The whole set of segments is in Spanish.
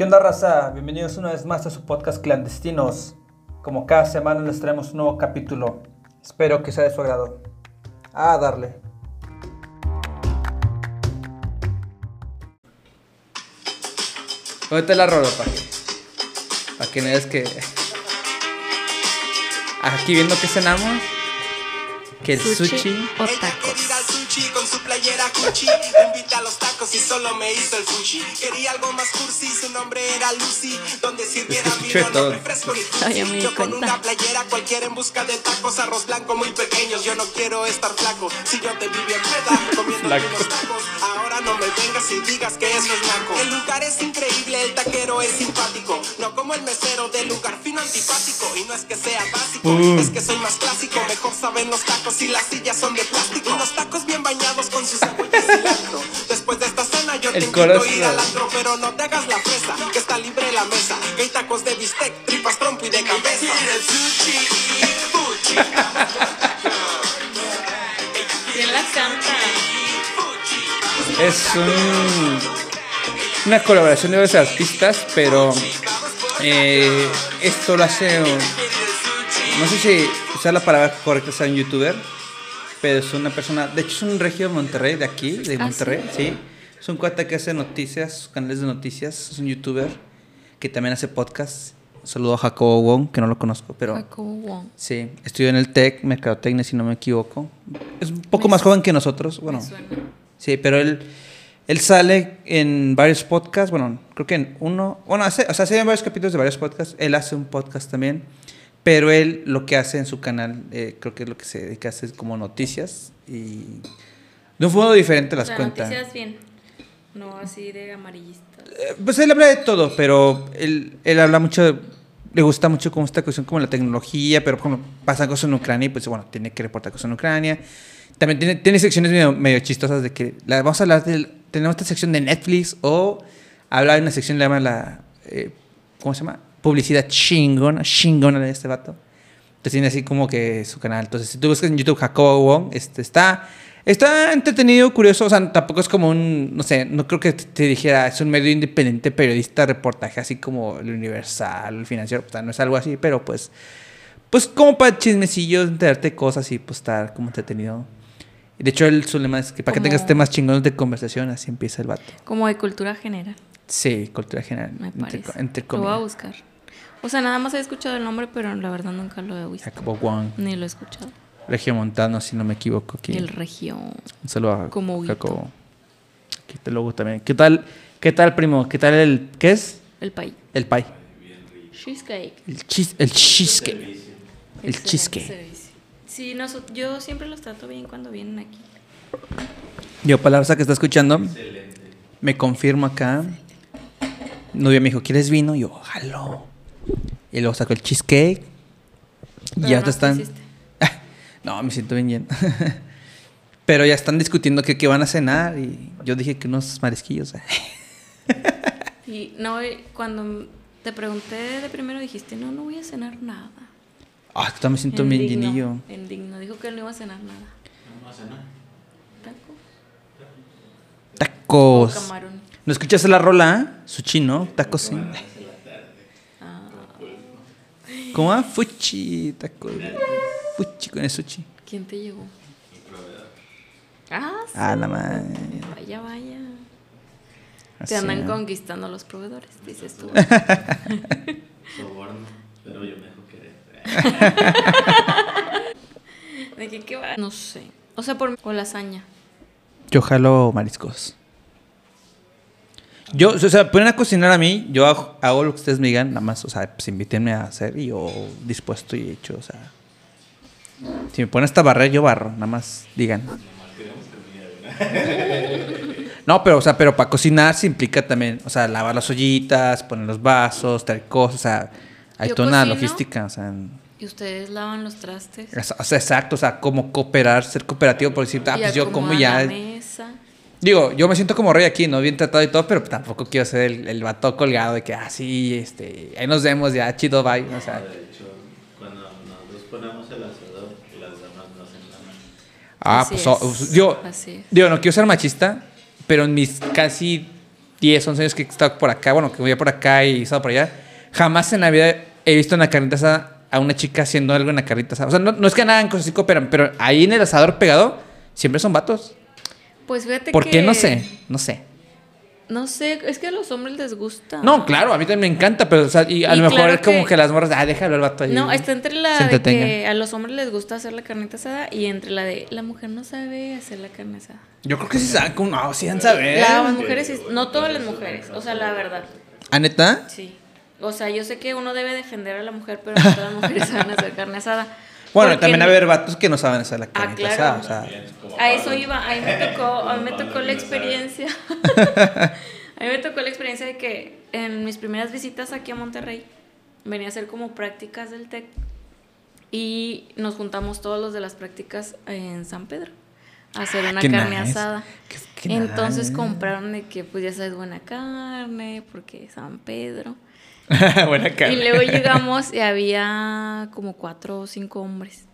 ¿Qué onda, raza? Bienvenidos una vez más a su podcast Clandestinos. Como cada semana les traemos un nuevo capítulo. Espero que sea de su agrado. A darle. ¿Dónde te la rolo, para que, para que no veas que... Aquí viendo que cenamos, que el sushi... o Ella sushi con su playera Gucci. Me invita a los tacos y solo me hizo el sushi Quería algo más cursi, su nombre era Lucy. Donde sirviera vino, no refresco ni di Yo con una playera cualquiera en busca de tacos Arroz blanco muy pequeños, yo no quiero estar flaco Si yo te vi bien peda, comiendo unos tacos. Ahora no me vengas y digas que eso es naco. El lugar es increíble, el taquero es simpático. No como el mesero del lugar fino antipático. Y no es que sea básico, es que soy más clásico. Mejor saben los tacos y las sillas son de plástico. Unos tacos bien bañados con sus cebolla y cilantro Después de esta cena yo El te coro invito a es ir al la- antro Pero no te hagas la fresa, que está libre la mesa Que hay tacos de bistec, tripas, trompo y de cabeza el sushi y fuchi ¿Quién la canta? Es un, una colaboración de varios artistas, pero eh, esto lo hace. un- no sé si sea la palabra correcta, sea un youtuber, pero es una persona. De hecho, es un regio de Monterrey, de aquí, de ¿Ah, Monterrey, sí. Es un cuate que hace noticias, canales de noticias. Es un youtuber que también hace podcast. Un saludo a Jacobo Wong, que no lo conozco, pero. Jacobo Wong. Sí, estudió en el TEC, Mercadotecnia, si no me equivoco. Es un poco Me más su- joven que nosotros. Bueno, Me suena. Sí, pero él, él sale en varios podcasts, bueno, creo que en uno, bueno, hace, o sea, hace varios capítulos de varios podcasts, él hace un podcast también, pero él lo que hace en su canal, eh, creo que es lo que se dedica a hacer como noticias y de un modo diferente las o sea, cuenta. noticias bien. No así de amarillistas. Eh, Pues él habla de todo, pero él, él habla mucho, de- le gusta mucho como esta cuestión como la tecnología, pero por ejemplo, pasan cosas en Ucrania y pues bueno, tiene que reportar cosas en Ucrania. También tiene, tiene secciones medio, medio chistosas de que la, vamos a hablar del, tenemos esta sección de Netflix o habla de una sección que le llama la, eh, ¿cómo se llama? Publicidad chingona, chingona de este vato. Entonces tiene así como que su canal. Entonces, si tú buscas en YouTube Jacobo Wong, este, está, está entretenido, curioso. O sea, tampoco es como un, no sé, no creo que te, dijera, es un medio independiente, periodista, reportaje, así como el Universal, el Financiero. O sea, no es algo así, pero pues, pues como para chismecillos, enterarte cosas y pues estar como entretenido. De hecho, el, su lema es que para que tengas temas chingones de conversación, así empieza el vato. Como de cultura general, Sí, cultura general. me parece. entre lo voy a buscar. O sea, nada más he escuchado el nombre, pero la verdad nunca lo he visto. Jacobo Wong, Ni lo he escuchado. Regiomontano, si no me equivoco. Aquí. El región. Un saludo a Como. Jacobo. Aquí te lo gusta también. ¿Qué tal, qué tal, primo? ¿Qué tal el. ¿Qué es? El país. El pie. Cheesecake. El, chis, el cheesecake. El Excelente cheesecake. Sí, noso- yo siempre los trato bien cuando vienen aquí. Yo, palabra que está escuchando, me confirmo acá. Novia me dijo, ¿quieres vino? Y yo, jalo. Y luego sacó el cheesecake. Y ya no, están. no, me siento bien lleno. Pero ya están discutiendo que qué van a cenar. Y yo dije que unos marisquillos. Y no, cuando te pregunté de primero dijiste, no, no voy a cenar nada. Ah, que me siento En bien llenillo. En digno, dijo que no iba a cenar nada. Taco o Tacos. camarón. ¿No escuchaste la rola? Su chino, tacos sí. ¿Cómo va? Fuchi, tacos. Fuchi con el sushi. ¿Quién te llegó? Ah, sí. Ah, la madre. Vaya, vaya. Así, Te andan ¿no? conquistando los proveedores, dices tú. Soborno, pero yo me dejo querer. ¿De qué, qué va? No sé. O sea, por o lasaña. Yo jalo mariscos. Yo, o sea, ponen a cocinar a mí, yo hago, hago lo que ustedes me digan, nada más, o sea, pues invítenme a hacer y yo dispuesto y hecho, o sea. Si me ponen hasta barrer, yo barro, nada más digan. No, pero, o sea, pero para cocinar se implica también, o sea, lavar las ollitas, poner los vasos, traer cosas, o sea, hay toda una logística, o sea, en- Y ustedes lavan los trastes. o sea, exacto, o sea, como cooperar, ser cooperativo, por decir, ah, pues yo como ya. la mesa. Digo, yo me siento como rey aquí, ¿no? Bien tratado y todo, pero tampoco quiero ser el, el vato colgado de que, ah, sí, este, ahí nos vemos, ya, chido, bye. O sea, De hecho, cuando nosotros ponemos el asador, las damas no hacen nada. ah, Así pues, es, oh, yo, así es. digo, no quiero ser machista, pero en mis casi 10, 11 años que he estado por acá, bueno, que voy por acá y he estado por allá, jamás en la vida he visto en la carnita asada a una chica haciendo algo en la carnita asada. O sea, no, no es que hagan cosas así cooperan, pero ahí en el asador pegado siempre son vatos. Pues fíjate ¿Por que... qué? No sé, no sé. No sé, es que a los hombres les gusta. No, claro, a mí también me encanta, pero o sea, y a Y lo mejor claro es como que- que las morras, ah, déjalo el vato ahí. No, está entre la de que a los hombres les gusta hacer la carnita asada y entre la de la mujer no sabe hacer la carne asada. Yo creo que sí saben, no, sí han saber. Las mujeres, sí- no todas las mujeres, o sea, la verdad, ¿A neta? sí. O sea, yo sé que uno debe defender a la mujer, pero no todas las mujeres saben hacer carne asada. Bueno, Porque también no- haber vatos que no saben hacer la Ah, carnita claro. asada, o sea. A eso iba, a mí me tocó, a mí me tocó la experiencia. a mí me tocó la experiencia de que en mis primeras visitas aquí a Monterrey venía a hacer como prácticas del TEC y nos juntamos todos los de las prácticas en San Pedro a hacer una qué carne nice. asada. Qué- qué Entonces nice. compraron de que pues ya sabes buena carne porque San Pedro. Buena carne. Y luego llegamos y había como cuatro o cinco hombres.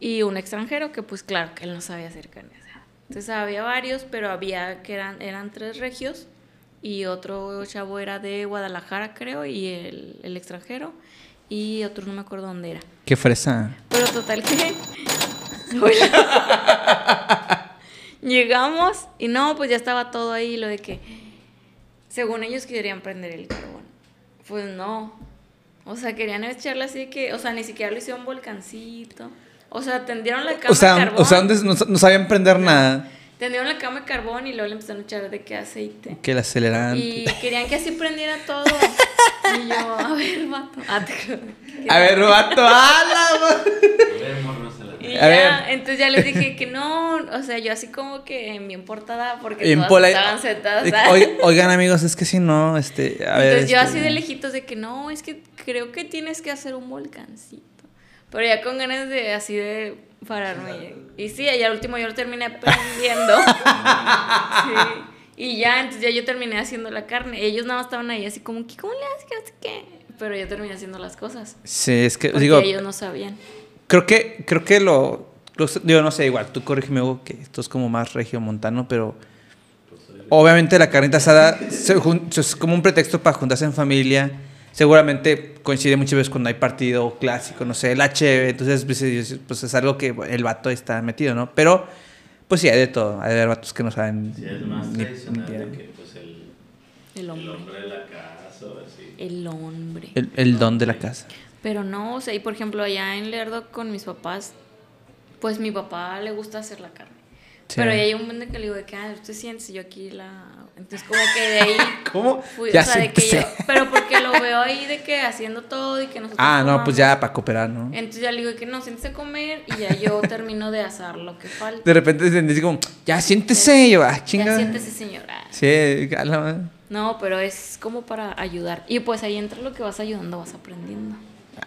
Y un extranjero que pues claro que él no sabía hacer carne asada. Entonces había varios, pero había que eran, eran tres regios. Y otro chavo era de Guadalajara, creo, y el, el extranjero. Y otro no me acuerdo dónde era. Qué fresa. Pero total que... Llegamos y no, pues ya estaba todo ahí, lo de que... Según ellos querían prender el carbón. Pues no. O sea, querían echarle así que... O sea, ni siquiera lo hicieron volcancito. O sea, tendieron la cama O sea, de carbón. o sea, ¿dónde no, no sabían prender nada. Tendieron la cama de carbón y luego le empezaron a echar de qué aceite. Que el acelerante. Y querían que así prendiera todo. Y yo, a ver, vato. Ah, te- A ver, vato, ala, Y A ya, ver. entonces ya les dije que no, o sea, yo así como que bien portada porque En todas pola- estaban sentadas. "Oigan- amigos, es que si no, este. A ver, entonces yo este, así de lejitos de que no, es que creo que tienes que hacer un volcancito. Pero ya con ganas de así de pararme. Y sí, y al último yo lo terminé prendiendo. sí. Y ya, entonces ya yo terminé haciendo la carne. Ellos nada más estaban ahí así como que, ¿cómo le haces? Sé qué. Pero yo terminé haciendo las cosas. Sí, es que, Porque digo, ellos no sabían. creo que, creo que lo, lo- Digo, no sé, igual, tú corrígeme, Hugo, que esto es como más regiomontano, pero. Obviamente la carnita asada es como un pretexto para juntarse en familia. Seguramente coincide muchas veces cuando hay partido clásico, no sé, el HB. Entonces, pues, es- pues es algo que el vato está metido, ¿no? Pero, pues sí, hay de todo. Hay de haber vatos que no saben. Sí, es más ni- tradicional ni- de que pues el, El el hombre. hombre de la casa o así. El hombre. el, el don de la casa. Pero no, o sea, y por ejemplo, allá en Lerdo con mis papás, pues mi papá le gusta hacer la carne. Sí. Pero ahí hay un momento que le digo de que, ah, usted siéntese, yo aquí la... Entonces como que de ahí... ¿Cómo? Fui, Ya o sea, de que yo, pero porque lo veo ahí de que haciendo todo y que nosotros Ah, no, pues ya para cooperar, ¿no? Entonces ya le digo que no, siéntese a comer y ya yo termino de asar lo que falta. De repente se dice como, ya siéntese. Yo, ah, Ya chinga. siéntese, señora. Sí, a la madre. No, pero es como para ayudar. Y pues ahí entra lo que vas ayudando, vas aprendiendo.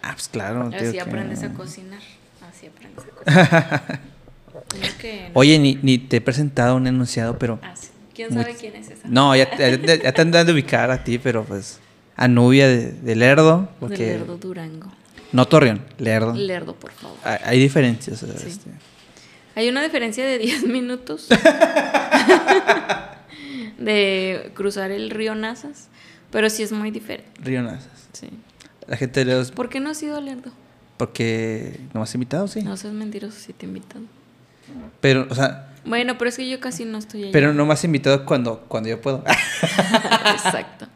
Ah, pues claro. Así que- aprendes a cocinar. Así aprendes a cocinar. Uno que no- Oye, ni, ni te he presentado un enunciado, pero. Ah, sí. ¿Quién sabe quién es esa? No, ya, te- ya, te andan de ubicar a ti, pero pues. A Nubia de, de Lerdo. Porque, Lerdo Durango. No Torreón, Lerdo. Lerdo, por favor. Hay, hay diferencias. Sí. este. Hay una diferencia de 10 minutos de cruzar el río Nazas, pero sí es muy diferente. Río Nazas. Sí. La gente de Lerdo. ¿Por qué no has ido a Lerdo? Porque. ¿No has invitado? Sí. No seas mentiroso si te invitan. Pero, o sea. Bueno, pero es que yo casi no estoy allá. Pero no me has invitado cuando, cuando yo puedo. Exacto.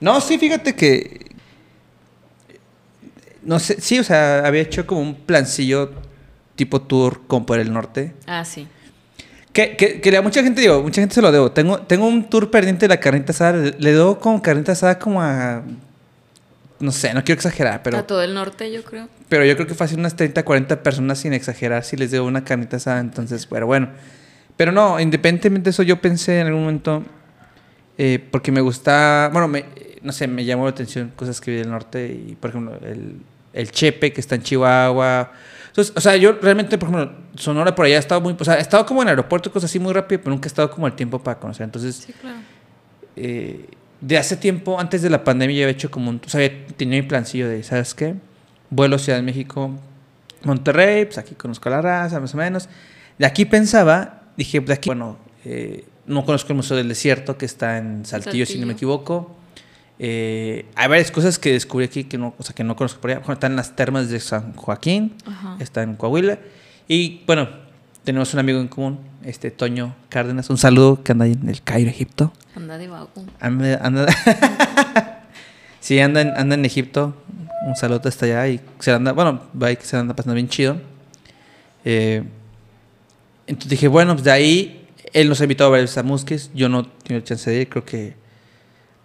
No, sí, fíjate que. No sé, sí, o sea, había hecho como un plancillo tipo tour como por el norte. Ah, sí. Que, que, que a mucha gente, digo, mucha gente se lo debo. Tengo, tengo un tour pendiente de la carnita asada. Le, le debo como carnita asada como a. No sé, no quiero exagerar, a pero, todo el norte, yo creo. pero yo creo que fácil unas 30, 40 personas sin exagerar si les debo una carnita asada. Entonces, pero bueno. Pero no, independientemente de eso, yo pensé en algún momento. eh, porque me gusta. Bueno, me, no sé, me llamó la atención cosas que vi del norte. Y por ejemplo, el, el Chepe que está en Chihuahua. Entonces, o sea, yo realmente, por ejemplo, Sonora por allá he estado muy. O sea, he estado como en aeropuerto, cosas así muy rápido, pero nunca he estado como el tiempo para conocer. Entonces, Sí, claro. eh, de hace tiempo, antes de la pandemia, ya había hecho como un. O sea, tenía mi plancillo de, ¿sabes qué? Vuelo Ciudad de México, Monterrey, pues aquí conozco a la raza, más o menos. De aquí pensaba, dije, pues de aquí, bueno, eh, no conozco el Museo del Desierto, que está en Saltillo, si no me equivoco. Eh, hay varias cosas que descubrí aquí que no, o sea, que no conozco por allá. Bueno, están las termas de San Joaquín, Ajá. está en Coahuila. Y bueno, tenemos un amigo en común, este Toño Cárdenas. Un saludo que anda ahí en el Cairo, Egipto. Anda de vago. Anda, anda- sí, anda en, anda en Egipto. Un saludo hasta allá. Y se anda, bueno, va que se anda pasando bien chido. Eh, entonces dije, bueno, pues de ahí él nos ha invitado a ver a Musques. Yo no tengo chance de ir. Creo que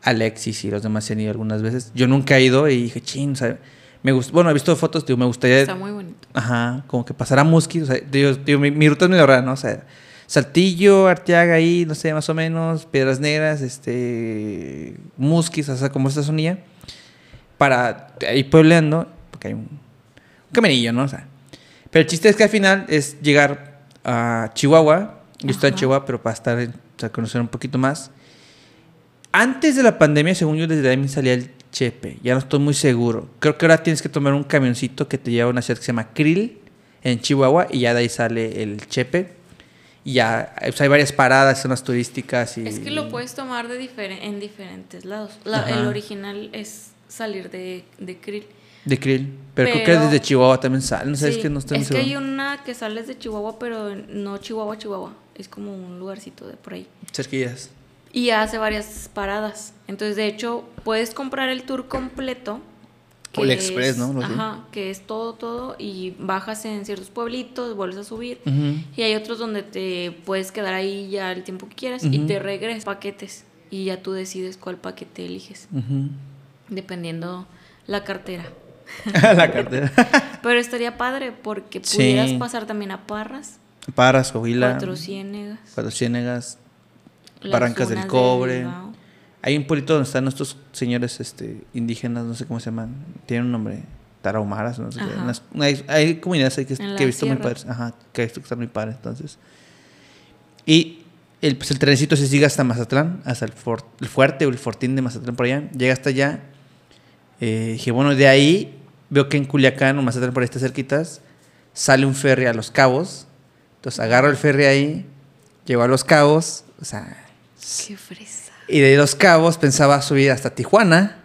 Alexis y los demás se han ido algunas veces. Yo nunca he ido y dije, ching, o sea, me gusta. Bueno, he visto fotos, digo, me gustaría. Está muy bonito. Ajá, como que pasar a Musquis. O sea, digo, digo, mi, mi ruta es medio rara, ¿no? O sea, Saltillo, Arteaga ahí, no sé, más o menos, Piedras Negras, este, Musquis, o sea, como esta zonilla. Para ir puebleando, porque hay un, un caminillo, ¿no? O sea, pero el chiste es que al final es llegar a Chihuahua. Yo estoy en. Chihuahua, pero para estar, o sea, conocer un poquito más. Antes de la pandemia, según yo, desde ahí me salía el Chepe. Ya no estoy muy seguro. Creo que ahora tienes que tomar un camioncito que te lleva a una ciudad que se llama Krill, en Chihuahua, y ya de ahí sale el Chepe. Y ya o sea, hay varias paradas, zonas turísticas. Y... Es que lo puedes tomar de diferen- en diferentes lados. La- el original es salir de, de Krill. De Krill. Pero, creo que desde Chihuahua también sale. No sé, es que no estoy es que hay una que sales de Chihuahua, pero no Chihuahua, Chihuahua. Es como un lugarcito de por ahí. Cerquillas. Y hace varias paradas. Entonces, de hecho, puedes comprar el tour completo. que O el express, es- ¿no? Lo. Ajá, que es todo, todo. Y bajas en ciertos pueblitos, vuelves a subir. Y hay otros donde te puedes quedar ahí ya el tiempo que quieras y te regresas paquetes. Y ya tú decides cuál paquete eliges, dependiendo la cartera. la cartera. Pero estaría padre porque Sí. pudieras pasar también a Parras, Paras, Coahuila. Cuatro Ciénegas, Cuatro Ciénegas. Barrancas del de Cobre. Hay un pueblito donde están estos señores este, indígenas, no sé cómo se llaman. Tienen un nombre. Tarahumaras, no sé qué. Hay, hay comunidades ahí que, he visto muy sierra. padres. Ajá, que he visto que están muy padres. Entonces. Y el, pues el trenecito se sigue hasta Mazatlán, hasta el, for- el fuerte o el fortín de Mazatlán por allá. Llega hasta allá. Eh, dije, bueno, de ahí veo que en Culiacán o Mazatlán por ahí está cerquitas, sale un ferry a Los Cabos. Entonces agarro el ferry ahí, llego a Los Cabos, o sea, Qué fresa. y de Los Cabos pensaba subir hasta Tijuana.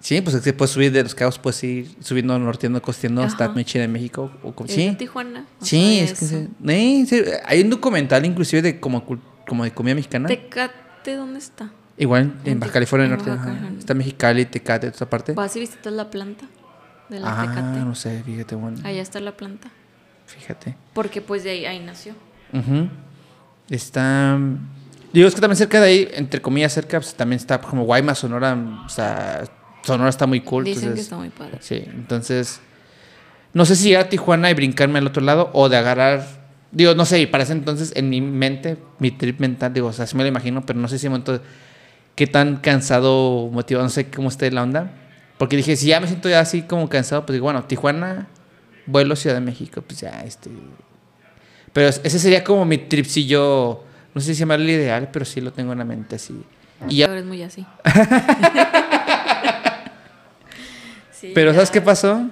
Sí, pues puedes subir de Los Cabos, puedes ir subiendo, norteando, costeando hasta. Michina, en México. O, como- ¿Es sí, Tijuana? Sí, es que sí. Hay un documental inclusive de como, como de comida mexicana. ¿Tecate dónde está? Igual en En Baja California en Norte. Baja ajá. California. Está Mexicali, Tecate, toda esa parte. ¿Vas y visitas la planta de la Ah, Tecate? no sé, fíjate, bueno. Allá está la planta. Fíjate. Porque pues de ahí, ahí nació. Está. Digo, es que también cerca de ahí, entre comillas, cerca, pues, también está como Guaymas, Sonora. O sea, Sonora está muy cool. Dicen que entonces- está muy padre. Sí, entonces. No sé si llegar a Tijuana y brincarme al otro lado o de agarrar. Digo, no sé, y para ese entonces en mi mente, mi trip mental, digo, o sea, sí me lo imagino, pero no sé si momento qué tan cansado, motivado, no sé cómo esté la onda. Porque dije, si ya me siento ya así como cansado, pues digo, bueno, Tijuana, vuelo Ciudad de México, pues ya, este. Pero ese sería como mi tripsillo, no sé si llamarlo ideal, pero sí lo tengo en la mente así. Y ya Ahora es muy así. Sí, Pero ya. ¿sabes qué pasó?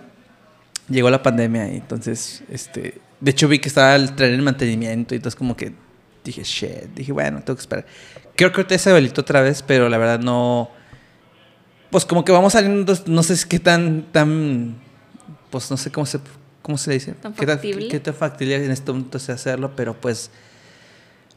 Llegó la pandemia y entonces, este, de hecho vi que estaba el tren en mantenimiento y entonces como que dije, shit, dije, bueno, tengo que esperar. Creo que ahorita se habilitó otra vez, pero la verdad no, pues como que vamos saliendo, no sé qué tan, tan, pues no sé cómo se, cómo se dice, Tan qué tan, qué tan factible en este momento se hacerlo, pero pues,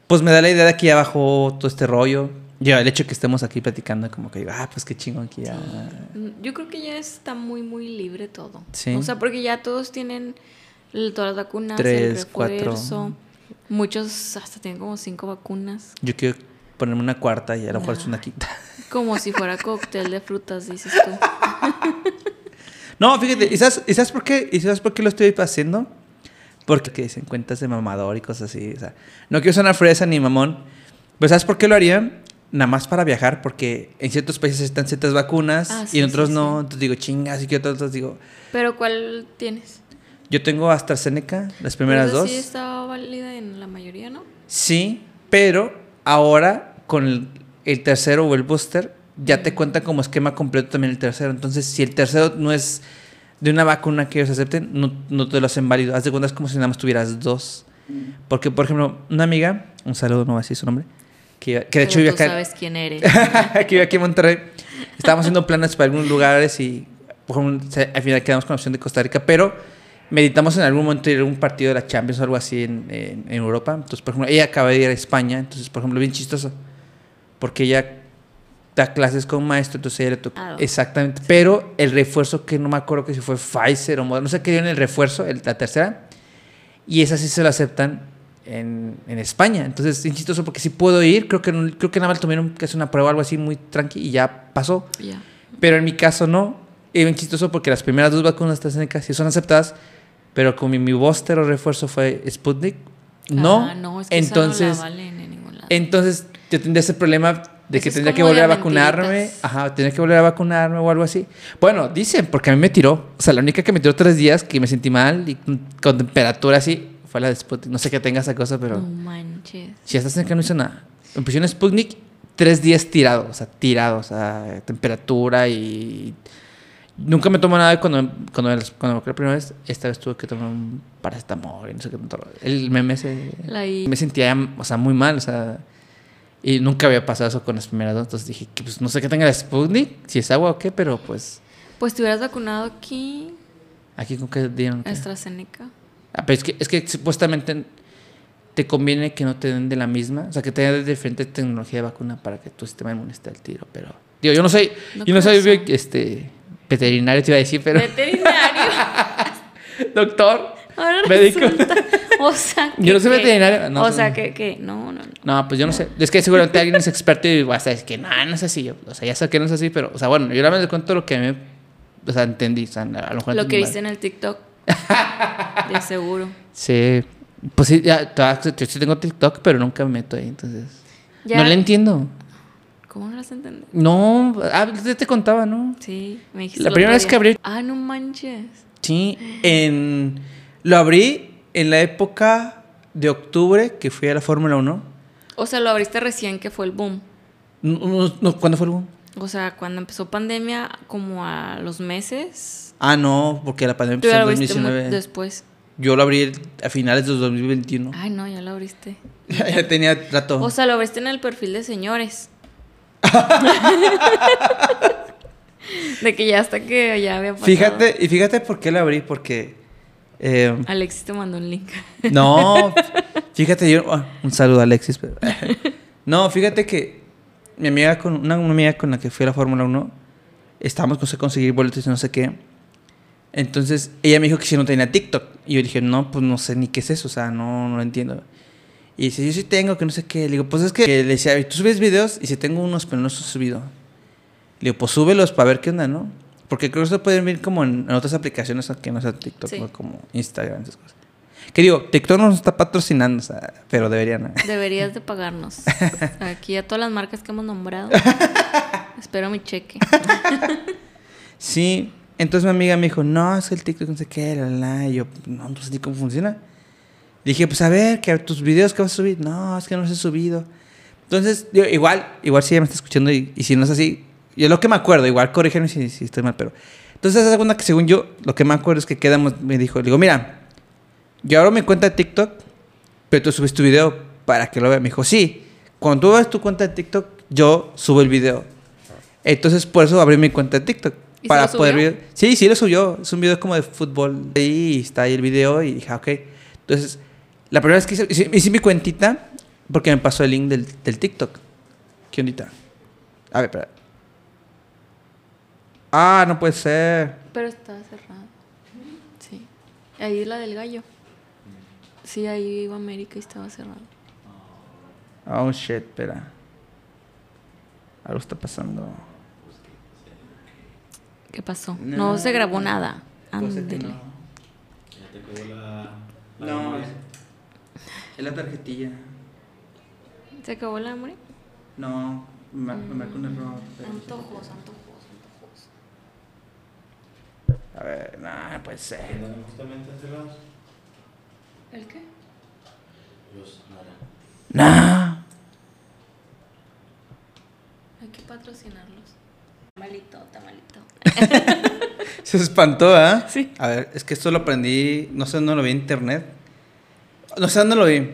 pues me da la idea de que ya bajó todo este rollo. Ya el hecho de que estemos aquí platicando, como que digo, ah, pues qué chingón aquí ya. Mm, Yo creo que ya está muy, muy libre todo. Sí. O sea, porque ya todos tienen todas las vacunas, Tres, el cuatro. refuerzo. Muchos hasta tienen como cinco vacunas. Yo quiero ponerme una cuarta y a lo mejor es una quinta. Como si fuera cóctel de frutas, dices tú. No, fíjate, ¿y sabes, y sabes por qué? ¿Y sabes por qué lo estoy haciendo? Porque que dicen cuentas de mamador y cosas así. O sea, no quiero sonar fresa ni mamón. Pero ¿sabes por qué lo haría? Nada más para viajar, porque en ciertos países están ciertas vacunas Ah, y sí, en otros sí, no. sí. Entonces digo, chingas, y que otros digo. Pero ¿cuál tienes? Yo tengo AstraZeneca, las primeras Esa dos. Sí está válida en la mayoría, ¿no? Sí, pero ahora con el, el tercero o el booster ya te cuenta como esquema completo también el tercero. Entonces, si el tercero no es de una vacuna que ellos acepten, no, no te lo hacen válido. Haz de cuenta es como si nada más tuvieras dos. Porque, por ejemplo, una amiga un saludo, no voy a decir su nombre, que, que de hecho vive tú acá, sabes quién eres. que vive aquí en Monterrey. Estábamos haciendo planes para algunos lugares y por ejemplo, se- al final quedamos con la opción de Costa Rica, pero meditamos en algún momento ir a un partido de la Champions o algo así en, en- en Europa. Entonces, por ejemplo, ella acaba de ir a España, entonces, por ejemplo, bien chistoso, porque ella da clases con maestro, entonces ella le tocó. Ah, Exactamente, pero el refuerzo que no me acuerdo que si fue Pfizer o Moderna, no sé qué dio en el refuerzo, el- la tercera, y esa sí se lo aceptan en, en España. Entonces, es chistoso porque si puedo ir, creo que, creo que nada más tomé un- que es una prueba algo así muy tranqui y ya pasó. Ya. Pero en mi caso no. Bien chistoso porque las primeras dos vacunas AstraZeneca sí son aceptadas, pero como mi, mi booster o refuerzo fue Sputnik, no. Ah, no, es que esa entonces, no la valen en ningún lado. entonces yo tendría ese problema de Eso que tendría que volver a vacunarme. mentiritas. Ajá, tendría que volver a vacunarme o algo así. Bueno, dicen, porque a mí me tiró. O sea, la única que me tiró tres días que me sentí mal y con, temperatura así fue la de Sputnik. No sé qué tenga esa cosa, pero No manches. si AstraZeneca no hizo nada. Me pusieron Sputnik tres días tirado, o sea, tirado, o sea, temperatura y... Nunca me tomo nada cuando, cuando, me- cuando me la primera vez. Esta vez tuve que tomar un paracetamol y no sé qué. El meme ese... La Me sentía, o sea, muy mal, o sea... Y nunca había pasado eso con las primeras dos. Entonces dije, que, pues no sé qué tenga la Sputnik, si es agua o qué, pero pues... Pues te hubieras vacunado aquí, Aquí con qué dieron. AstraZeneca. Ah, pero es que, es que supuestamente te conviene que no te den de la misma, o sea, que te den de diferente tecnología de vacuna para que tu sistema inmune esté al tiro, pero... Digo, yo no soy, No yo no soy este, veterinario, te iba a decir, pero... Veterinario. Doctor. Ahora Médico. resulta. O sea, Yo no soy veterinario, no o sea, que, que no, no, no. No, pues yo no sé. Es que seguramente alguien es experto y va a decir que no, no es así. Yo, o sea, ya sé que no es así, pero, o sea, bueno, yo nada más cuento lo que a mí, o sea, entendí. O sea, a lo mejor Lo que mal. viste en el TikTok. De seguro. Sí. Pues sí, ya, yo sí tengo TikTok, pero nunca me meto ahí, entonces... Ya- No le entiendo. ¿Cómo no las entendí? No, ah, ya te contaba, ¿no? Sí, me dijiste. La primera vez que abrí- Ah, no manches. Sí, en... Lo abrí en la época de octubre que fui a la Fórmula 1. O sea, lo abriste recién que fue el boom. No, no, no, ¿Cuándo fue el boom? O sea, cuando empezó pandemia, como a los meses. Ah, no, porque la pandemia empezó en lo abriste mu- 2019. después. Yo lo abrí a finales de 2021. Ay, no, ya lo abriste. ya tenía rato. O sea, lo abriste en el perfil de señores. de que ya hasta que ya había pasado. fíjate, y fíjate por qué lo abrí, porque... eh, Alexis te mandó un link. no, fíjate, yo... ah, un saludo a Alexis. pero- no, fíjate que mi amiga, con una, una amiga con la que fui a la Fórmula 1, estábamos con conseguir boletos y no sé qué. Entonces, ella me dijo que si no tenía TikTok. Y yo dije, no, pues no sé ni qué es eso, o sea, no, no lo entiendo. Y dice, yo sí tengo, que no sé qué. Le digo, pues es que le decía, tú subes videos y si tengo unos, pero no los he subido. Le digo, pues súbelos para ver qué onda, ¿no? Porque creo que se pueden ver como en, en otras aplicaciones que no sean TikTok, Sí. ¿no? como Instagram, esas cosas. Que digo, TikTok no nos está patrocinando, o sea, pero deberían. Deberías de pagarnos. Aquí a todas las marcas que hemos nombrado. Espero mi cheque. Sí, entonces mi amiga me dijo, no, es que el TikTok no sé qué, la, la. Y yo, no, no sé ni cómo funciona. Dije, pues a ver, que tus videos que vas a subir. No, es que no los he subido. Entonces, digo, igual, igual si ella me está escuchando y, y si no es así, yo lo que me acuerdo, igual corrígeme si, si estoy mal, pero. Entonces, esa segunda que según yo, lo que me acuerdo es que quedamos, me dijo, le digo, mira, yo abro mi cuenta de TikTok, pero tú subes tu video para que lo vea. Me dijo, sí, cuando tú ves tu cuenta de TikTok, yo subo el video. Entonces, por eso abrí mi cuenta de TikTok. ¿Y se Para lo poder subió? Sí, sí lo subió. Es un video como de fútbol. Ahí está ahí el video y dije, ah, ok. Entonces, la primera vez que hice, hice, hice mi cuentita porque me pasó el link del, del TikTok. ¿Qué ondita? A ver, espera. Ah, no puede ser. Pero estaba cerrado. Sí. Ahí la del gallo. Sí, ahí iba América y estaba cerrado. Oh, shit, espera. Algo está pasando. ¿Qué pasó? No. No, se grabó nada. Ser que Ándele. no. Ya te quedó la. la No, memoria. es la tarjetilla. ¿Se acabó el hambre? No, me, me marcó un error. Antojos, antojos. A ver, no, no puede ser. ¿Tienen justamente cerrados? ¿El qué? Los Nara. No. Hay que patrocinarlos. Tamalito, tamalito. Se espantó, ¿ah? Sí. A ver, es que esto lo aprendí, no sé dónde lo vi en internet. No sé dónde lo vi,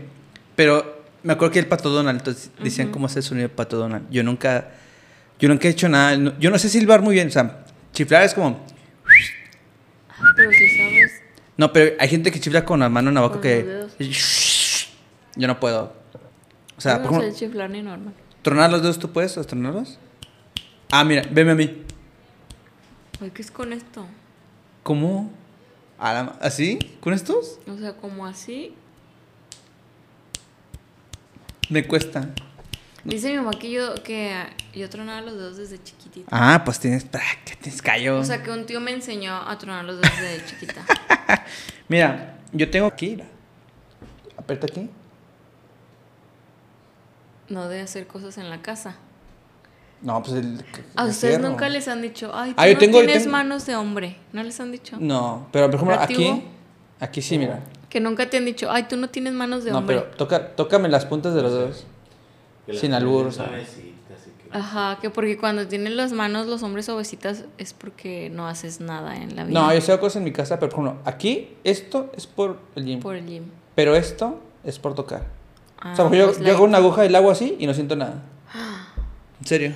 pero Me acuerdo que el pato Donald, entonces decían cómo hacer el sonido del pato Donald. Yo nunca, yo nunca he hecho nada. no- Yo no sé silbar muy bien, o sea, chiflar es como. Pero si sabes. No, pero hay gente que chifla con la mano en abajo que. Yo no puedo. O sea, no ejemplo, sé chiflar ni normal. tronar los dedos, ¿tú puedes tronarlos? Ah, mira, veme a mí. Ay, ¿qué es con esto? ¿Cómo? ¿A la ma- ¿Así? ¿Con estos? O sea, como así. Me cuesta. Dice mi mamá que yo, que yo tronaba los dedos desde chiquitita. Ah, pues tienes. que tienes callo. O sea, que un tío me enseñó a tronar los dedos desde chiquita. Mira, yo tengo aquí. mira. Aprieta aquí. No de hacer cosas en la casa. No, pues el. A el ustedes fierro. nunca les han dicho, ay, tú Ah, yo no tengo- yo tienes tengo- manos de hombre. ¿No les han dicho? No, pero por ejemplo, aquí. Aquí sí, mira. Que nunca te han dicho, ay, tú no tienes manos de No, hombre. pero toca, tócame las puntas de los dedos. Sin albur, Ajá, que porque cuando tienen las manos los hombres obesitas es porque no haces nada en la vida. No, yo sé hago cosas en mi casa, pero por ejemplo, aquí, esto es por el gym. Por el gym. Pero esto es por tocar. Ah, o sea, porque yo, pues yo hago una aguja la hago así y no siento nada. En serio.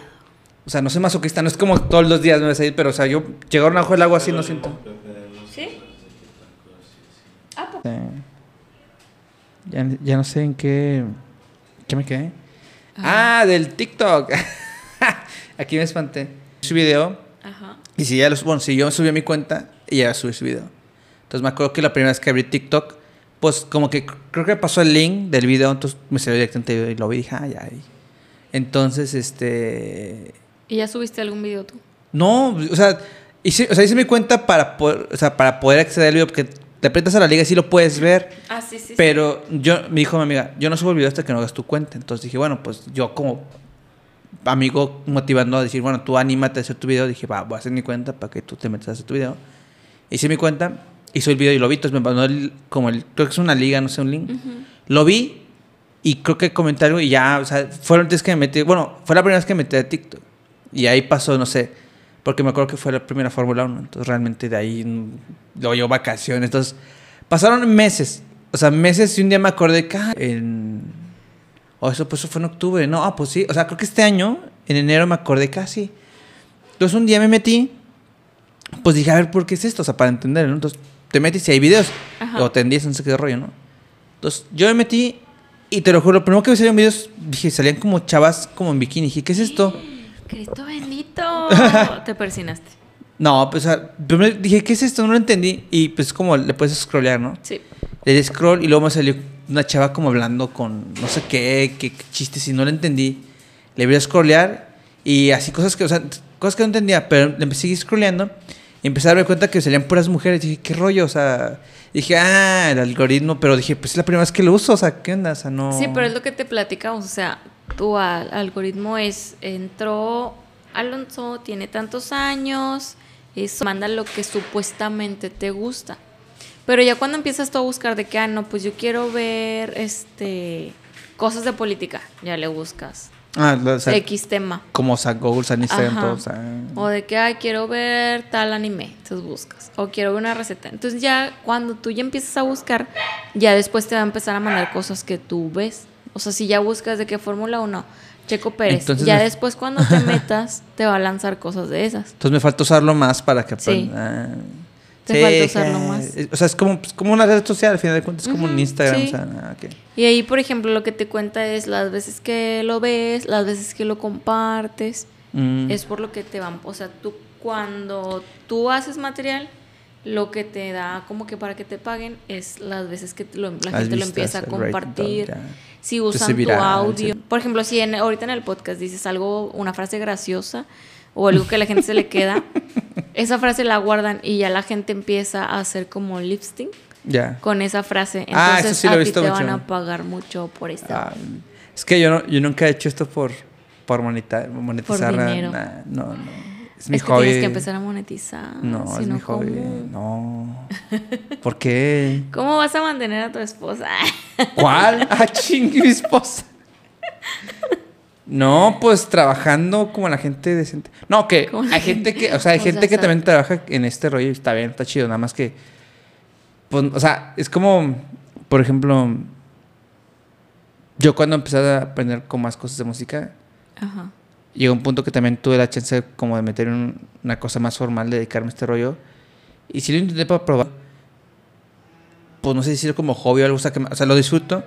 O sea, no soy masoquista, no es como todos los días me vas a ir, pero o sea, yo llegar a una aguja la hago así y no siento. ¿Sí? Sí. Ya, ya no sé en qué. ¿Qué me quedé? Ah, del TikTok. Aquí me espanté. Su video. Ajá. Y si ya los. Bueno, si yo subí a mi cuenta, y ya subí su video. Entonces me acuerdo que la primera vez que abrí TikTok, pues como que cr- creo que pasó el link del video, entonces me salió directamente y lo vi y dije, ah, ya. Entonces, este. ¿Y ya subiste algún video tú? No, o sea, hice, o sea, hice mi cuenta para poder, o sea, para poder acceder al video, porque te aprietas a la liga y sí lo puedes ver. Ah, sí, sí. Pero yo, me dijo mi amiga, yo no subo el video hasta que no hagas tu cuenta. Entonces dije, bueno, pues yo como amigo motivando a decir, bueno, tú anímate a hacer tu video. Dije, va, voy a hacer mi cuenta para que tú te metas a hacer tu video. Hice mi cuenta, hice el video y lo vi. Entonces me mandó el- como el, creo que es una liga, no sé, un link. Lo vi y creo que comenté algo y ya, o sea, fueron antes que me metí, bueno, fue la primera vez que me metí a TikTok. Y ahí pasó, no sé, porque me acuerdo que fue la primera Fórmula 1. Entonces realmente de ahí mm, luego yo vacaciones. Entonces pasaron meses, o sea, meses y un día me acordé que ah, en... O eso, pues eso fue en octubre. No, ah, pues sí. O sea, creo que este año, en enero, me acordé casi. Entonces un día me metí, pues dije, a ver, ¿por qué es esto? O sea, para entender, ¿no? Entonces te metes y hay videos. Ajá. O tendías, no sé qué rollo, ¿no? Entonces yo me metí y te lo juro, lo primero que me salieron videos, dije, salían como chavas como en bikini. Dije, ¿qué es esto? Cristo bendito. Te persinaste. No, pues o sea, primero dije, ¿qué es esto? No lo entendí. Y pues como le puedes scrollear, ¿no? Sí. Le di scroll y luego me salió una chava como hablando con no sé qué, qué, qué chistes y no lo entendí. Le voy a scrollear y así cosas que, o sea, cosas que no entendía, pero le empecé a seguir scrolleando y empecé a darme cuenta que salían puras mujeres. Dije, ¿qué rollo? O sea, dije, ah, el algoritmo, pero dije, pues es la primera vez que lo uso, o sea, ¿qué onda? O sea, no. Sí, pero es lo que te platicamos. O sea, tu al- algoritmo es: entró Alonso, tiene tantos años, eso, manda lo que supuestamente te gusta. Pero ya cuando empiezas tú a buscar de que, ah, no, pues yo quiero ver este cosas de política, ya le buscas. Ah, o sea, X tema. como o sea, Google, o Instagram, sea. De que, ay, quiero ver tal anime, entonces buscas. O quiero ver una receta. Entonces ya cuando tú ya empiezas a buscar, ya después te va a empezar a mandar cosas que tú ves. O sea, si ya buscas de qué Fórmula 1, Checo Pérez, Entonces ya me- después cuando te metas, te va a lanzar cosas de esas. Entonces me falta usarlo más para que Sí. Ah. Te falta usarlo más. O sea, es como, como una red social, al final de cuentas, es como un Instagram. sí. O sea, ah. Y ahí, por ejemplo, lo que te cuenta es las veces que lo ves, las veces que lo compartes. Mm. Es por lo que te van, o sea, tú cuando tú haces material, lo que te da como que para que te paguen es las veces que lo- la Las gente lo empieza a rating, compartir. Si usan tu viral, audio. sí. Por ejemplo, si en, ahorita en el podcast dices algo, una frase graciosa o algo que a la gente se le queda, esa frase la guardan y ya la gente empieza a hacer como lip sync Ya. con esa frase. Entonces Ah, eso sí lo a ti te mucho. van a pagar mucho por esta. Ah, es que yo, no, yo nunca he hecho esto por, por monetizar. nada, dinero. no, no. Es mi es que hobby. tienes que empezar a monetizar. No, si es no, mi hobby. ¿cómo? No. ¿Por qué? ¿Cómo vas a mantener a tu esposa? ¿Cuál? Ah, chingue mi esposa. No, pues trabajando como la gente decente. No, que hay gente que, o sea, hay O sea, gente que también trabaja en este rollo y está bien, está chido, nada más que, pues, o sea, es como, por ejemplo, Yo cuando empecé a aprender con más cosas de música, Ajá. Llegó un punto que también tuve la chance como de meter un- una cosa más formal, de dedicarme a este rollo. Y sí lo intenté para probar. Pues no sé decirlo como hobby o algo, o sea, que, o sea, lo disfruto.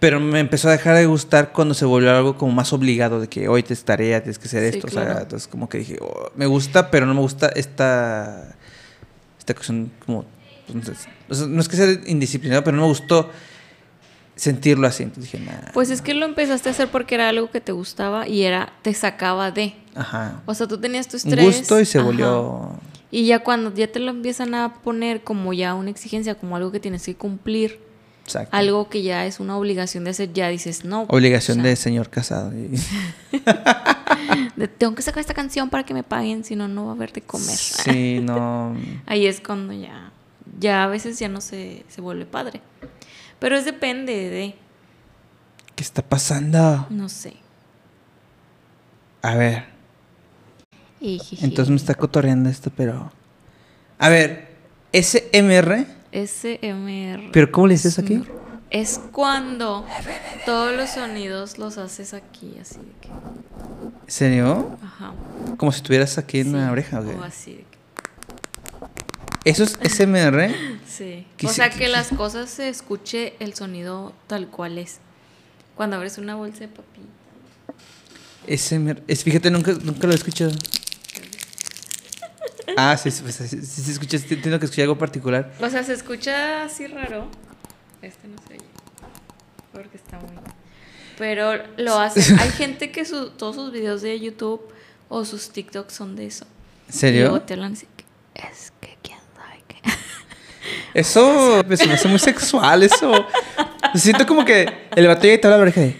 Pero me empezó a dejar de gustar cuando se volvió algo como más obligado, de que hoy te es tarea, tienes que hacer Sí, esto. O sea, claro. entonces como que dije, oh, me gusta, pero no me gusta esta, esta cuestión como, pues, no, sé, no es que sea indisciplinado, pero no me gustó sentirlo así. Entonces dije, nah. Pues es que lo empezaste a hacer porque era algo que te gustaba y era te sacaba de. Ajá. O sea, tú tenías tu Un estrés. gusto y se ajá. volvió... Y ya cuando ya te lo empiezan a poner como ya una exigencia, como algo que tienes que cumplir, Exacto. algo que ya es una obligación de hacer, ya dices, no. Obligación o sea, de señor casado. De, tengo que sacar esta canción para que me paguen, si no, no va a haber de comer. Sí, no. Ahí es cuando ya, ya a veces ya no se, se vuelve padre. Pero es depende de, ¿Qué está pasando? no sé. A ver, Ijiji. entonces me está cotorreando esto, pero. A ver, SMR. SMR. ¿Pero cómo le dices aquí? Es cuando todos los sonidos los haces aquí, así de que. ¿En serio? Ajá. Como si estuvieras aquí en la Sí, oreja, ¿o qué? O así de que. ¿Eso es SMR? Sí. ¿Qué O se- sea, que las cosas se escuche el sonido tal cual es. Cuando abres una bolsa de papilla. SMR. Es, fíjate, nunca, nunca lo he escuchado. Ah, sí, sí, sí, sí, sí, escuchas, entiendo que escuché algo particular. O sea, se escucha así raro. Este no se oye. Porque está muy. Pero lo hacen. Hay gente que su- todos sus videos de YouTube o sus TikToks son de eso. ¿En Y serio? luego te hablan así. que, Es que quién sabe qué. Eso pues, me hace muy sexual, eso. Siento como que el vato llega y te habla la oreja de...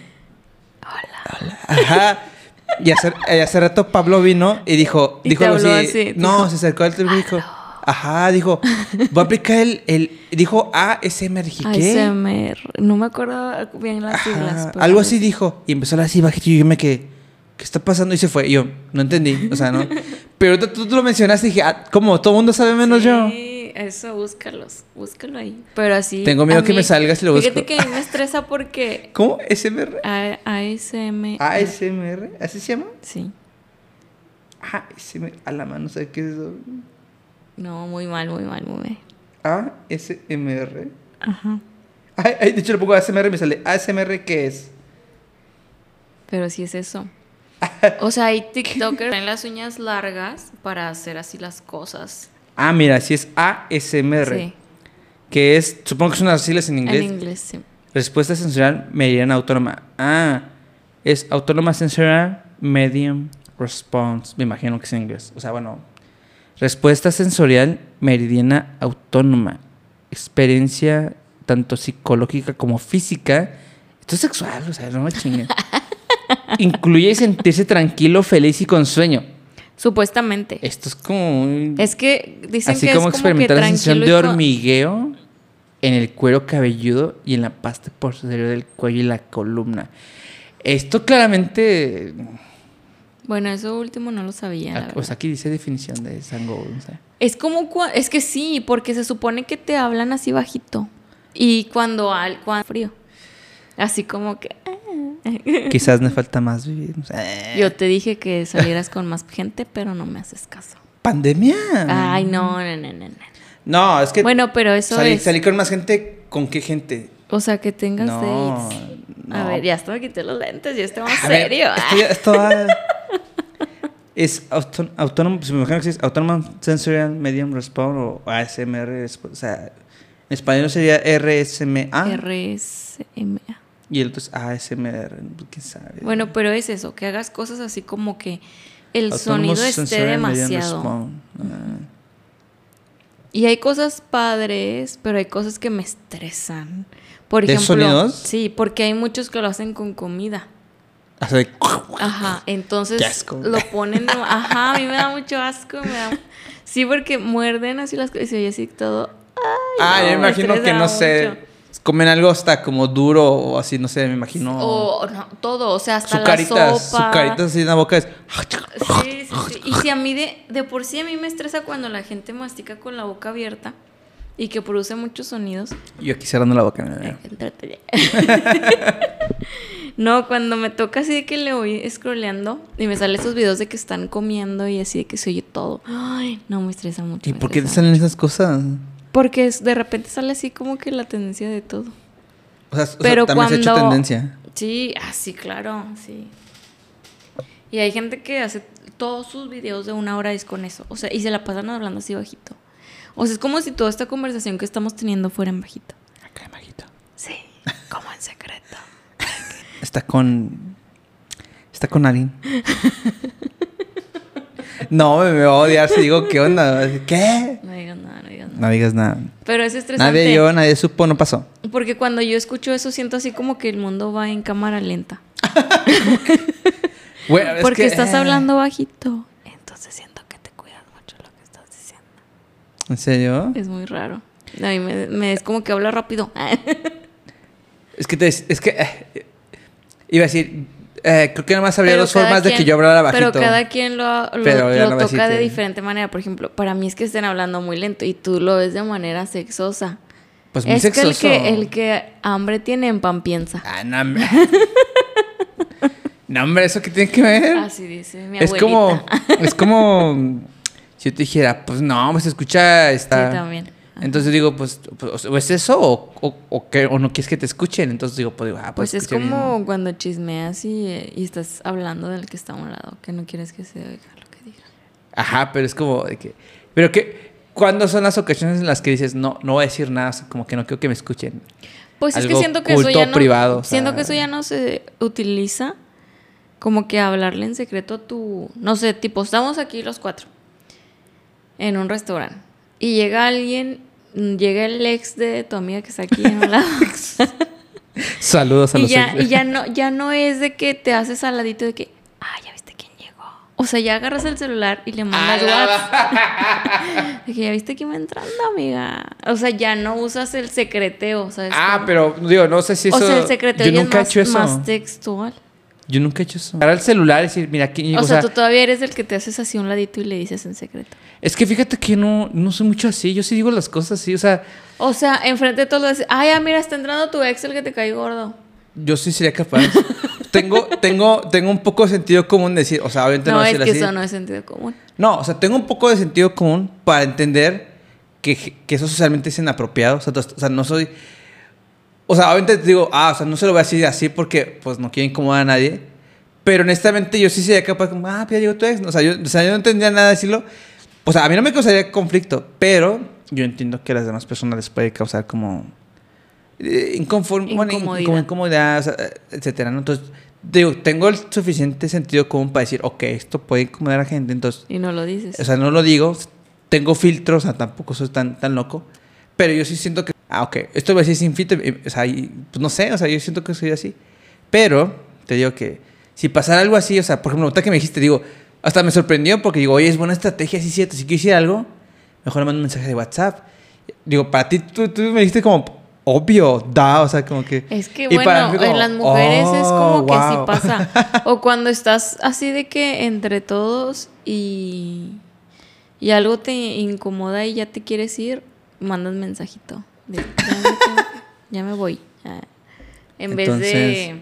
Hola. Ajá. Y hace, y hace rato Pablo vino y dijo... Y dijo algo así. así, no, dijo, se acercó al teléfono y dijo... Ajá, dijo... Voy a aplicar el... el dijo ASMR. ¿qué? ASMR. No me acuerdo bien las siglas. Ajá, pero algo así dijo. Y empezó a hablar así bajito y yo me quedé... ¿Qué está pasando? Y se fue. Y yo, no entendí. O sea, no... Pero tú, tú lo mencionaste y dije... Ah, ¿Cómo? ¿Todo el mundo sabe menos yo? Eso, búscalos. Búscalo ahí. Pero así. Tengo miedo que me salga si lo Fíjate busco. que a mí me estresa porque. ¿Cómo? ¿SMR? A- ASMR. ASMR, ¿así se llama? Sí. ASMR, a la mano, ¿sabes qué es eso? No, muy mal, muy mal, muy mal. ASMR. Ajá. Ay, ay, de hecho le pongo ASMR y me sale ASMR, ¿qué es? Pero sí es eso. O sea, hay TikTokers que traen las uñas largas para hacer así las cosas. Ah, mira, sí es ASMR. Sí. Que es, supongo que son las siglas en En inglés. inglés, sí. Respuesta sensorial meridiana autónoma. Ah, es autónoma sensorial medium response. Me imagino que es en inglés. O sea, bueno. Respuesta sensorial meridiana autónoma. Experiencia tanto psicológica como física. Esto es sexual, o sea, no me. Incluye sentirse tranquilo, feliz y con sueño. Supuestamente. Esto es como. un- Es que dicen así que como es como que experimentar la sensación de hormigueo en el cuero cabelludo y en la pasta posterior del cuello y la columna. Esto claramente. Bueno, eso último no lo sabía. la Ac- verdad. Pues aquí dice definición de sango. no sé. Es como es que sí, porque se supone que te hablan así bajito. Y cuando al cuando frío. Así como que ah. Quizás me falta más vivir. yo te dije que salieras con más gente, pero no me haces caso. ¿Pandemia? Ay, no, no, no, no. no. Es que. Bueno, pero eso salí, es. salí con más gente. ¿Con qué gente? O sea, que tengas No, dates. no. A ver, ya hasta me quité los lentes, ya estoy más A ver, serio. esto va- es autó- autónomo, pues me imagino que es Autonomous Sensorial Medium Response o ASMR. O sea, en español sería RSMA RSMA. Y el otro es ASMR. ¿Quién sabe? Bueno, pero es eso, que hagas cosas así como que el sonido esté demasiado. Ah. Y hay cosas padres, pero hay cosas que me estresan. Por ¿De ejemplo, sonidos? sí, porque hay muchos que lo hacen con comida. Ajá, entonces Qué asco. lo ponen, de- ajá, a mí me da mucho asco, me da- sí, porque muerden así las cosas y se oye así todo. Ah, no, yo me imagino que no sé. Comen algo hasta como duro o así, no sé, me imagino. O no, todo, o sea, hasta su la carita, su sopa. carita así en la boca es. Sí, sí, sí. Y si a mí de, de por sí a mí me estresa cuando la gente mastica con la boca abierta. y que produce muchos sonidos. Yo aquí cerrando la boca. ya. no, cuando me toca así de que le voy scrolleando y me salen esos videos de que están comiendo y así de que se oye todo. Ay, no, me estresa mucho. ¿Y por qué te salen esas cosas? Porque es- de repente sale así como que la tendencia de todo. O sea, o sea, Pero también se ha hecho cuando- tendencia. Sí, ah, sí, claro, sí. Y hay gente que hace todos sus videos de una hora es con eso. O sea, y se la pasan hablando así bajito. O sea, es como si toda esta conversación que estamos teniendo fuera en bajito. Acá, majito. Sí, como en secreto. Está con. Está con alguien. no, me, me va a odiar si digo qué onda. ¿Qué? No digas nada, no digas nada. Pero es estresante. Nadie yo, nadie supo, no pasó. Porque cuando yo escucho eso siento así como que el mundo va en cámara lenta. Bueno, es Porque que, estás eh, hablando bajito. Entonces siento que te cuidas mucho lo que estás diciendo. ¿En serio? Es muy raro. A mí me, me- es como que habla rápido. Es que te, es que eh, iba a decir, eh, creo que nomás habría Pero dos formas de que yo hablara bajito. Pero cada quien lo, Pero no toca de diferente manera. Por ejemplo, para mí es que estén hablando muy lento y tú lo ves de manera sexosa. Pues muy es que el, que el que hambre tiene en pan piensa. Ah, no, hombre. no, hombre, ¿eso qué tiene que ver? Así dice mi es abuelita. como, es como si yo te dijera, pues no, pues escucha esta. Sí, también. Entonces digo, pues, pues, o es eso o, o, o que, o no quieres que te escuchen. Entonces digo, pues digo, ah, pues, Pues es bien. como cuando chismeas y, y estás hablando del que está a un lado, que no quieres que se oiga lo que diga. Ajá, pero es como de que. Pero que. ¿Cuándo son las ocasiones en las que dices, no, no voy a decir nada, como que no quiero que me escuchen? Pues es que Algo siento que eso culto ya no privado, siento sea. que eso ya no se utiliza como que hablarle en secreto a tu, no sé, tipo, estamos aquí los cuatro en un restaurante y llega alguien, llega el ex de tu amiga que está aquí en un lado. Saludos a y los ya, ex- y ya no ya no es de que te haces al ladito de que, ah, ya viste quién llegó. O sea, ya agarras el celular y le mandas WhatsApp. De que ya viste quién va entrando, amiga. O sea, ya no usas el secreteo, ¿sabes? Ah, cómo? pero digo, no sé si eso. O sea, el secreteo Yo ya nunca he es hecho más, eso. más textual. Yo nunca he hecho eso. Agarrar el celular y decir, mira, aquí. O, sea, tú todavía eres el que te haces así un ladito y le dices en secreto. Es que fíjate que no, no soy mucho así. Yo sí digo las cosas así. O sea, O sea, enfrente de todos lo dices, ay, ah, mira, está entrando tu ex el que te cae gordo. yo sí sería capaz. tengo, tengo, tengo un poco de sentido común de decir, o sea, obviamente no, No, es que así. eso no es sentido común. No, o sea, tengo un poco de sentido común para entender que, que eso socialmente es inapropiado. O sea, o sea, no soy. O sea, obviamente te digo, ah, o sea, no se lo voy a decir así porque pues no quiero incomodar a nadie. Pero honestamente yo sí sería capaz como, ah, pues ya llegó tu ex. O sea, yo, o sea, yo no tendría nada de decirlo. O sea, a mí no me causaría conflicto, pero yo entiendo que a las demás personas les puede causar como eh, inconform- Incomodidad. como incomodidad, o sea, etcétera, ¿no? Entonces, digo, tengo el suficiente sentido común para decir, ok, esto puede incomodar a la gente, entonces Y no lo dices. o sea, no lo digo. Tengo filtros, o sea, tampoco soy tan, tan loco. Pero yo sí siento que. Ah, ok. Esto va a decir sin filtro. O sea, y, pues no sé, o sea, yo siento que soy así. Pero te digo que si pasara algo así, o sea, por ejemplo, ahorita que me dijiste, digo, hasta me sorprendió porque digo, oye, es buena estrategia, sí, cierto. Si quiero decir algo, mejor le mando un mensaje de WhatsApp. Digo, para ti, tú, tú me dijiste como obvio, da, o sea, como que. Es que para bueno, como, en las mujeres es como "Oh, que sí wow". pasa. O cuando estás así de que entre todos y, y algo te incomoda y ya te quieres ir, mandas mensajito. de, ya, me tengo- ya me voy. ya". En vez de,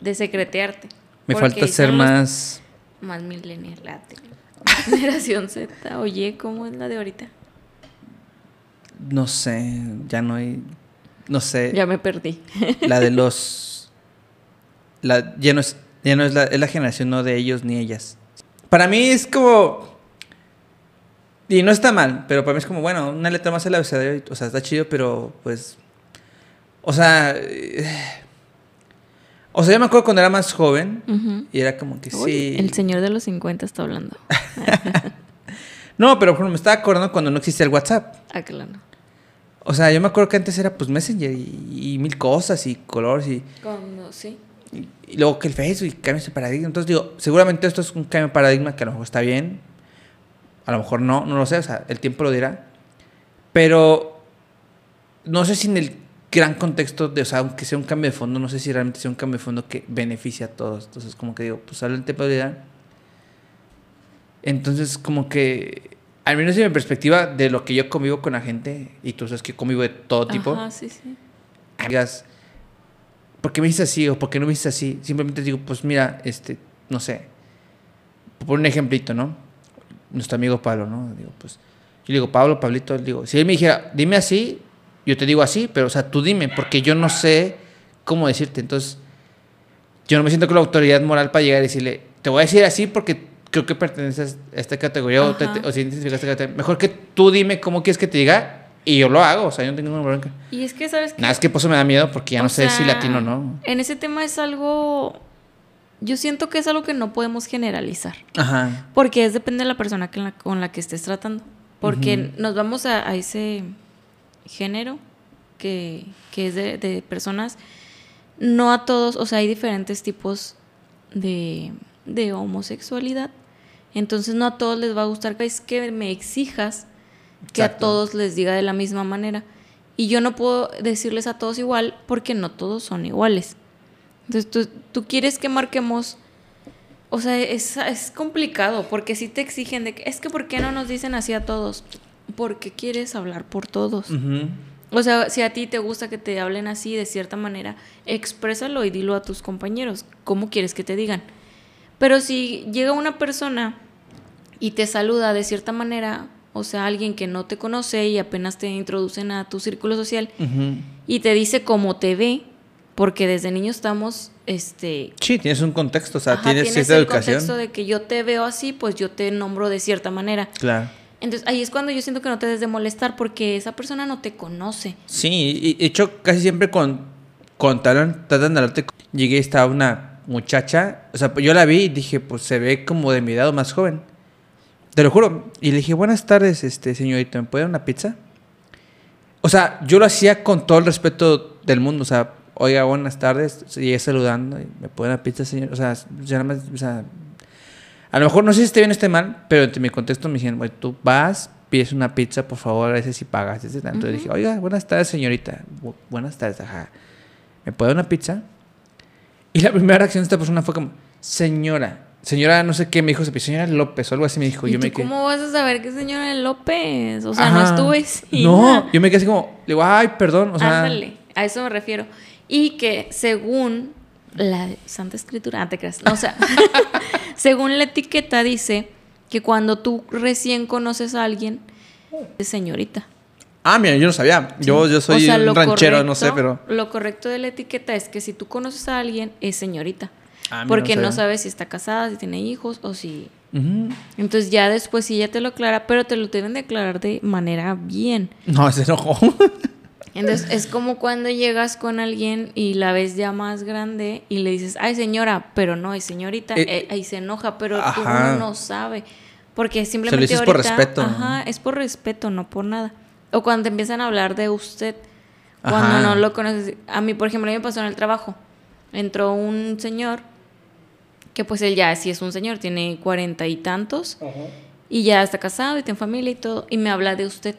de secretearte. Me Porque falta ser más. Más millennial, la generación Z. Oye, ¿cómo es la de ahorita? No sé, ya no hay. No sé. Ya me perdí. la de los la, ya no es ya no es la, es la generación no de ellos ni ellas para mí es como y no está mal pero para mí es como bueno una letra más el abecedario o sea está chido pero pues o sea eh, o sea yo me acuerdo cuando era más joven y era como que Uy, sí El señor de los 50 está hablando. no pero por ejemplo, me estaba acordando cuando no existía el WhatsApp Ah, claro. o sea yo me acuerdo que antes era pues Messenger y, y mil cosas y colores y Cuando, sí. Y luego que el Facebook y cambia ese paradigma. Entonces digo, seguramente esto es un cambio de paradigma que a lo mejor está bien. A lo mejor no, no lo sé, o sea, el tiempo lo dirá. Pero no sé si en el gran contexto de, o sea, aunque sea un cambio de fondo, no sé si realmente sea un cambio de fondo que beneficia a todos. Entonces como que digo, pues habla el tiempo lo dirá. Entonces como que al menos en mi perspectiva de lo que yo convivo con la gente, y tú sabes que convivo de todo tipo, Ajá, sí, sí. digas, ¿por qué me dices así o por qué no me dices así? Simplemente digo, pues mira, este, no sé, por un ejemplito, ¿no? Nuestro amigo Pablo, ¿no? Digo, pues, yo le digo, Pablo, Pablito, le digo, si él me dijera, dime así, yo te digo así, pero, o sea, tú dime, porque yo no sé cómo decirte. Entonces, yo no me siento con la autoridad moral para llegar y decirle, te voy a decir así porque creo que perteneces a esta categoría o, te- o si identificas a esta categoría. Mejor que tú dime cómo quieres que te diga y yo lo hago, o sea, yo no tengo ninguna bronca. Y es que, ¿sabes qué? Nada, es que por eso me da miedo porque ya O no sé si sea, latino o no. En ese tema es algo. Yo siento que es algo que no podemos generalizar. Ajá. Porque es depende de la persona que la- con la que estés tratando. Porque nos vamos a, a ese género que, que es de, de personas. No a todos, o sea, hay diferentes tipos de, de homosexualidad. Entonces no a todos les va a gustar que es que me exijas que a todos les diga de la misma manera. Y yo no puedo decirles a todos igual porque no todos son iguales. Entonces tú, tú quieres que marquemos o sea, es, es complicado porque si te exigen de que es que ¿por qué no nos dicen así a todos? Porque quieres hablar por todos. O sea, si a ti te gusta que te hablen así de cierta manera, exprésalo y dilo a tus compañeros. ¿Cómo quieres que te digan? Pero si llega una persona y te saluda de cierta manera, o sea, alguien que no te conoce y apenas te introducen a tu círculo social y te dice cómo te ve, porque desde niños estamos, este, Sí, tienes un contexto, o sea, Ajá, tienes, tienes cierta el educación. contexto de que yo te veo así, pues yo te nombro de cierta manera. Claro. Entonces ahí es cuando yo siento que no te des de molestar porque esa persona no te conoce. Sí, y de hecho casi siempre con, con tratan, tratan de hablarte. Llegué estaba una muchacha, o sea, yo la vi y dije, pues se ve como de mi edad o más joven. Te lo juro. Y le dije, buenas tardes, este señorita, ¿me puede dar una pizza? O sea, yo lo hacía con todo el respeto del mundo, o sea, oiga, buenas tardes, llegué saludando, ¿me puede dar una pizza, señor? O sea, ya nada más, o sea, a lo mejor no sé si esté bien o esté mal, pero entre mi contexto me dijeron, "Güey, tú vas, pides una pizza, por favor, a veces si pagas. etc. Entonces dije, oiga, buenas tardes, señorita. Bu- buenas tardes, ajá. ¿Me puede dar una pizza? Y la primera reacción de esta persona fue como, señora, señora no sé qué, me dijo, señora López o algo así me dijo. ¿Y yo tú me quedé, cómo vas a saber que es señora López? O sea, Ajá. no estuve. No, yo me quedé así como, le digo, ay, perdón, o sea, Ándale, a eso me refiero. Y que según la Santa Escritura, ah, te creas. No, o sea, según la etiqueta dice que cuando tú recién conoces a alguien, es señorita. ah, mira, yo no sabía. Yo, yo soy O sea, un ranchero, no sé, pero... Lo correcto de la etiqueta es que si tú conoces a alguien, es señorita. Ah, mira, porque no sabes si está casada, si tiene hijos o si... Entonces ya después sí ya te lo aclara, pero te lo deben de aclarar de manera bien. No, se enojó. Entonces es como cuando llegas con alguien y la ves ya más grande y le dices, ay señora, pero no, es señorita, Eh, eh, ahí se enoja, pero tú ajá. no sabe. Porque simplemente dices por ahorita- respeto. Ajá, es por respeto, no por nada. O cuando te empiezan a hablar de usted, Ajá. cuando no lo conoces. A mí, por ejemplo, a mí me pasó en el trabajo. Entró un señor, que pues él ya sí es un señor, tiene cuarenta y tantos, y ya está casado y tiene familia y todo, y me habla de usted.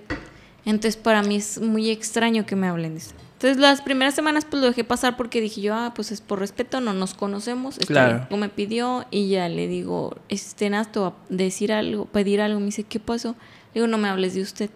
Entonces para mí es muy extraño que me hablen de usted. Entonces las primeras semanas pues lo dejé pasar porque dije yo, ah, pues es por respeto, no nos conocemos. está Claro. me pidió y ya le digo, este Nasto, a decir algo, pedir algo. Me dice, ¿qué pasó? Le digo, no me hables de usted.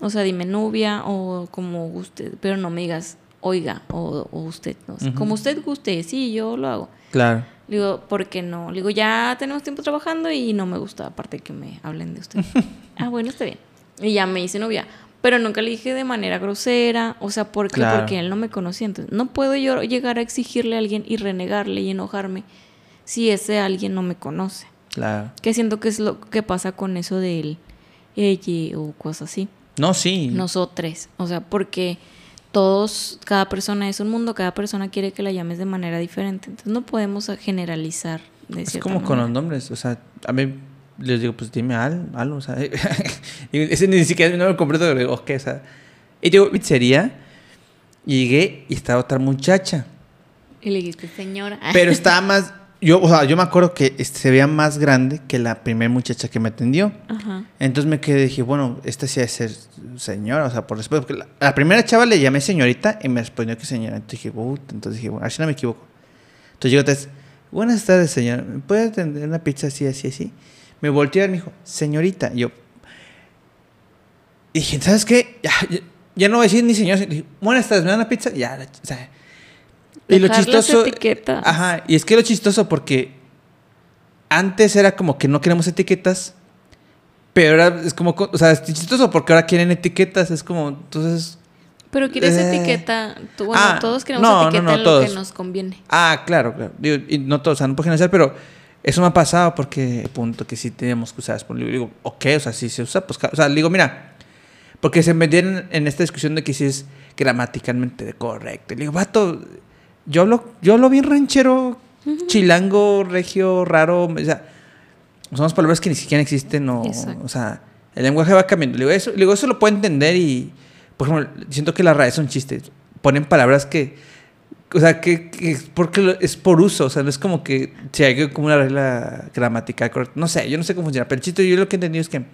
O sea, dime novia o como usted, pero no me digas oiga o, o usted. No sé, Como usted guste, sí, yo lo hago. claro. Le digo, ¿por qué no? Le digo, ya tenemos tiempo trabajando y no me gusta, aparte que me hablen de usted. ah, bueno, está bien. Y ya me hice novia. Pero nunca le dije de manera grosera, o sea, ¿por qué? Claro. Porque él no me conocía. Entonces, no puedo yo llegar a exigirle a alguien y renegarle y enojarme si ese alguien no me conoce. Claro. Que siento que es lo que pasa con eso del ella o cosas así. No, sí. Nosotros. O sea, porque todos, cada persona es un mundo, cada persona quiere que la llames de manera diferente. Entonces no podemos generalizar de Es como con los nombres, o sea, a mí les digo, pues dime al- algo, o sea, ese ni siquiera es mi nombre completo, pero digo, ok, o sea, y digo, pizzería, y llegué y estaba otra muchacha, Y le dijiste, señora. pero estaba más, yo, o sea, yo me acuerdo que se veía más grande que la primera muchacha que me atendió, Ajá. entonces me quedé, dije, bueno, esta sí debe ser señora, o sea, por respeto, porque la, la primera chava le llamé señorita y me respondió que señora, entonces dije, "Puta", entonces dije, bueno, así no me equivoco. Entonces llegó otra vez, buenas tardes, señora, ¿me puede atender una pizza así, así, así? Me volteó y me dijo, señorita, y yo, Y dije, ¿sabes qué? Ya, ya, ya no voy a decir ni señor. Dije, buenas tardes, ¿me dan una pizza? Ya, o sea. Y lo las chistoso. etiquetas. Ajá, y es que lo chistoso porque antes era como que no queremos etiquetas, pero ahora es como, co- o sea, es chistoso porque ahora quieren etiquetas, es como, entonces, Pero quieres Eh. etiqueta. tú- bueno, Ah, todos queremos no, no, etiqueta no, en lo todos. que nos conviene. ah, claro, claro, Digo, y no todos, o sea, no por generalizar, pero eso me ha pasado porque, punto, que sí tenemos que usar, pues, digo, ok, o sea, si se usa, pues, o sea, digo, mira, porque se metieron en esta discusión de que si es gramaticalmente correcto, y le digo, vato, yo hablo, yo hablo bien ranchero, chilango, regio, raro, o sea, las palabras que ni siquiera existen, o, Exacto. o sea, el lenguaje va cambiando. Le digo, eso, le digo, eso lo puedo entender y, por ejemplo, siento que la RAE son chistes. Ponen palabras que, o sea, que, que es porque es por uso, o sea, no es como que si hay como una regla gramatical correcta. No sé, yo no sé cómo funciona, pero el chiste yo lo que he entendido es que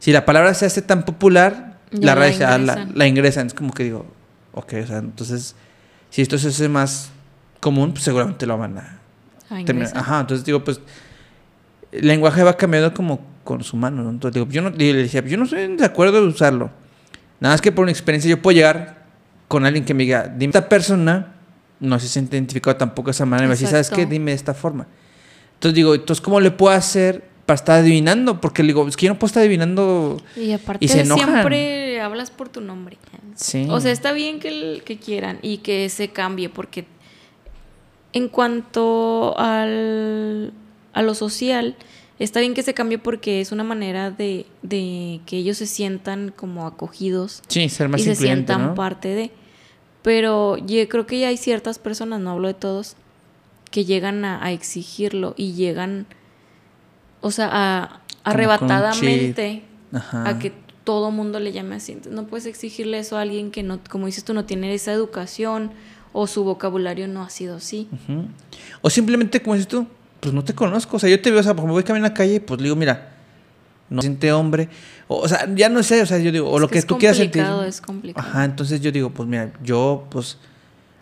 si la palabra se hace tan popular, la la ah, la, ingresan. la ingresan. Es como que digo, ok, o sea, entonces, si esto se hace más común, pues seguramente lo van a terminar. Ajá, entonces digo, pues el lenguaje va cambiando como con su mano, ¿no? Entonces digo, yo no, le decía, yo no estoy de acuerdo de usarlo. Nada más que por una experiencia yo puedo llegar con alguien que me diga, dime esta persona, no se siente identificado tampoco de esa manera, y me decir, ¿sabes qué? Dime de esta forma. Entonces digo, entonces ¿cómo le puedo hacer para estar adivinando? Porque le digo, es que yo no puedo estar adivinando. Y aparte Y se enojan. siempre hablas por tu nombre. Sí. O sea, está bien que, el- que quieran y que se cambie porque en cuanto al, a lo social, está bien que se cambie porque es una manera de, de que ellos se sientan como acogidos sí, ser más y se sientan ¿no? parte de. Pero yo creo que ya hay ciertas personas, no hablo de todos, que llegan a, a exigirlo y llegan, o sea, a, arrebatadamente a que todo mundo le llame así. No puedes exigirle eso a alguien que no, como dices tú, no tiene esa educación o su vocabulario no ha sido así. Ujú. O simplemente, como dices tú, pues no te conozco. O sea, yo te veo, o sea, por ejemplo, voy caminando en la calle, pues le digo, mira, no siente hombre. O, o sea, ya no sé, o sea, yo digo, o Es lo que que, es tú quieras sentir. complicado, es complicado. Ajá, entonces yo digo, pues mira, yo, pues,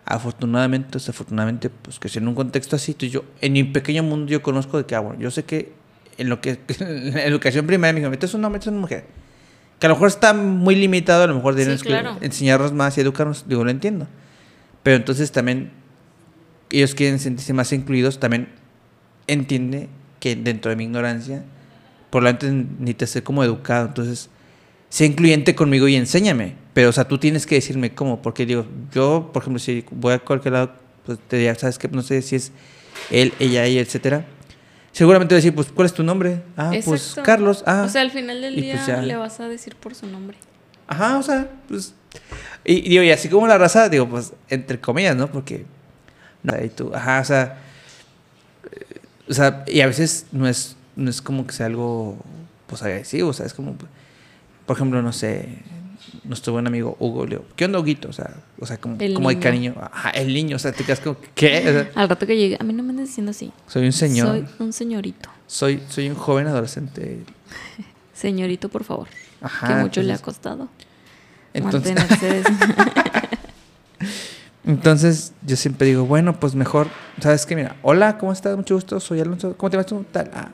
afortunadamente, desafortunadamente, pues, que en un contexto así, entonces yo, en mi pequeño mundo, yo conozco de que, ah, bueno, yo sé que en lo que, en la educación primaria, me dijo, este es un hombre, es una mujer. Que a lo mejor está muy limitado, a lo mejor de Sí, claro. enseñarnos más y educarnos, digo, lo entiendo. Pero entonces también ellos quieren sentirse más incluidos, también entiende que dentro de mi ignorancia, por lo tanto necesito ser como educado. Entonces, sé incluyente conmigo y enséñame. Pero, o sea, tú tienes que decirme cómo. Porque digo, yo, por ejemplo, si voy a cualquier lado, pues te diría, ¿sabes qué? No sé si es él, ella, ella, etcétera. Seguramente voy a decir, pues, ¿cuál es tu nombre? Ah, pues. Carlos. Ah, o sea, al final del día pues ya. le vas a decir por su nombre. Ajá, o sea, pues. Y, y digo, y así como la raza, digo, pues, entre comillas, ¿no? Porque. No, y tú, ajá, o sea. eh, O sea, y a veces no es, no es como que sea algo, pues, agresivo, o sea, es como. Por ejemplo, no sé. Nuestro buen amigo Hugo, le digo, ¿qué onda, Huguito? O sea, o sea como, El como de cariño. Ajá, el niño, o sea, te quedas como, ¿qué? O sea, Al rato que llegue, a mí no me andes diciendo así. soy un señor. Soy un señorito. Soy, soy un joven adolescente. Señorito, por favor. Ajá. que mucho le ha costado Entonces, Entonces yo siempre digo, bueno, pues mejor, ¿sabes qué? Mira, hola, ¿cómo estás? Mucho gusto, soy Alonso. ¿Cómo te llamas tú? Tal. Ah.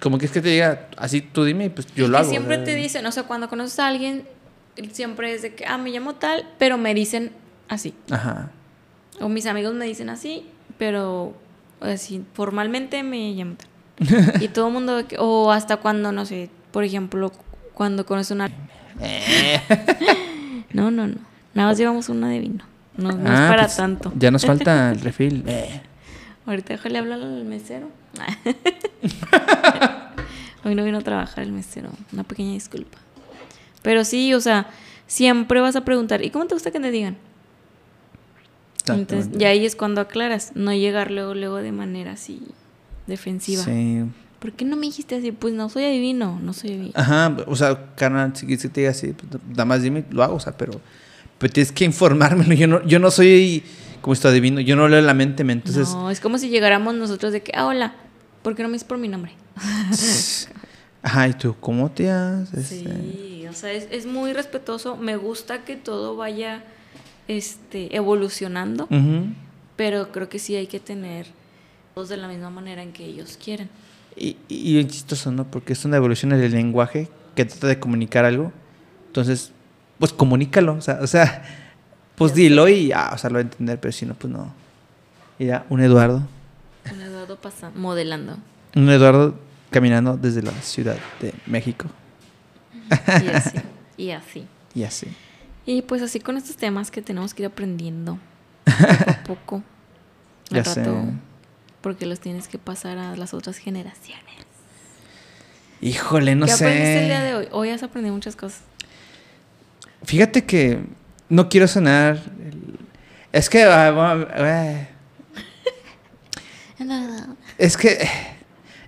Como que es que te diga, así tú dime y pues yo Es lo hago. siempre o sea. te dicen, o sea, cuando conoces a alguien, siempre es de que, ah, me llamo tal, pero me dicen así. Ajá. O mis amigos me dicen así, pero así, formalmente me llamo tal. y todo el mundo, o hasta cuando, no sé, por ejemplo, cuando conoces una... Eh. No, no, no. Nada más llevamos una de vino. No, no Ah, es para pues, tanto. Ya nos falta el refil. Eh. Ahorita déjale hablar al mesero. Hoy no vino a trabajar el mesero. Una pequeña disculpa. Pero sí, o sea, siempre vas a preguntar, ¿y cómo te gusta que te digan? Entonces, y ahí es cuando aclaras, no llegar luego, luego de manera así defensiva. Sí. ¿Por qué no me dijiste así? Pues no soy adivino, no soy adivino. Ajá, o sea, carnal, si, si te diga así, pues, nada más dime, lo hago, o sea, pero, pero tienes que informármelo. Yo no, yo no soy como esto adivino, yo no leo la mente, me- entonces. no, es como si llegáramos nosotros de que, ah, hola, ¿por qué no me dices por mi nombre? Ajá, ¿y tú cómo te haces? Sí, o sea, es, es muy respetuoso. Me gusta que todo vaya este, evolucionando, pero creo que sí hay que tener todos de la misma manera en que ellos quieren. Y, y bien chistoso, ¿no? Porque es una evolución en el lenguaje que trata de comunicar algo. Entonces, pues comunícalo, o sea, o sea pues dilo y ya, o sea, lo va a entender, pero si no, pues no. Y ya, un Eduardo. Eduardo pasando, modelando. Un Eduardo caminando desde la Ciudad de México. Y así. y así. Y así. Y pues así con estos temas que tenemos que ir aprendiendo poco a poco. Ya sé. rato, porque los tienes que pasar a las otras generaciones. Híjole, no ¿Qué aprendiste el día sé. de hoy? Hoy has aprendido muchas cosas. Fíjate que no quiero sonar. el- Es que. eh, Es que.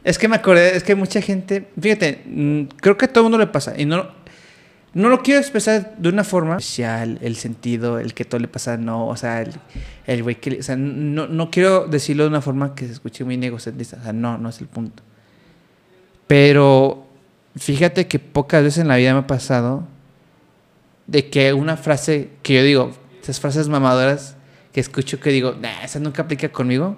Es que me acordé, es que mucha gente. Fíjate, mm, creo que a todo el mundo le pasa. Y no. No lo quiero expresar de una forma especial, el sentido, el que todo le pasa, no. O sea, el, güey que. O sea, no, no quiero decirlo de una forma que se escuche muy negocentrista. O sea, no, no es el punto. Pero fíjate que pocas veces en la vida me ha pasado de que una frase que yo digo, esas frases mamadoras que escucho que digo, nah, esa nunca aplica conmigo.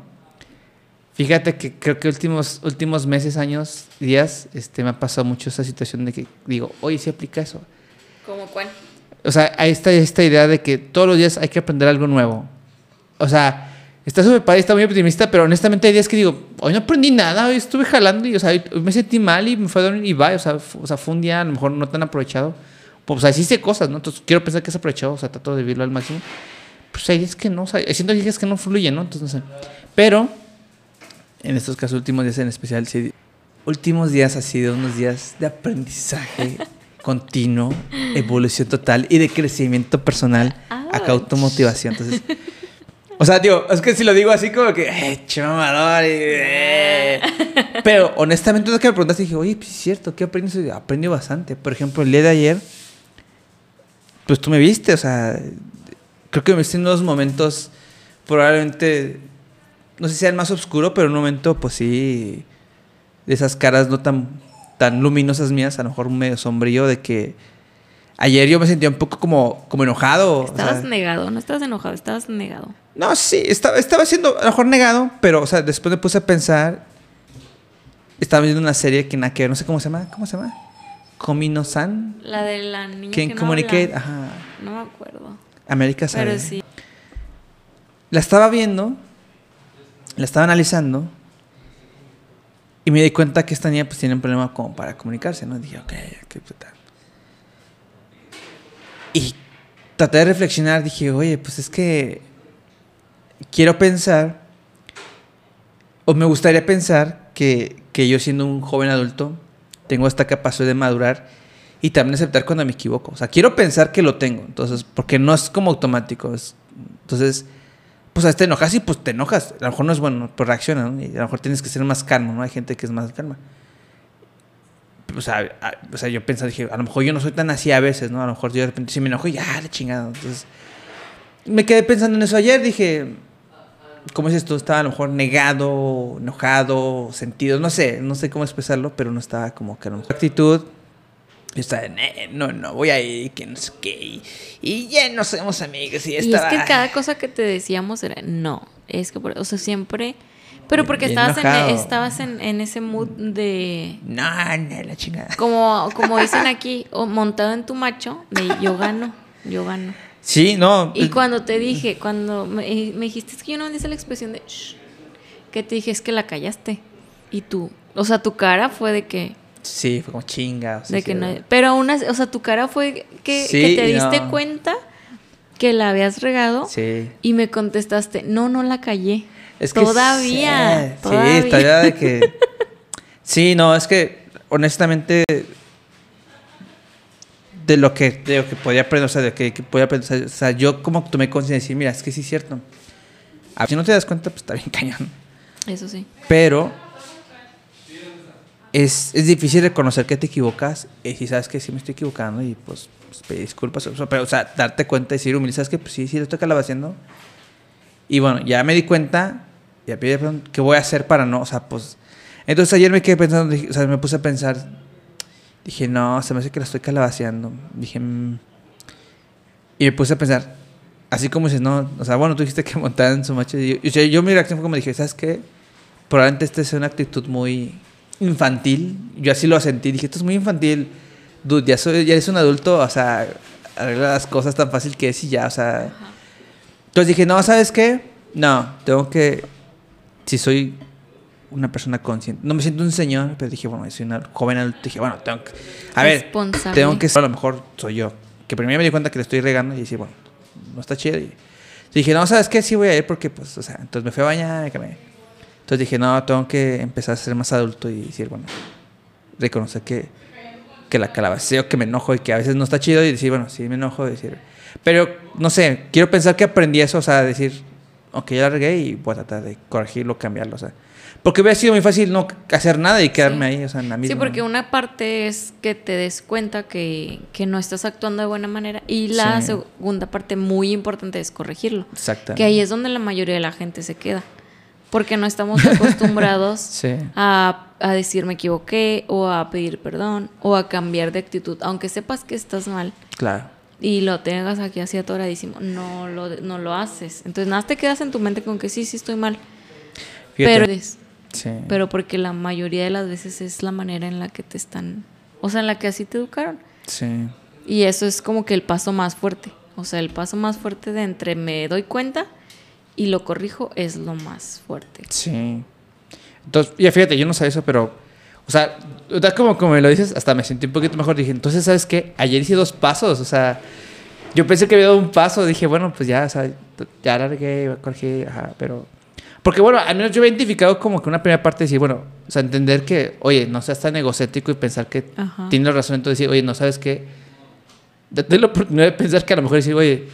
Fíjate que creo que últimos, últimos meses, años, días, este, me ha pasado mucho esa situación de que digo, oye, sí aplica eso. ¿Cómo cuál? O sea, hay esta, esta idea de que todos los días hay que aprender algo nuevo. O sea, está súper padre, está muy optimista, pero honestamente hay días que digo, hoy no aprendí nada, hoy estuve jalando y, o sea, hoy me sentí mal y me fue a dormir y va, o sea, o sea, fue un día a lo mejor no tan aprovechado. Pues así hice cosas, ¿no? Entonces quiero pensar que es aprovechado, o sea, trato de vivirlo al máximo. Pues hay días que no, o sea, siento que días que no fluyen, ¿no? Entonces, no sé. Pero, en estos casos, últimos días en especial, sí, últimos días ha sido unos días de aprendizaje continuo, evolución total y de crecimiento personal, acá automotivación. Entonces, o sea, digo, es que si lo digo así como que, eh, y, eh. Pero honestamente, lo que me preguntaste, dije, oye, pues es cierto, ¿qué aprendes? Aprendí bastante. Por ejemplo, el día de ayer, pues tú me viste, o sea, creo que me viste en unos momentos, probablemente, no sé si sea el más oscuro, pero en un momento, pues sí, de esas caras no tan, tan luminosas mías, a lo mejor medio sombrío, de que ayer yo me sentía un poco como, como enojado. o Estabas sea, negado, no estabas enojado, estabas negado. no, sí, estaba, estaba siendo a lo mejor negado, pero, o sea, después me puse a pensar. Estaba viendo una serie que nada que ver, no sé cómo se llama. ¿Cómo se llama? Komino-san. La de la niña que no Communicate. habla. Ajá. No me acuerdo. América Pero sabe. sí. La estaba viendo, la estaba analizando. Y me di cuenta que esta niña pues tiene un problema como para comunicarse, ¿no? Dije, ok, qué puta. Y traté de reflexionar, dije, oye, pues es que quiero pensar, o me gustaría pensar que, que yo siendo un joven adulto tengo esta capacidad de madurar y también aceptar cuando me equivoco. O sea, quiero pensar que lo tengo, entonces, porque no es como automático. es- entonces, pues a te enojas y pues te enojas. A lo mejor no es bueno, pues reacciona, ¿no? Y a lo mejor tienes que ser más calmo, ¿no? Hay gente que es más calma. O sea, a- o sea, yo pensaba, dije, a lo mejor yo no soy tan así a veces, ¿no? A lo mejor yo de repente sí me enojo y ya, la chingada. Entonces, me quedé pensando en eso ayer, dije, ¿cómo dices tú? Estaba a lo mejor negado, enojado, sentido, no sé, no sé cómo expresarlo, pero no estaba como que actitud. Estaba, "Nee, no, no, voy a ir, que no sé qué, y, ya no somos amigos, y Y es estaba... que cada cosa que te decíamos era no. Es que, por- o sea, siempre. Pero porque estabas, en, enojado. estabas en, en ese mood de. No, no, la chingada. Como, como dicen aquí, o montado en tu macho, de yo gano, yo gano. Sí, no. Y cuando te dije, cuando me, eh, me dijiste, es que yo no dice la expresión de shh, que te dije, es que la callaste. Y tú, o sea, tu cara fue de que. Sí, fue como chinga. sí, que no, pero aún así, o sea, tu cara fue que, Sí, que te diste no. cuenta que la habías regado y me contestaste, no, no la callé. Es que todavía, sí, todavía. Sí, todavía de que. Sí, no, es que honestamente. De lo que, de lo que podía aprender, o sea, de que, que podía aprender, o sea, yo como tomé conciencia de decir, mira, es que sí es cierto. A si no te das cuenta, pues está bien cañón. Eso sí. Pero es, es difícil reconocer que te equivocas y si sabes que sí me estoy equivocando y pues, pues, pedir disculpas. o sea, pero, o sea, darte cuenta y decir, humilde, sabes que pues, sí, sí, lo estoy calabaciendo. Y bueno, ya me di cuenta, ya pedí perdón, ¿qué voy a hacer para no? O sea, pues. Entonces ayer me quedé pensando, dije- o sea, me puse a pensar. Dije, no, se me hace que la estoy calabaceando. Dije, mm. y me puse a pensar, así como dices, no, o sea, bueno, tú dijiste que montaban en su macho. Y yo, sea, yo mi reacción fue como dije, ¿sabes qué? Probablemente esta es una actitud muy infantil. Yo así lo sentí. Dije, esto es muy infantil dude, ya, soy, ya eres un adulto, o sea, arregla las cosas tan fácil que es y ya, o sea. Entonces dije, no, ¿sabes qué? No, tengo que, si soy una persona consciente, no me siento un señor, pero dije, bueno, soy una joven adulto, dije, bueno, tengo que, a ver, tengo que ser, a lo mejor soy yo. Que primero me di cuenta que le estoy regando y dije, bueno, no está chido. Y dije, no, ¿sabes qué? Sí voy a ir porque, pues, o sea, entonces me fui a bañar, me. Entonces dije, no, tengo que empezar a ser más adulto y decir, bueno, reconocer que, que la calabaceo, que me enojo y que a veces no está chido y decir, bueno, sí me enojo y decir. Pero, no sé, quiero pensar que aprendí eso, o sea, decir, ok, ya la regué y voy a tratar de corregirlo, cambiarlo, o sea. Porque hubiera sido muy fácil no hacer nada y quedarme ahí, o sea, en la misma. Sí, porque una parte es que te des cuenta que, que no estás actuando de buena manera y la Sí. segunda parte muy importante es corregirlo. Exactamente. Que ahí es donde la mayoría de la gente se queda. Porque no estamos acostumbrados Sí. a, a decir me equivoqué o a pedir perdón o a cambiar de actitud. Aunque sepas que estás mal Claro. y lo tengas aquí así atoradísimo, no lo, no lo haces. Entonces nada, más te quedas en tu mente con que sí, sí estoy mal. Fíjate. Pero, sí. pero porque la mayoría de las veces es la manera en la que te están, o sea, en la que así te educaron. Sí. Y eso es como que el paso más fuerte. O sea, el paso más fuerte de entre me doy cuenta y lo corrijo es lo más fuerte. Sí. Entonces, ya fíjate, yo no sabía eso, pero. O sea, como, como me lo dices, hasta me sentí un poquito mejor. Dije, entonces, ¿sabes qué? Ayer hice dos pasos. O sea, yo pensé que había dado un paso. Dije, bueno, pues ya, o sea, ya largué, corregí, ajá, pero. Porque bueno, al menos yo he identificado como que una primera parte de decir, bueno, o sea, entender que, oye, no seas tan egocéntrico y pensar que tienes razón. Entonces decir, oye, no sabes qué. Date la oportunidad de pensar que a lo mejor decir, oye,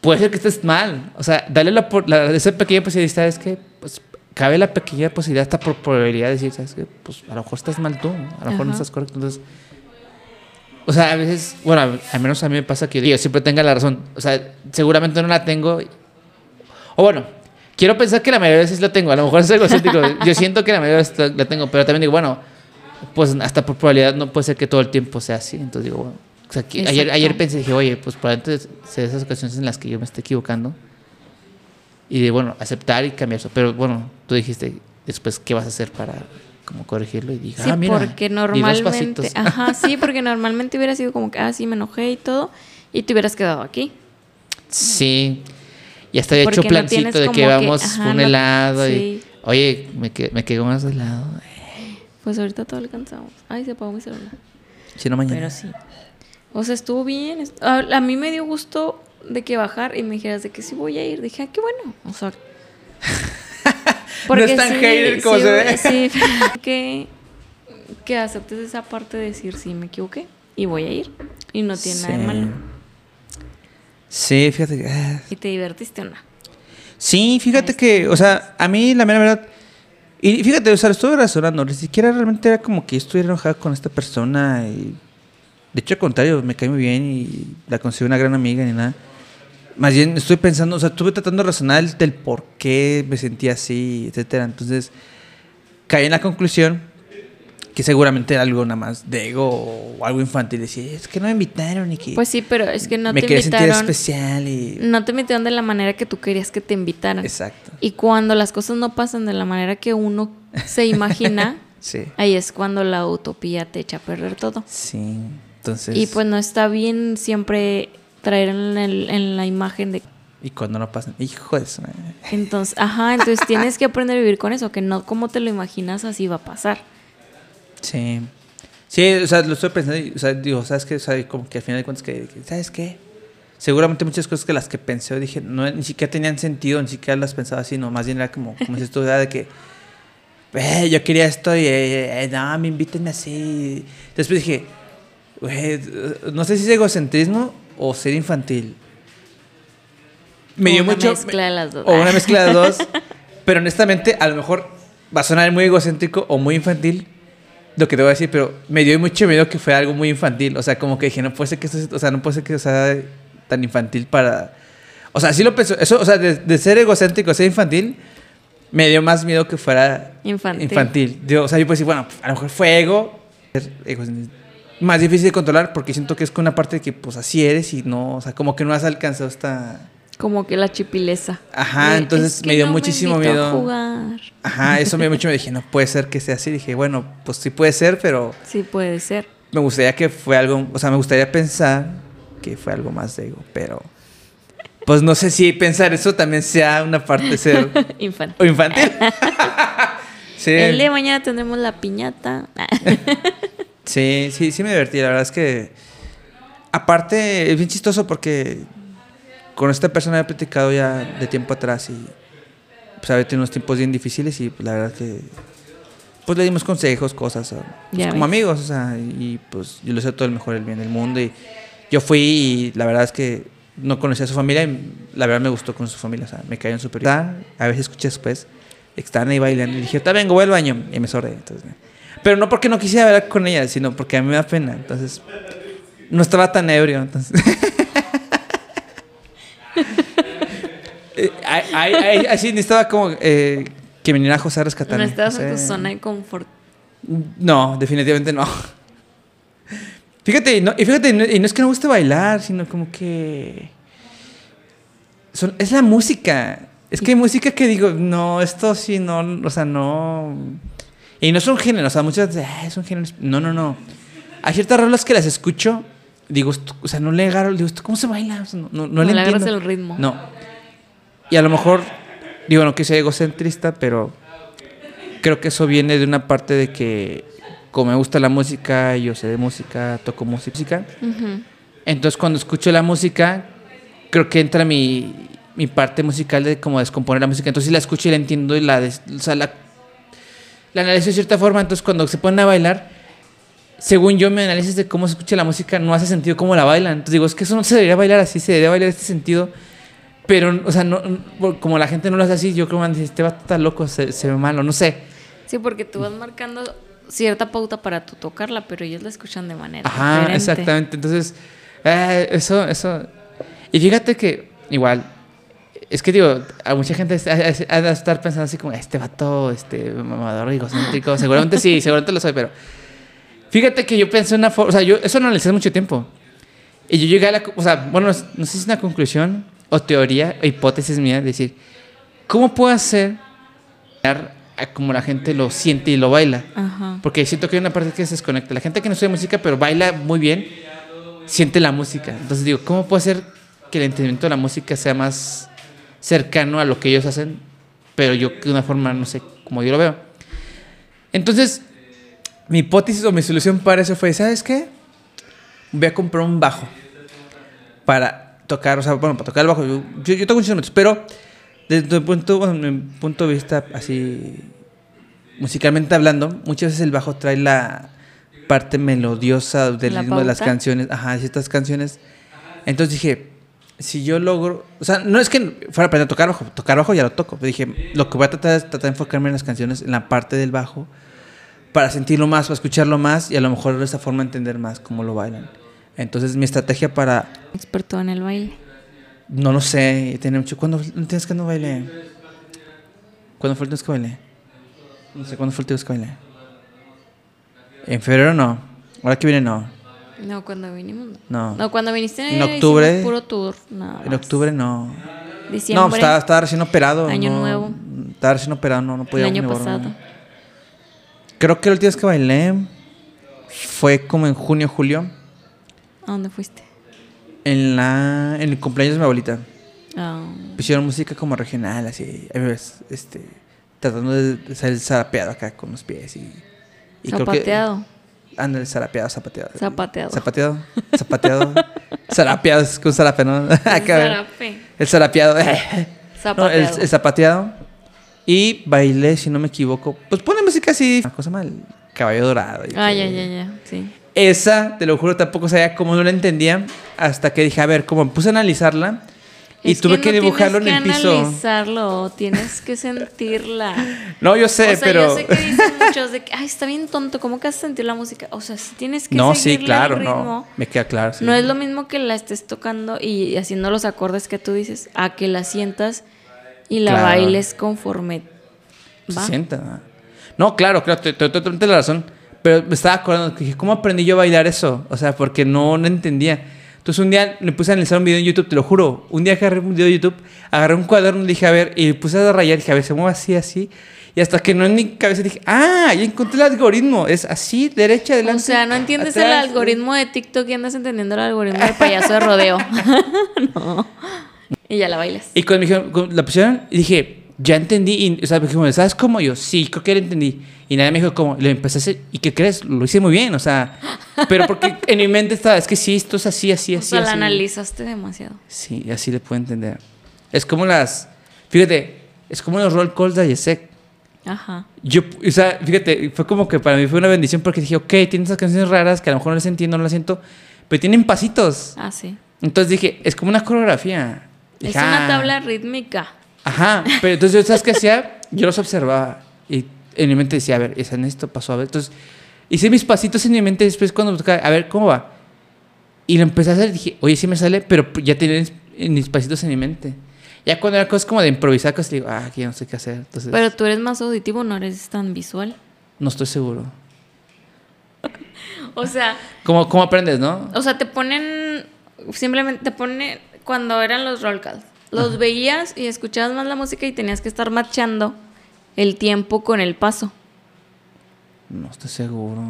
puede ser que estés mal. O sea, dale la, la esa pequeña posibilidad, ¿sabes qué? Pues cabe la pequeña posibilidad, hasta por probabilidad de decir, ¿sabes qué? Pues a lo mejor estás mal tú, a lo mejor no estás correcto. Entonces, o sea, a veces, bueno, al menos a mí me pasa que yo siempre tenga la razón. O sea, seguramente no la tengo. O bueno, quiero pensar que la mayoría de veces la tengo. A lo mejor es egocéntrico. yo siento que la mayoría de veces la tengo, pero también digo, bueno, pues hasta por probabilidad no puede ser que todo el tiempo sea así. Entonces digo, bueno, o sea, que ayer, ayer pensé, dije, oye, pues probablemente sea esas ocasiones en las que yo me esté equivocando. Y de, bueno, aceptar y cambiar eso. Pero bueno, tú dijiste después, ¿qué vas a hacer para como corregirlo? Y dije, Sí, ah, mira, porque dos normalmente, pasitos. ajá, sí, porque normalmente hubiera sido como que, ah, sí, me enojé y todo, y te hubieras quedado aquí. Sí. Y hasta había hecho no plancito tienes de que que, vamos ajá, un no- helado y, sí. oye, me, que- me quedó más helado. Pues ahorita todo alcanzamos. Ay, se apagó mi celular. Si no, mañana. Pero sí. O sea, estuvo bien. A, a mí me dio gusto de que bajar y me dijeras de que sí voy a ir. Dije, ah, qué bueno. O sea. No es tan hater como sí, se ve. Sí, que, que aceptes esa parte de decir, sí, me equivoqué y voy a ir. Y no tiene nada de Sí. malo. Sí, fíjate que... ah, ¿Y te divertiste o no? Sí, fíjate que, o sea, a mí la mera verdad. Y fíjate, o sea, lo estuve razonando. Ni siquiera realmente era como que estuviera enojado con esta persona. Y, de hecho, al contrario, me cae muy bien y la considero una gran amiga ni nada. Más bien estoy pensando, o sea, estuve tratando de razonar el- del por qué me sentía así, etcétera. Entonces, caí en la conclusión que seguramente era algo nada más de ego o algo infantil. Decía, es que no me invitaron y que Pues sí, pero es que no me te quería sentir invitaron. especial y... No te invitaron de la manera que tú querías que te invitaran. Exacto. Y cuando las cosas no pasan de la manera que uno se imagina, Sí. ahí es cuando la utopía te echa a perder todo. Sí. Entonces... Y pues no está bien siempre traer en, el- en la imagen de... Y cuando no pasan, hijo de madre. Entonces, ajá, entonces tienes que aprender a vivir con eso, que no como te lo imaginas así va a pasar. Sí. Sí, o sea, lo estoy pensando y, o sea, digo, ¿sabes qué? O sea, como que al final de cuentas, que, ¿sabes qué? Seguramente muchas cosas que las que pensé, dije, no, ni siquiera tenían sentido, ni siquiera las pensaba así, no, más bien era como, como tú, ¿verdad? de que, eh, yo quería esto y, eh, eh, no, me inviten así. Después dije, no sé si es egocentrismo o ser infantil. Me O dio una mucho. mezcla de las dos. O una mezcla de dos. pero honestamente, a lo mejor va a sonar muy egocéntrico o muy infantil lo que te voy a decir, pero me dio mucho miedo que fuera algo muy infantil. O sea, como que dije, no puede ser que esto, o sea, no puede ser que sea tan infantil para. O sea, sí lo pensó. Eso, o sea, de, de ser egocéntrico a ser infantil, me dio más miedo que fuera Infantil. infantil. Yo, o sea, yo puedo decir, bueno, a lo mejor fue ego. ser egocéntrico. Más difícil de controlar porque siento que es con una parte de que, pues, así eres y no, o sea, como que no has alcanzado esta. Como que la chipileza. Ajá, De, entonces "Es que me dio no muchísimo a miedo. jugar. Ajá, eso me dio mucho miedo. Dije, no puede ser que sea así. Dije, bueno, pues sí puede ser, pero. Sí, puede ser. me gustaría que fue algo, o sea, me gustaría pensar que fue algo más de ego, pero pues no sé si pensar eso también sea una parte de ser Infantil. o infantil. sí. El día de mañana tendremos la piñata. Sí, sí, sí me divertí. La verdad es que. Aparte, es bien chistoso porque con esta persona he platicado ya de tiempo atrás y pues había tenido unos tiempos bien difíciles y pues, la verdad que. Pues le dimos consejos, cosas, pues, como ves. amigos, o sea, y pues yo le sé todo el mejor el bien del mundo. Y yo fui y la verdad es que no conocía a su familia y la verdad me gustó con su familia, o sea, me caían súper bien. A veces escuché después que estaban ahí bailando y dije, ahorita vengo, voy al baño y me sorré. Entonces, pero no porque no quisiera hablar con ella, sino porque a mí me da pena. Entonces, no estaba tan ebrio. Entonces, Eh, así necesitaba como eh, que viniera José a rescatarme. no estabas en tu zona de confort. No, definitivamente no. Fíjate, y no, y fíjate, y no, y no es que no guste bailar, sino como que. son- es la música. Es que hay música que digo, no, esto sí, no, o sea, no. Y no es un género, o sea, muchas veces, "Ah, es un género. No, no, no. Hay ciertas rolas que las escucho, digo, o sea, no le agarro, digo, ¿esto cómo se baila? O sea, no, no, no No le le agarras el ritmo. No. Y a lo mejor, digo, no que sea egocentrista, pero creo que eso viene de una parte de que, como me gusta la música, yo sé de música, toco música. Ujú. Entonces, cuando escucho la música, creo que entra mi, mi parte musical de como descomponer la música. Entonces, sí la escucho y la entiendo y la, des- o sea, la, la analizo de cierta forma. Entonces, cuando se ponen a bailar, según yo, mi análisis de cómo se escucha la música no hace sentido cómo la bailan. Entonces, digo, es que eso no se debería bailar así, se debería bailar en este sentido. Pero, o sea, no, como la gente no lo hace así, yo creo que este va está loco, se, se ve malo, no sé. Sí, porque tú vas marcando cierta pauta para tú tocarla, pero ellos la escuchan de manera Ajá, diferente. exactamente. Entonces, eh, eso, eso. Y fíjate que, igual, es que digo, a mucha gente ha de estar pensando así como, este vato, este mamador egocéntrico. Seguramente sí, seguramente lo soy, pero. Fíjate que yo pensé una forma, o sea, yo eso no analicé mucho tiempo. Y yo llegué a la, o sea, bueno, no sé si es una conclusión o teoría o hipótesis mía, de decir, ¿cómo puedo hacer como la gente lo siente y lo baila? Ajá. Porque siento que hay una parte que se desconecta. La gente que no estudia música, pero baila muy bien, siente la música. Entonces digo, ¿cómo puedo hacer que el entendimiento de la música sea más cercano a lo que ellos hacen, pero yo de una forma, no sé, como yo lo veo? Entonces, mi hipótesis o mi solución para eso fue, ¿sabes qué? Voy a comprar un bajo para tocar, o sea, bueno, para tocar el bajo. Yo, yo, yo toco muchos instrumentos, pero desde el punto, bueno, mi punto de vista así musicalmente hablando, muchas veces el bajo trae la parte melodiosa del La ritmo de las canciones, ajá, de ciertas canciones. Entonces dije, si yo logro, o sea, no es que fuera a aprender a tocar bajo, tocar bajo ya lo toco, pero dije, lo que voy a tratar es tratar de enfocarme en las canciones, en la parte del bajo, para sentirlo más, para escucharlo más y a lo mejor de esa forma entender más cómo lo bailan. Entonces mi estrategia para, Experto en el baile. no lo sé, tiene mucho, ¿cuándo tienes que no baile? ¿Cuándo fue el que bailé? No sé, ¿cuándo fue el que bailé? En febrero no, ahora que viene no, No, cuando vinimos. no. No, cuando viniste En octubre- puro tour. nada En octubre no. Diciembre. No, pues estaba, estaba recién operado. Año no- nuevo. Estaba recién operado, no, no el podía año ni moverme. pasado. Creo que la última vez que bailé fue como en junio, julio, ¿A dónde fuiste? en la en el cumpleaños de mi abuelita. Ah, Pusieron música como regional, así, este, tratando de ser zarapeado acá con los pies y... y creo que- zapateado. Anda, el zarapeado, zapateado. Zapateado. Zapateado, zapateado. zarapeado, es con zarape, ¿no? Acá, Zarape. el zarapeado. No, el, Zapateado. el zapateado. Y bailé, si no me equivoco. Pues pone música así. Una cosa mal. Caballo dorado. y Ah, que- ya, ya, ya. Sí. Esa, te lo juro, tampoco sabía cómo no la entendía. Hasta que dije, a ver, como me puse a analizarla. Y Es tuve que, no dibujarlo en tienes el que piso. analizarlo, tienes que sentirla. No, yo sé, o sea, pero. yo sé que dicen muchos de que, ay, está bien tonto, ¿cómo que has sentir la música? O sea, si tienes que no, sí, el claro, ritmo. no. Me queda claro. sí. No es lo mismo que la estés tocando y haciendo los acordes que tú dices, a que la sientas y la Claro. bailes conforme Se va. sienta. ¿no? Claro, claro, te te- totalmente la razón. Pero me estaba acordando que dije, ¿cómo aprendí yo a bailar eso? O sea, porque no, no entendía. Entonces un día le puse a analizar un video en YouTube, te lo juro. Un día agarré un video de YouTube, agarré un cuaderno y dije, a ver, y puse a rayar, dije, a ver, se mueve así, así. Y hasta que no en mi cabeza dije, ah, ya encontré el algoritmo. Es así, derecha, adelante. O sea, no entiendes el algoritmo de TikTok y andas entendiendo el algoritmo del payaso de rodeo. no. Y ya la bailas. Y cuando me dijeron, la pusieron, dije, ya entendí. Y, o sea, me dijeron, ¿sabes cómo? Yo, sí, creo que lo entendí. Y nadie me dijo cómo. Le empecé a hacer, ¿y qué crees? Lo hice muy bien, o sea. Pero porque en mi mente estaba, es que sí, esto es así, así, O así. sea, la así. analizaste demasiado. Sí, así le puedo entender. Es como las. Fíjate, es como los roll calls de Ayesec. Ajá. Yo, o sea, fíjate, fue como que para mí fue una bendición porque dije, ok, tiene esas canciones raras que a lo mejor no las entiendo, no las siento, pero tienen pasitos. Ah, sí. Entonces dije, es como una coreografía. Es una "Ah". tabla rítmica. Ajá, pero entonces, ¿sabes qué hacía? Yo los observaba y en mi mente decía, a ver, es en esto pasó, a ver. Entonces, hice mis pasitos en mi mente después cuando me tocaba, a ver, ¿cómo va? Y lo empecé a hacer y dije, oye, sí me sale, pero ya tenía en mis pasitos en mi mente. Ya cuando era cosas como de improvisar, cosas, digo, ah, aquí ya no sé qué hacer. Entonces, Pero tú eres más auditivo, no eres tan visual. no estoy seguro. O sea, ¿Cómo, cómo aprendes, no? o sea, te ponen. Simplemente te ponen. Cuando eran los roll calls. Los veías y escuchabas más la música y tenías que estar marchando el tiempo con el paso. No estoy seguro.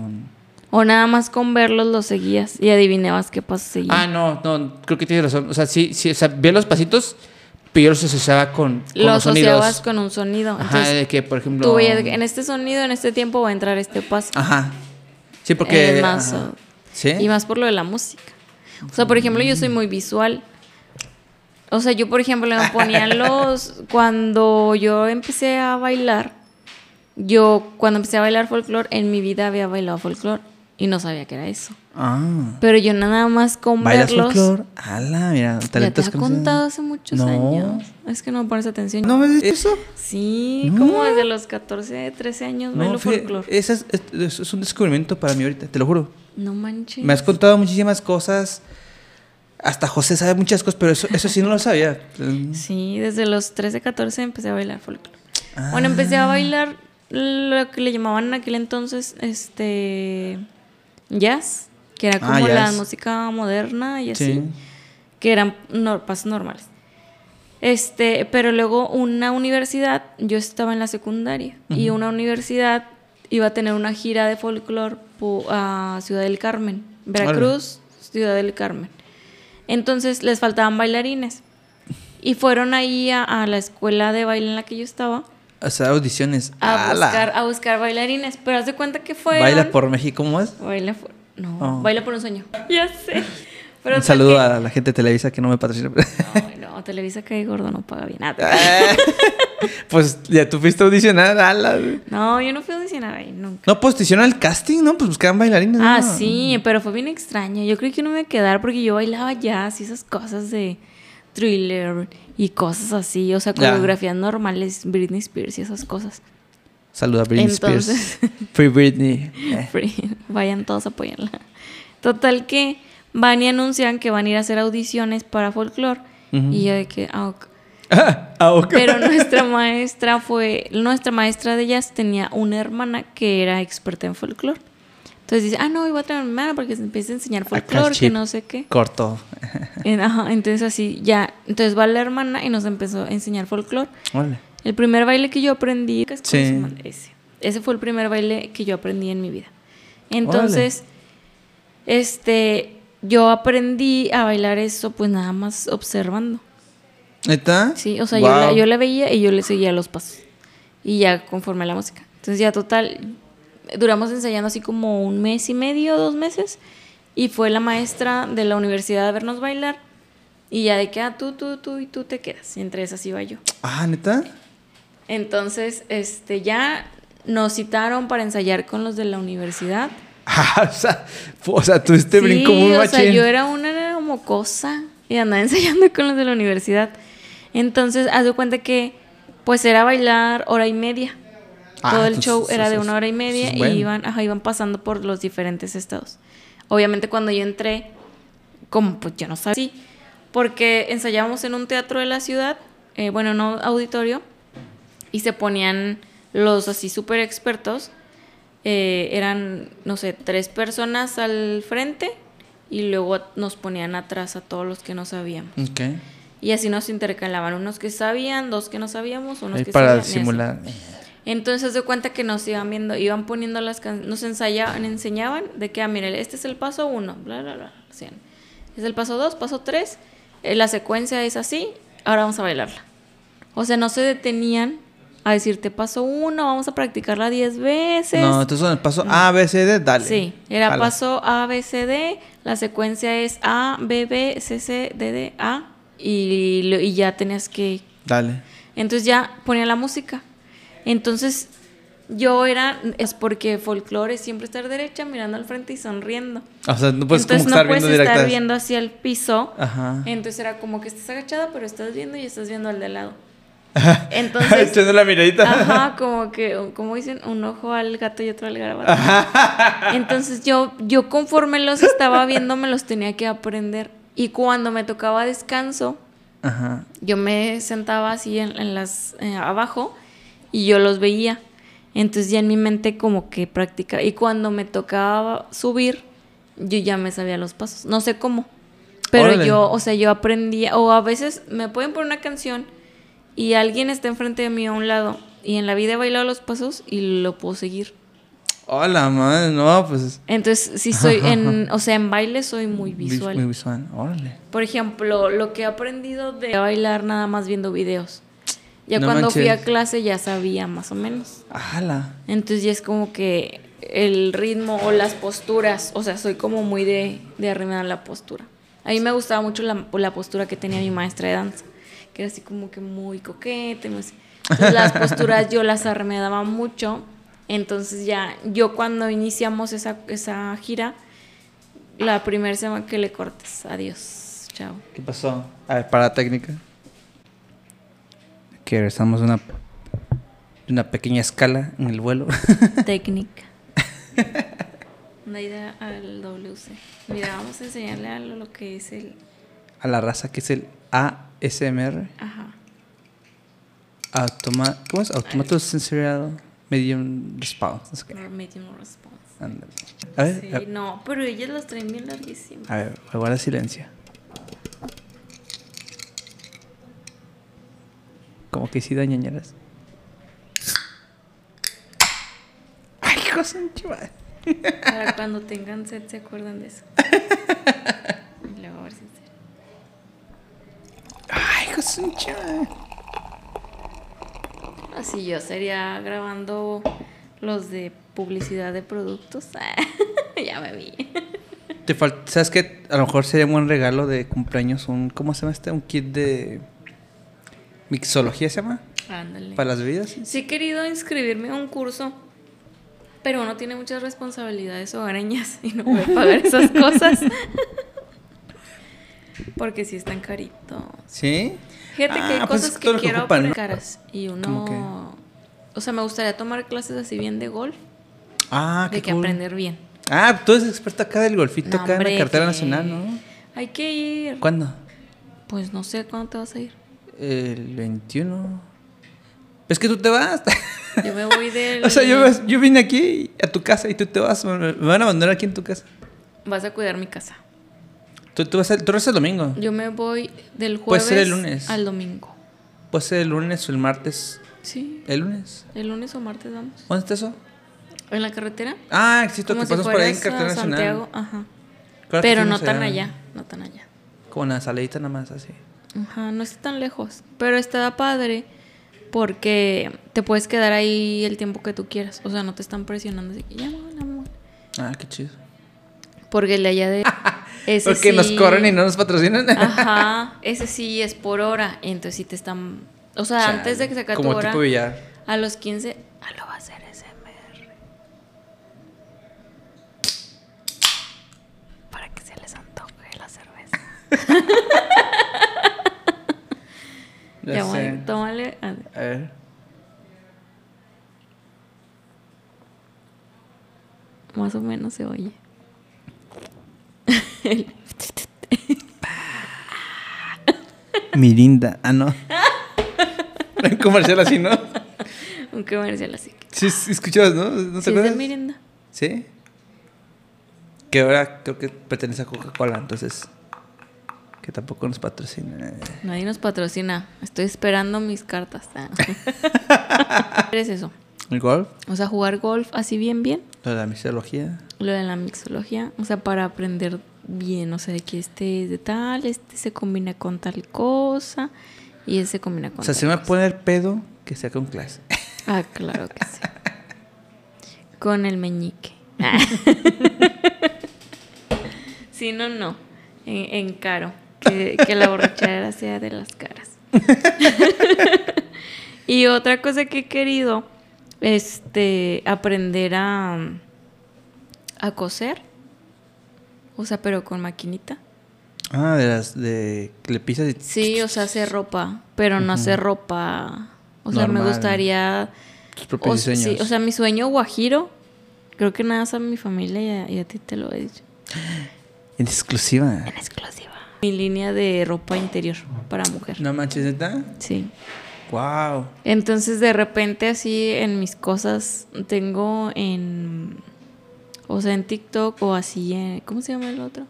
O nada más con verlos los seguías y adivinabas qué paso seguía. Ah, no, no, creo que tienes razón. O sea, sí, sí, o sea, veía los pasitos, pero yo los asociaba con, con lo los asociabas sonidos. con un sonido. Ajá, Entonces, de que, por ejemplo... tú veías que en este sonido, en este tiempo va a entrar este paso. Ajá. Sí, porque... Es más, ajá. ¿Sí? Y más por lo de la música. O sea, por ejemplo, yo soy muy visual. O sea, yo, por ejemplo, me ponían los. Cuando yo empecé a bailar, yo, cuando empecé a bailar folclore, en mi vida había bailado folclore y no sabía que era eso. Ah. Pero yo nada más con ¿Bailas verlos. folclore? Ala, mira, Ya te talentos he con- contado hace muchos No. años. Es que no pones atención. ¿No ves eso? Sí, No. como desde los 14, 13 años No, bailo folclore. ese es, es- es un descubrimiento para mí ahorita, te lo juro. No manches. Me has contado muchísimas cosas. Hasta José sabe muchas cosas, pero eso, eso sí no lo sabía. Sí, desde los 13, 14 empecé a bailar folclore. Ah. Bueno, empecé a bailar lo que le llamaban en aquel entonces este jazz, que era Ah, como la música moderna y así, Sí. que eran no, pasos normales. Este, pero luego una universidad, yo estaba en la secundaria y una universidad iba a tener una gira de folclore a Ciudad del Carmen, Veracruz, Ciudad del Carmen. Entonces les faltaban bailarines. Y fueron ahí a, a la escuela de baile en la que yo estaba O sea, audiciones. a Ala. buscar, a buscar bailarines. Pero haz de cuenta que fue. Baila por México, ¿cómo es? Baila por. No, Oh. baila por un sueño. Ya sé. Pero Un saludo que- a la gente de Televisa que no me patrocina. Ay, no, Televisa que gordo no paga bien nada. pues ya tú fuiste a audicionar, ala. No, yo no fui a audicionar ahí nunca. No, pues hicieron el casting, ¿no? Pues buscaban bailarines. Ah, ¿no? sí, pero fue bien extraño. Yo creí que no me iba a quedar porque yo bailaba jazz y esas cosas de thriller y cosas así. O sea, coreografías normales, Britney Spears y esas cosas. Saluda a Britney Entonces- Spears. Free Britney. Eh. Free. Vayan todos a apoyarla. Total que van y anuncian que van a ir a hacer audiciones para folklore. Ujú. Y yo de que, ah, ok. Ah, ok. Pero nuestra maestra fue, nuestra maestra de jazz tenía una hermana que era experta en folclore. Entonces dice, ah, no, iba a traer a mi hermana porque se empieza a enseñar folclore, que no sé qué. Corto. Ajá, entonces así, ya. Entonces va la hermana y nos empezó a enseñar folclore. El primer baile que yo aprendí, ¿qué es Sí. Ese fue el primer baile que yo aprendí en mi vida. Entonces, este, yo aprendí a bailar eso pues nada más observando. ¿Neta? Sí, o sea, yo, la, yo la veía y yo le seguía los pasos. Y ya conforme a la música. Entonces ya total, duramos ensayando así como un mes y medio, dos meses. Y fue la maestra de la universidad a vernos bailar. Y ya de que, ah, tú, tú, tú y tú te quedas. Y entre esas iba yo. Ah, ¿neta? Entonces, este, ya nos citaron para ensayar con los de la universidad. O sea, o sea, tuviste brinco muy o sea, machín. yo era una mocosa y andaba ensayando con los de la universidad. Entonces, haz de cuenta que, pues era bailar hora y media. Ah, Todo el entonces, show era de una hora y media es y iban, ajá, iban pasando por los diferentes estados. Obviamente cuando yo entré, como pues yo no sabía, sí, porque ensayábamos en un teatro de la ciudad, eh, bueno, no auditorio, y se ponían los así súper expertos, eh, eran, no sé, tres personas al frente y luego nos ponían atrás a todos los que no sabíamos. Y así nos intercalaban, unos que sabían, dos que no sabíamos, unos Ahí que para sabían. simular. Entonces de cuenta que nos iban viendo, iban poniendo las canciones, nos ensayaban, enseñaban de que, ah, mire, este es el paso uno, bla, bla, bla. hacían. Es el paso dos, paso tres, eh, la secuencia es así, ahora vamos a bailarla. O sea, no se detenían a decirte paso uno, vamos a practicarla diez veces. No, entonces en el paso A, B, C, D, dale. Sí, era Jala. paso A, B, C, D, la secuencia es A, B, B, C, C, D, D, A, y, y ya tenías que Dale. entonces ya ponía la música. Entonces yo era, es porque folclore es siempre estar derecha, mirando al frente y sonriendo. O sea, no puedes Entonces como no estar puedes viendo estar viendo hacia el piso. Ajá. Entonces era como que estás agachada, pero estás viendo y estás viendo al de lado. Entonces, Echando la miradita. ajá, como que, como dicen, un ojo al gato y otro al garabato. Entonces yo, yo conforme los estaba viendo me los tenía que aprender. Y cuando me tocaba descanso, Ajá. yo me sentaba así en, en las eh, abajo y yo los veía. Entonces ya en mi mente como que practicaba. Y cuando me tocaba subir, yo ya me sabía los pasos. No sé cómo. Pero Órale. yo, o sea, yo aprendía. O a veces me pueden poner una canción y alguien está enfrente de mí a un lado. Y en la vida he bailado los pasos y lo puedo seguir. Hola, madre. No, pues. Entonces, sí soy en, o sea, en baile soy muy vis- visual. Muy visual. Órale. Por ejemplo, lo que he aprendido de bailar nada más viendo videos. Ya No cuando fui a clase ya sabía más o menos. ¡Hala! Entonces ya es como que el ritmo o las posturas, o sea, soy como muy de, de arrimar la postura. A mí me gustaba mucho la, la postura que tenía mi maestra de danza, que era así como que muy coqueta. Entonces las posturas yo las arremedaba mucho. Entonces ya, yo cuando iniciamos esa, esa gira, la primera semana que le cortes, adiós, chao. ¿Qué pasó? A ver, para la técnica. Que regresamos una, una pequeña escala en el vuelo. Técnica. Una idea al WC. Mira, vamos a enseñarle a lo, que es el. a la raza que es el ASMR. Ajá. Automa ¿Cómo es? Automato Sensorial Medium Response. Or medium response. Ándale. A ver, Sí, a, no, pero ellas las traen bien larguísimas. a ver, guarda silencio. Como que sí da ñañeras. Ay, un chaval. Para cuando tengan sed se acuerdan de eso. Y luego a ver si se- Ay, chaval. Así yo sería grabando los de publicidad de productos. ya me vi. Te ¿Sabes qué? A lo mejor sería un buen regalo de cumpleaños un... ¿Cómo se llama este? Un kit de... Mixología se llama. Ándale. Para las bebidas. Sí he querido inscribirme a un curso, pero uno tiene muchas responsabilidades hogareñas y no puede pagar esas cosas. Porque sí están caritos. ¿Sí? Fíjate que hay Ah, pues cosas es que lo que quiero ocupan, caras y ¿Cómo qué? uno... O sea, me gustaría tomar clases así bien de golf, Ah, qué de que cool. aprender bien. Ah, tú eres experta acá del golfito No, acá en la cartera que- nacional, ¿no? Hay que ir. ¿Cuándo? Pues no sé cuándo te vas a ir. El 21. Es que tú te vas. Yo me voy del... o sea, yo, yo vine aquí a tu casa y tú te vas. Me van a abandonar aquí en tu casa. Vas a cuidar mi casa. Tú, tú, vas a, tú regresas el domingo. Yo me voy del Puede jueves ser el lunes. al domingo. Puede ser el lunes o el martes. Sí, ¿El lunes? el lunes o martes vamos. ¿Dónde está eso? ¿En la carretera? Ah, existe que si pasamos por ahí en fueras a cartera nacional. Santiago, ajá. Claro Pero no tan allá, no tan allá. Como una saladita nada más así. Ajá, no está tan lejos. Pero está padre porque te puedes quedar ahí el tiempo que tú quieras. O sea, no te están presionando así que ya, amor, amor. Ah, qué chido. Porque el de allá de. Ese Porque nos corren y no nos patrocinan. Ajá, ese sí es por hora. Entonces sí te están. O sea, antes de que se acabe tu Como hora. tipo. A los 15. Ah, lo va a hacer SMR. Para que se les antoje la cerveza. Ya Ya, sé. bueno, tómale. A ver. Más o menos se oye. Mirinda. Ah, no. Un comercial así, ¿no? Un comercial así. Sí, escuchabas, ¿no? ¿No te Sí, es de acuerdas? Mirinda. ¿Sí? Que ahora creo que pertenece a Coca-Cola, entonces. Que tampoco nos patrocina. Nadie nos patrocina. Estoy esperando mis cartas. Ah. ¿Qué es eso? ¿El golf? O sea, jugar golf así bien, bien. Lo de la mixología. Lo de la mixología. O sea, para aprender bien. O sea, que este es de tal, este se combina con tal cosa. Y ese se combina con O sea, tal si me cosa. pone el pedo, que sea con clase. Ah, claro que sí. Con el meñique. Si no, no. En, en caro. Que, que la borrachera sea de las caras. y otra cosa que he querido, este, aprender a, a coser. O sea, pero con maquinita. Ah, de las de que le pisas y. Sí, o sea, hacer ropa, pero no hacer ropa. O sea, me gustaría. tus propios O, diseños. sí, o sea, mi sueño guajiro, creo que nada más a mi familia y a, y a ti te lo he dicho. En exclusiva. En exclusiva. Mi línea de ropa interior para mujer. No manches. Sí. Wow. Entonces, de repente, así en mis cosas, tengo en. O sea, en TikTok o así en. ¿Cómo se llama el otro?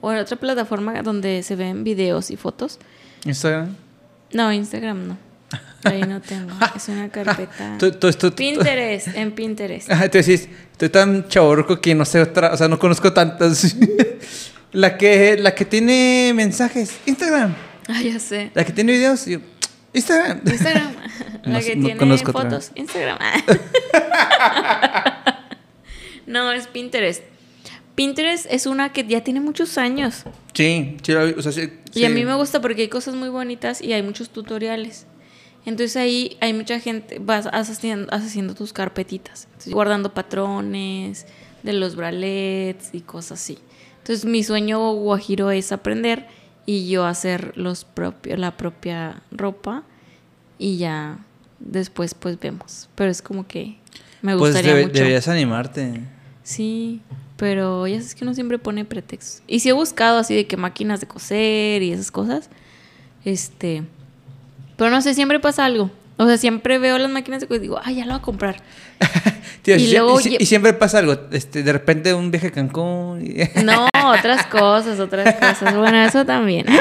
O en otra plataforma donde se ven videos y fotos. Instagram. No, Instagram no. Ahí no tengo. Es una carpeta. Tú- tú- tú- tú- Pinterest, en Pinterest. Te decís, estoy tan chaborruco que no sé otra, o sea, no conozco tantas. la que la que tiene mensajes, Instagram. Ah, ya sé. La que tiene videos, yo, Instagram. Instagram. La que no tiene otra. fotos. Instagram. No, es Pinterest. Pinterest es una que ya tiene muchos años. Sí, sí, o sea, sí, Y a mí me gusta porque hay cosas muy bonitas y hay muchos tutoriales. Entonces ahí hay mucha gente, vas haciendo, haciendo tus carpetitas, Entonces, guardando patrones de los bralets y cosas así. Entonces mi sueño guajiro es aprender y yo hacer los propios, la propia ropa y ya después pues vemos. Pero es como que me Pues gustaría debe- mucho. deberías animarte. Sí, pero ya sabes que uno siempre pone pretextos. Y si he buscado así de que máquinas de coser y esas cosas. Este. Pero no sé, siempre pasa algo. O sea, siempre veo las máquinas de coser y digo, ay, ya lo voy a comprar. Tío, Y y, luego y- lle- y siempre pasa algo, este, de repente un viaje a Cancún. y- No, otras cosas, otras cosas. Bueno, eso también.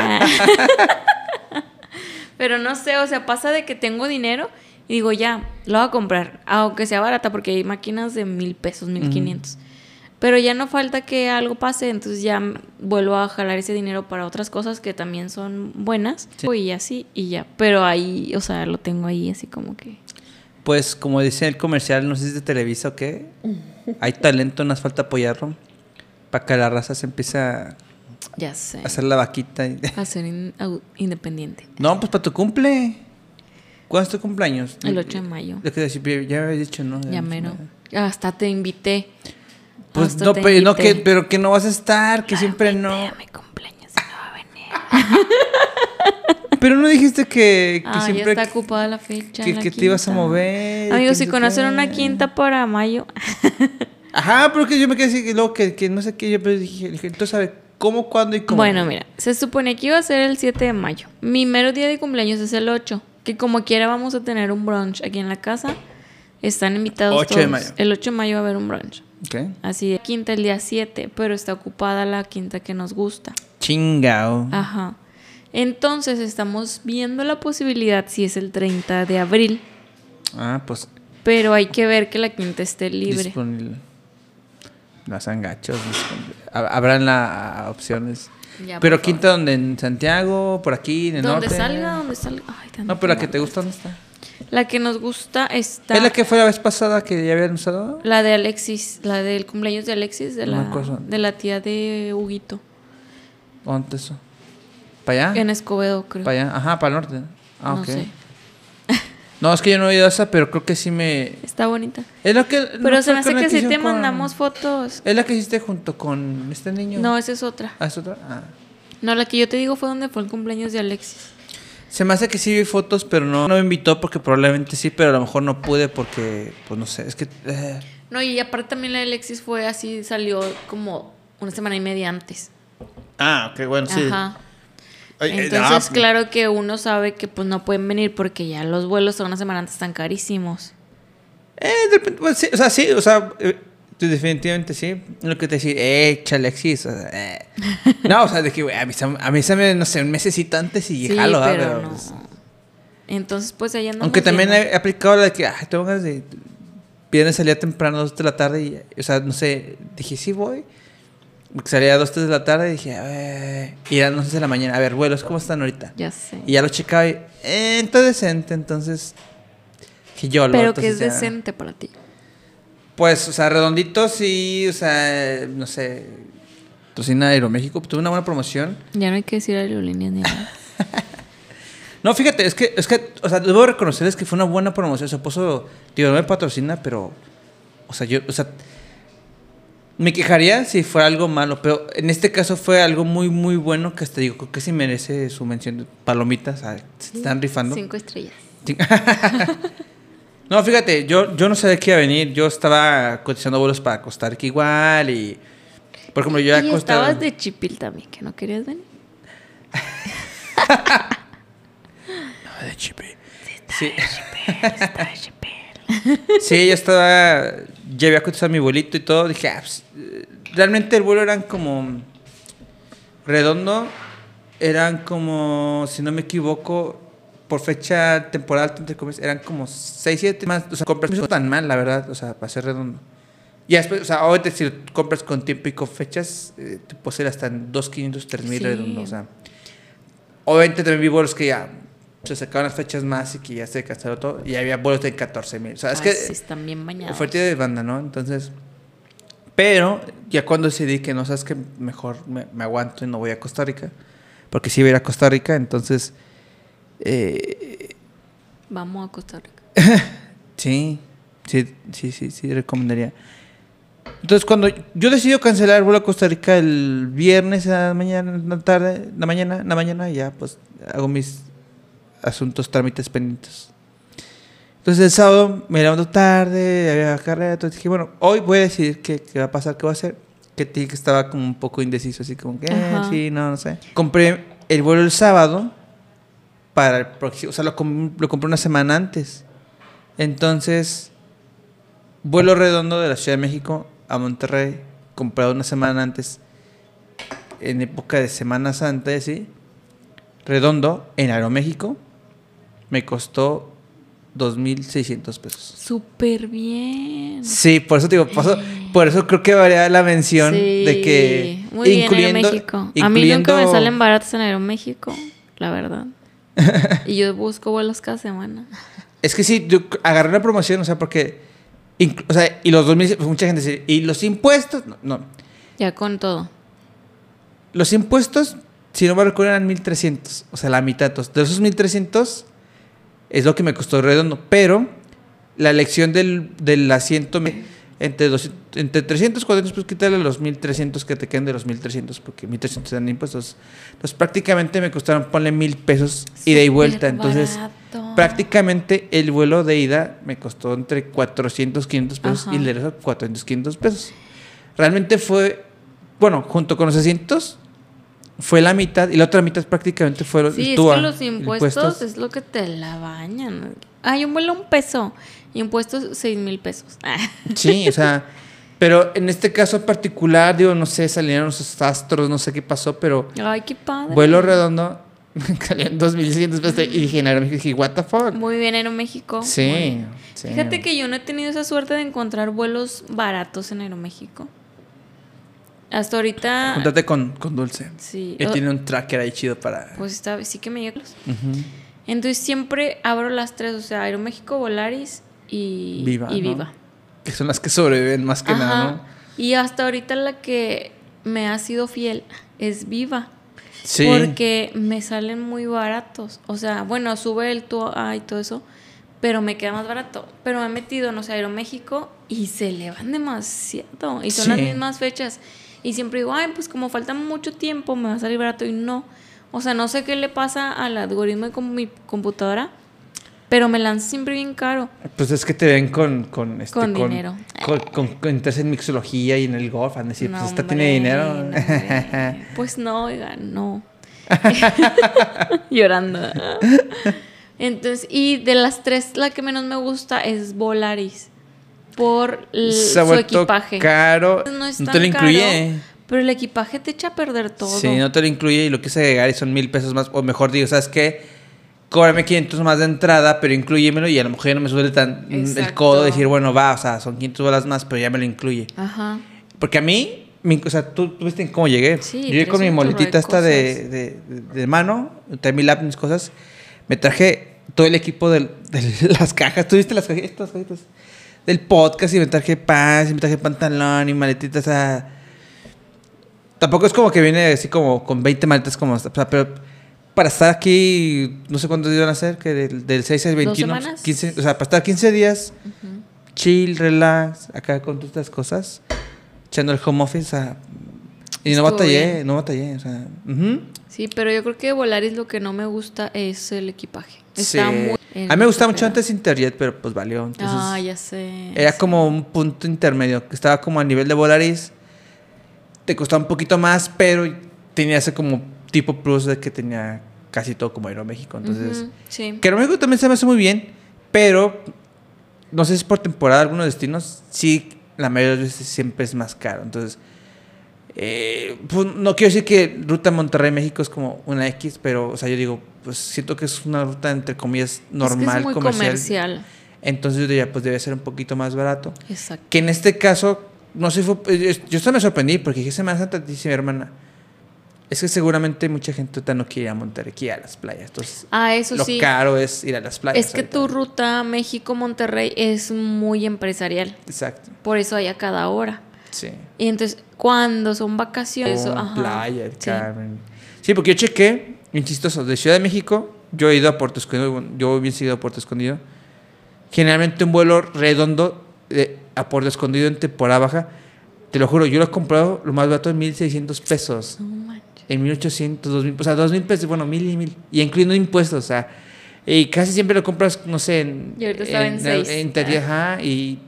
Pero no sé, o sea, pasa de que tengo dinero y digo, ya, lo voy a comprar. Aunque sea barata, porque hay máquinas de mil pesos, mil quinientos. Pero ya no falta que algo pase, entonces ya vuelvo a jalar ese dinero para otras cosas que también son buenas. Sí. Y así, y ya. Pero ahí, o sea, lo tengo ahí así como que... Pues como dice el comercial, no sé si es de Televisa o qué, hay talento, nos falta apoyarlo para que la raza se empiece a Ya sé. hacer la vaquita. y- A ser in- independiente. No, pues para tu cumple. ¿Cuándo es tu cumpleaños? El 8 de mayo. Lo que decir, ya había dicho, ¿no? Ya mero. Hasta te invité. Pues Hasta no, pero, no que, pero que no vas a estar, que siempre Invité no. a mi cumpleaños y no va a venir. Pero no dijiste que, que Ah, siempre ya está ocupada la fecha. que, la que te ibas a mover. Amigos, si no conocen una quinta para mayo. Ajá, pero que yo me quedé así, que luego que, que no sé qué, yo pues dije, dije, entonces ver, ¿cómo, cuándo y cómo? Bueno, mira, se supone que iba a ser el 7 de mayo. Mi mero día de cumpleaños es el 8. Que como quiera vamos a tener un brunch aquí en la casa. Están invitados 8 de todos. mayo. El 8 de mayo va a haber un brunch. Ok. Así de quinta el día 7, pero está ocupada la quinta que nos gusta. Chingao. Ajá. Entonces estamos viendo la posibilidad si es el 30 de abril, Ah, pues pero hay que ver que la quinta esté libre. disponible. Las angachos. Habrán la opciones. Ya, pero por quinta donde en Santiago, por aquí, en el Donde norte. salga, donde salga. Ay, No, pero la que te gusta, ¿dónde está? La que nos gusta está. ¿Es la que fue la vez pasada que ya habían usado? La de Alexis, la del cumpleaños de Alexis, de, la, de la tía de Huguito. ¿Dónde eso? ¿Para allá? En Escobedo, creo. Para allá. Ajá, para el norte. Ah, no ok. sé. No, es que yo no he oído esa, pero creo que sí me. Está bonita. Es la que. Pero ¿no se me hace que si hicieron te con- mandamos fotos. Es la que hiciste junto con este niño. No, esa es otra. Ah, es otra. Ah. No, la que yo te digo fue donde fue el cumpleaños de Alexis. Se me hace que sí vi fotos, pero no, no me invitó porque probablemente sí, pero a lo mejor no pude porque, pues no sé, es que. eh, No, y aparte también la de Alexis fue así, salió como una semana y media antes. Ah, ok, bueno, sí. Ajá. Eh, Entonces, ah, claro que uno sabe que pues no pueden venir porque ya los vuelos a una semana antes están carísimos. Eh, de repente, pues, sí, o sea, sí, o sea, eh, Sí, definitivamente sí. Lo que te decía, eh, Alexis. o sea, eh. No, o sea, de que, güey, avísame, avísame, no sé, un mesecito antes y Sí, jalo, pero Pero, no. pues, Entonces, pues allá andamos Aunque también viendo. he aplicado la de que, ay, tengo ganas de. Viernes salía temprano, dos de la tarde, y, o sea, no sé, dije, sí voy. Salía a dos, tres de la tarde y dije, a ver. Y eran las 11 de la mañana, a ver, vuelos, ¿cómo están ahorita? Ya sé. Y ya lo checaba y, eh, está decente, entonces. Que yo lo Pero que es ya- decente para ti. Pues, o sea, redondito sí, o sea, no sé. Tocina Aeroméxico, tuve una buena promoción. Ya no hay que decir aerolíneas ni nada. No, fíjate, es que, es que, o sea, debo reconocerles que fue una buena promoción. Se puso, digo, no me patrocina, pero, o sea, yo, o sea, me quejaría si fuera algo malo, pero en este caso fue algo muy, muy bueno que hasta digo, creo que sí merece su mención de palomitas, sea, se están rifando. Cinco estrellas. No, fíjate, yo, yo no sabía que iba a venir, yo estaba cotizando vuelos para Costa Rica igual y, por ejemplo, yo a y Costa estabas de chipil también, que no querías venir. No, de Chipi. Sí. Estaba de chipil. Sí, yo estaba. Ya había cotizado mi vuelito y todo. Dije, ah, pues, eh, realmente el vuelo eran como. Redondo. Eran como, si no me equivoco, por fecha temporal, eran como 6, 7 más. O sea, compras no tan mal, la verdad. O sea, para ser redondo. Y después, o sea, obviamente, si compras con tiempo y con fechas, eh, te puede ser hasta en 2.500, 3.000 Sí. redondo. O sea, obviamente también vi vuelos que ya se sacaban las fechas más y que ya se canceló todo. Y había vuelos de 14.000. O sea, es que. sí, están bien bañados. Oferta de banda, ¿no? Entonces. Pero ya cuando decidí que no sabes que mejor me, me aguanto y no voy a Costa Rica. Porque sí voy a ir a Costa Rica, entonces. eh, Vamos a Costa Rica. sí, sí, sí, sí, sí, recomendaría. Entonces, cuando yo decidí cancelar el vuelo a Costa Rica el viernes a la mañana, en la tarde, en la mañana, en la mañana, ya pues hago mis asuntos, trámites pendientes. Entonces el sábado me levanto tarde, había carrera, entonces dije, bueno, hoy voy a decidir qué, qué va a pasar, qué va a hacer. Que te dije que estaba como un poco indeciso, así como que, eh, sí, no, no sé. Compré el vuelo el sábado para el próximo, o sea, lo, com- lo compré una semana antes. Entonces, vuelo redondo de la Ciudad de México a Monterrey, comprado una semana antes, en época de Semana Santa, ¿sí? Redondo, en Aeroméxico, me costó 2.600 pesos. Súper bien. Sí, por eso te digo, paso- por eso creo que varía la mención Sí, de que Muy bien, incluyendo. A mí nunca incluyendo- me salen baratos en Aeroméxico, la verdad. y yo busco vuelos cada semana. Es que sí, yo agarré una promoción, o sea, porque o sea, y los 2000 pues mucha gente dice, "¿Y los impuestos?" No, no. Ya con todo. Los impuestos, si no me recuerdo, eran 1300, o sea, la mitad. De esos 1300 es lo que me costó redondo, pero la elección del, del asiento me- entre, 200 entre 300, 400, pues quitarle los 1300 que te queden de los 1300, porque 1300 eran impuestos. Entonces, prácticamente me costaron, ponle mil pesos ida y vuelta. Entonces, barato. prácticamente el vuelo de ida me costó entre 400, 500 pesos Ajá. y el de regreso 400, 500 pesos. Realmente fue, bueno, junto con los asientos, fue la mitad y la otra mitad prácticamente fueron Sí, es que los impuestos es lo que te la bañan. Ay, un vuelo un peso. Impuestos seis mil pesos. Sí, o sea, pero en este caso particular, digo, no sé, salieron los astros, no sé qué pasó, pero Ay, qué padre. vuelo redondo, salían 2.600 pesos y dije, en Aeroméxico, dije, what the fuck. Muy bien, Aeroméxico. Sí, sí. Fíjate que yo no he tenido esa suerte de encontrar vuelos baratos en Aeroméxico. Hasta ahorita. Júntate con, con Dulce. Sí. Él tiene un tracker ahí chido para... Pues está, sí que me llega. Ujú. Entonces siempre abro las tres, o sea, Aeroméxico, Volaris y Viva, Y ¿no? Viva. Que son las que sobreviven más que nada. ¿no? Y hasta ahorita la que me ha sido fiel es Viva. Sí. Porque me salen muy baratos. O sea, bueno, sube el TUA y todo eso, pero me queda más barato. Pero me he metido, no sé, Aeroméxico y se elevan demasiado. Y son las mismas fechas. Y siempre digo, ay, pues como falta mucho tiempo, me va a salir barato. Y no. O sea, no sé qué le pasa al algoritmo de mi computadora, pero me lanza siempre bien caro. Pues es que te ven con... Con, este, Con dinero. Con, con, con en mixología y en el golf. Van a decir, pues esta hombre, tiene dinero. no, pues no, oiga, no. Llorando. Entonces, y de las tres, la que menos me gusta es Volaris. Por el- Se ha su vuelto equipaje. caro. No es No tan te lo incluye. caro, pero el equipaje te echa a perder todo. Sí, no te lo incluye y lo quise agregar y son mil pesos más. O mejor digo, ¿sabes qué? Cóbrame 500 más de entrada, pero incluyemelo y a lo mejor ya no me suele tan el Exacto. codo de decir, bueno, va, o sea, son 500 bolas más, pero ya me lo incluye. Ajá. Porque a mí, mi- o sea, tú, tú viste cómo llegué. Sí, Yo llegué con mi chorro de moletita esta de, de, de- mano, trae mi lápiz, mis cosas. Me traje todo el equipo de, las cajas. ¿Tú viste las cajitas? Estas cajitas? Del podcast y me traje pants y me traje pantalón y maletitas. O sea, tampoco es como que viene así como con 20 maletas como... O sea, pero para estar aquí, no sé cuántos días van a ser, que del, del 6 al 21. pues, semanas? 15, o sea, para estar 15 días chill, relax, acá con todas estas cosas, echando el home office. o sea, y no batallé, bien. no batallé. O sea. Sí, pero yo creo que Volaris lo que no me gusta es el equipaje. Sí. Está muy... A mí me gustaba mucho antes Interjet, pero pues valió. Entonces, Ah, ya sé. era sí. como un punto intermedio, que estaba como a nivel de Volaris. Te costaba un poquito más, pero tenía ese como tipo plus de que tenía casi todo como Aeroméxico. Entonces, Ujú, sí. que Aeroméxico también se me hace muy bien, pero no sé si es por temporada algunos destinos, sí, la mayoría de las veces siempre es más caro. Entonces, eh, pues, no quiero decir que ruta Monterrey-México es como una X, pero, o sea, yo digo, pues siento que es una ruta entre comillas normal, es que es muy comercial. comercial. Entonces yo diría, pues debe ser un poquito más barato. Exacto. Que en este caso, no sé, fue, eh, yo, hasta me sorprendí porque dije, Semana Santa, dice mi hermana, es que seguramente mucha gente no quiere ir a Monterrey, quiere ir a las playas. Entonces, Ah, eso lo sí. caro es ir a las playas. Es que ahorita. tu ruta México-Monterrey es muy empresarial. Exacto, Por eso hay a cada hora. sí. Y entonces, cuando son vacaciones... O ajá, playa, el sí. Carmen. Sí, porque yo chequé, insisto, eso, de Ciudad de México, yo he ido a Puerto Escondido, yo voy bien seguido a Puerto Escondido. Generalmente un vuelo redondo eh, a Puerto Escondido en temporada baja, te lo juro, yo lo he comprado lo más barato en 1600 pesos. No manches. En 1800, 2000, o sea, 2000 pesos, bueno, 1000 y 1000. Y incluyendo impuestos, o sea, y casi siempre lo compras, no sé, en. Y ahorita estaba en seis. en Interjet, ajá, y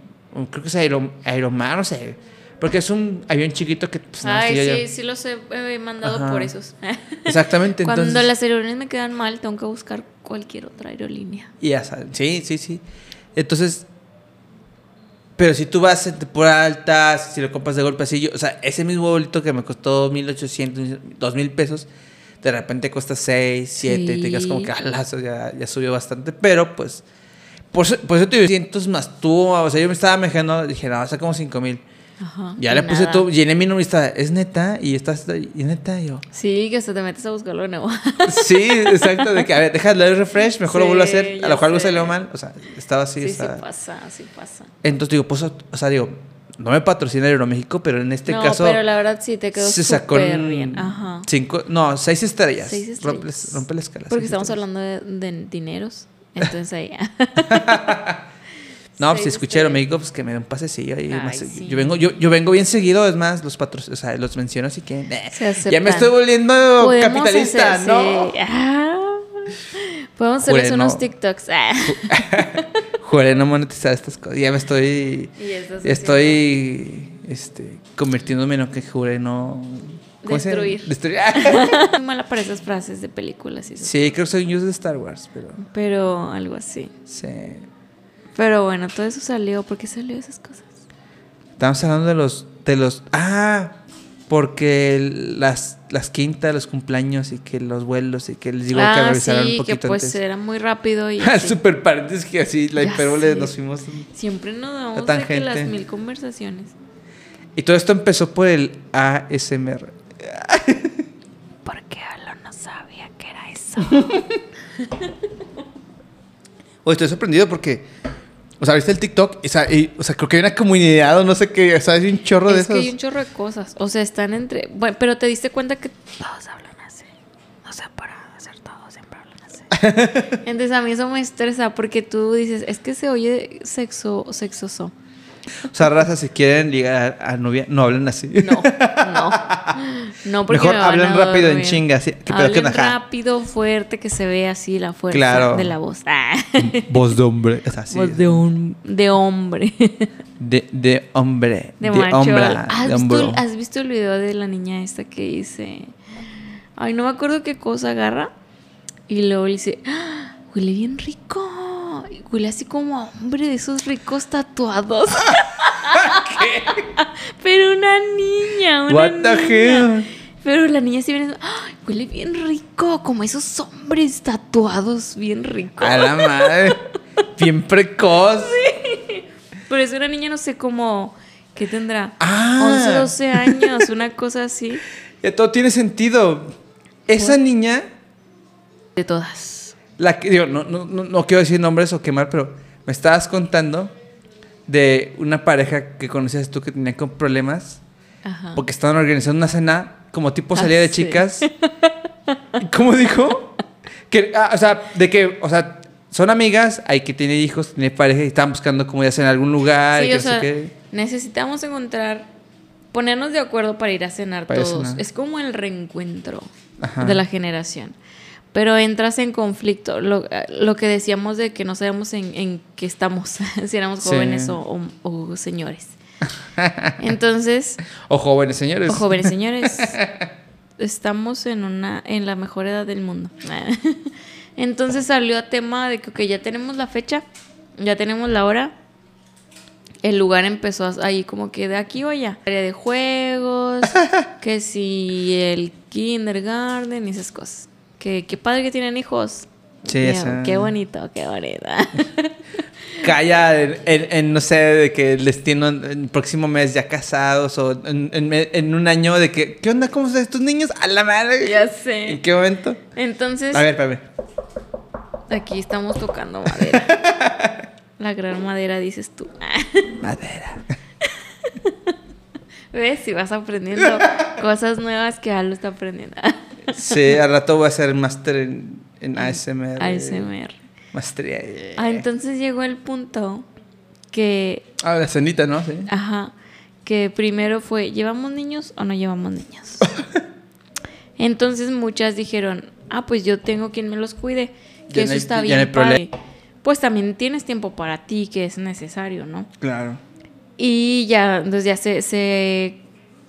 creo que es Aero, Aeromar, no sé. Porque es un avión chiquito que. Pues, no, Ay, sí, ya- sí, sí los he eh, mandado Ajá. por esos. Exactamente, Cuando entonces. las aerolíneas me quedan mal, tengo que buscar cualquier otra aerolínea. Y ya saben, sí, sí, sí. Entonces. Pero si tú vas en temporada alta, si lo compras de golpe así, yo, o sea, ese mismo bolito que me costó 1800, 2000 pesos, de repente cuesta 6, 7, y te quedas como Sí. que alazo, ya, ya subió bastante, pero pues, por, eso- por eso te digo, 200 más tú, o sea, yo me estaba mejando, dije, no, va a ser como 5000. Ajá. Ya y le puse nada. todo, llené mi estaba, es neta, y estás, y neta, y yo. Sí, que hasta te metes a buscarlo de nuevo. Sí, exacto, de que, a ver, déjalo el refresh, mejor lo Sí, vuelvo a hacer, a lo mejor algo salió mal, o sea, estaba así, Sí, sí, estaba- pasa, sí pasa. Entonces digo, pues, o sea, digo, no me patrocina Aeroméxico, pero en este no, caso pero la verdad sí te quedó se sacó bien. Ajá. cinco, no, seis estrellas. Seis Rompe, estrellas. rompe la escala. Porque estamos estrellas. hablando de, de dineros. Entonces ahí. No, pues si escuché. Aeroméxico, pues que me den un pasecillo ahí. Ay, más- sí. yo, vengo, yo, yo vengo bien seguido, es más, los patros, o sea, los menciono así que. eh, ya me estoy volviendo capitalista, hacer- ¿no? sí. Ah. Podemos hacerles unos no. TikToks. Ah. Juré no monetizar estas cosas. Ya me estoy. Y estoy. Este, convirtiéndome en lo que juré no. Destruir. Destruir. Muy mala para esas frases de películas y eso. sí, creo que soy un user de Star Wars, pero. Pero algo así. Sí. Pero bueno, todo eso salió. ¿Por qué salió esas cosas? Estamos hablando de los. De los ah, porque las, las quintas, los cumpleaños y que los vuelos y que les digo que ah, revisaron sí, un que poquito pues antes. era muy rápido y Al super paréntesis que así, la Ya hipérbole sé. nos fuimos. siempre nos damos La de que las mil conversaciones. Y todo esto empezó por el ASMR. Porque Alo no sabía que era eso. Oye, estoy sorprendido porque. O sea, viste el TikTok. O sea, y- o sea, creo que hay una comunidad o no sé qué. O sea, hay un chorro de es que hay un chorro de cosas. O sea, están entre. Bueno, pero te diste cuenta que todos hablan así. O sea, para hacer todo, siempre hablan así. Entonces a mí eso me estresa porque tú dices, es que se oye sexo, sexoso. O sea, raza, si quieren ligar a, a novia, no hablen así. No, no. No, porque Mejor me van hablen a rápido en chinga. Así, que, pero rápido, fuerte, que se vea así la fuerza Claro. de la voz. Ah. Voz de hombre. Es así. Voz de, un, de hombre. De, de hombre. De, De, macho. hombre. ¿Has, de visto, hombro. ¿Has visto el video de la niña esta que dice... Ay, no me acuerdo qué cosa agarra. Y luego le dice... "Ah, Huele bien rico. Huele así como a hombre de esos ricos tatuados. Pero una niña, una What the niña. hell? Pero la niña sí viene, ¡ay! huele bien rico, como esos hombres tatuados, bien rico. A la madre. Bien precoz. Pero es una niña, no sé cómo, ¿qué tendrá? Ah. 11, 12 años, una cosa así. Ya todo tiene sentido. Esa niña, De todas. La que, digo, no, no, no, no quiero decir nombres o quemar, pero me estabas contando de una pareja que conocías tú que tenía con problemas Ajá. porque estaban organizando una cena como tipo Ah, salida de sí. chicas. ¿Y ¿Cómo dijo? Que, ah, o sea, de que, o sea, son amigas, hay que tiene hijos, tiene pareja y están buscando como ya sea en algún lugar. y Sí, que o no sé sea, qué. necesitamos encontrar, ponernos de acuerdo para ir a cenar Para todos. cenar. Es como el reencuentro Ajá. de la generación. Pero entras en conflicto. Lo, lo que decíamos de que no sabemos en, en qué estamos, si éramos Sí. jóvenes o, o- o señores. Entonces, O jóvenes, señores. o jóvenes señores, estamos en una en la mejor edad del mundo. Entonces salió a tema de que ok, ya tenemos la fecha, ya tenemos la hora. El lugar empezó ahí como que de aquí o allá. Área de juegos, que si el kindergarten y esas cosas. Que qué padre que tienen hijos. Sí, esa- Qué bonito, qué bonito. Calla en, en- en, no sé, de que les tienen el próximo mes ya casados o en, un año de que, ¿qué onda? ¿Cómo están estos niños? A la madre. ya sé. ¿En qué momento? Entonces, A ver, espérame. aquí estamos tocando madera. La gran madera, dices tú. Madera. ¿Ves? Si vas aprendiendo cosas nuevas que Aldo está aprendiendo. Sí, al rato voy a hacer máster en, en ASMR. ASMR. Maestría. Ah, entonces llegó el punto que, Ah, la cenita, ¿no? Sí. ajá, que primero fue, ¿llevamos niños o no llevamos niños? Entonces muchas dijeron, ah, pues yo tengo quien me los cuide, que Ya no eso hay- está bien. no padre. Pues también tienes tiempo para ti, que es necesario, ¿no? Claro. Y ya, entonces ya se, se,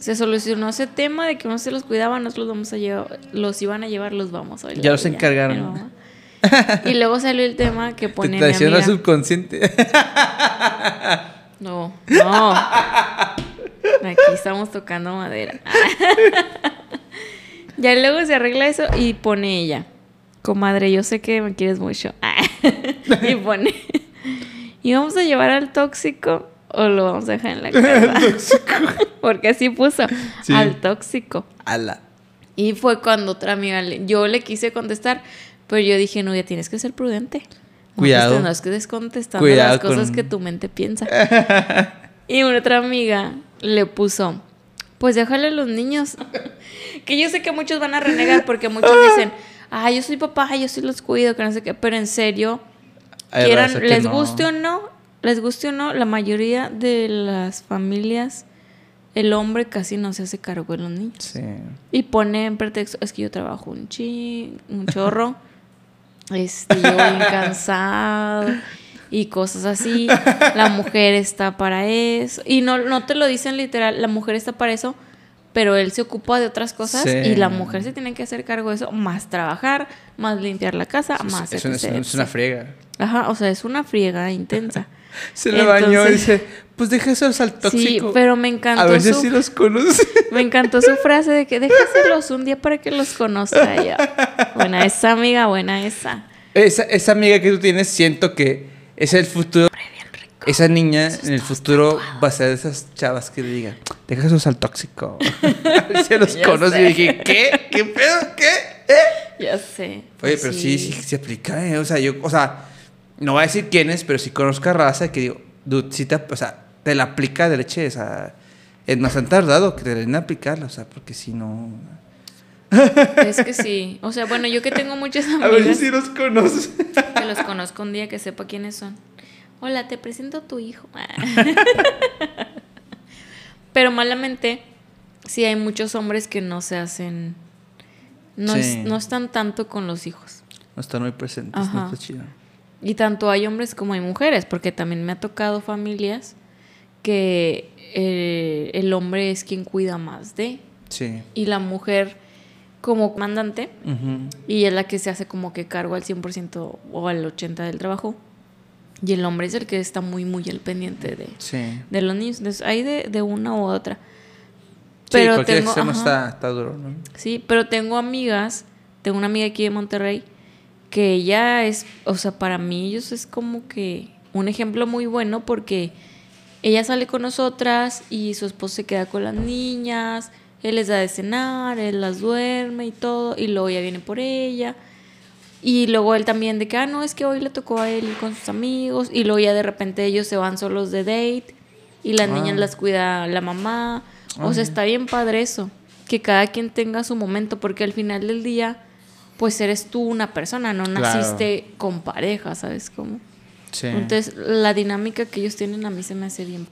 se solucionó ese tema de que uno se los cuidaba, nosotros los vamos a llevar, los iban a llevar, los vamos a llevar. Ya los encargaron. Y luego salió el tema que Te pone traicionó el amiga. subconsciente. No, no. Aquí estamos tocando madera. ya luego se arregla eso y pone ella. Comadre, yo sé que me quieres mucho. y pone. ¿Y vamos a llevar al tóxico o lo vamos a dejar en la casa? Porque así puso. Sí. Al tóxico. Ala. Y fue cuando otra amiga, le- yo le quise contestar, pero yo dije, no, ya tienes que ser prudente. Cuidado. No es que estés contestando Cuidado las cosas con- que tu mente piensa. y una otra amiga le puso, pues déjale a los niños. que yo sé que muchos van a renegar porque muchos dicen, ah, yo soy papá, yo sí los cuido, que no sé qué, pero en serio, quieran, les no. guste o no, les guste o no, la mayoría de las familias, el hombre casi no se hace cargo de los niños. Sí. Y pone en pretexto, es que yo trabajo un chi, un chorro, este, yo bien cansado y cosas así. La mujer está para eso. Y no, no te lo dicen literal, la mujer está para eso, pero él se ocupa de otras cosas Sí. y la mujer se tiene que hacer cargo de eso, más trabajar, más limpiar la casa, más Es, una- es una- es friega. Ajá, o sea, es una friega intensa. Se le bañó y dice, pues déjeselos al tóxico. Sí, pero me encantó A veces su- sí los conoce. Me encantó su frase de que déjaselos un día para que los conozca ella. Buena esa, amiga, buena esa. Esa, esa amiga que tú tienes, siento que es el futuro. Esa niña en el futuro va a ser de esas chavas que le digan, déjaselos al tóxico. Si los Ya conoce. sé. Y dije, ¿qué? ¿Qué pedo? ¿Qué? ¿Eh? Ya sé. Oye, Pues pero sí, sí, se aplica, ¿eh? O sea, yo, o sea, no voy a decir quién es, pero sí conozco a raza que digo, dude, sí te, o sea, te la aplica de leche, o sea, es más han tardado que te den a aplicarla, o sea, porque si no. Es que sí. O sea, bueno, yo que tengo muchas A ver amigas si los conoce. que los conozco un día que sepa quiénes son. Hola, te presento a tu hijo. Pero malamente, sí hay muchos hombres que no se hacen. No, es- no están tanto con los hijos. No están muy presentes, Ajá. no está chido. Y tanto hay hombres como hay mujeres, porque también me ha tocado familias que eh, el hombre es quien cuida más de, Sí. y la mujer como mandante, y es la que se hace como que cargo al 100% o al 80% del trabajo. Y el hombre es el que está muy, muy al pendiente de, Sí. de los niños. Entonces, hay de, de una u otra. Pero cualquier tengo, ajá. está, está duro, ¿no? Sí, pero tengo amigas, tengo una amiga aquí de Monterrey que ella es, o sea, para mí ellos es como que un ejemplo muy bueno porque ella sale con nosotras y su esposo se queda con las niñas, él les da de cenar, él las duerme y todo, y luego ella viene por ella. Y luego él también de que, ah, no, es que hoy le tocó a él con sus amigos, y luego ya de repente ellos se van solos de date, y las Ah. niñas las cuida la mamá. O sea, está bien padre eso, que cada quien tenga su momento, porque al final del día, pues eres tú una persona, no Claro. naciste con pareja, ¿sabes cómo? Sí. Entonces, la dinámica que ellos tienen a mí se me hace bien.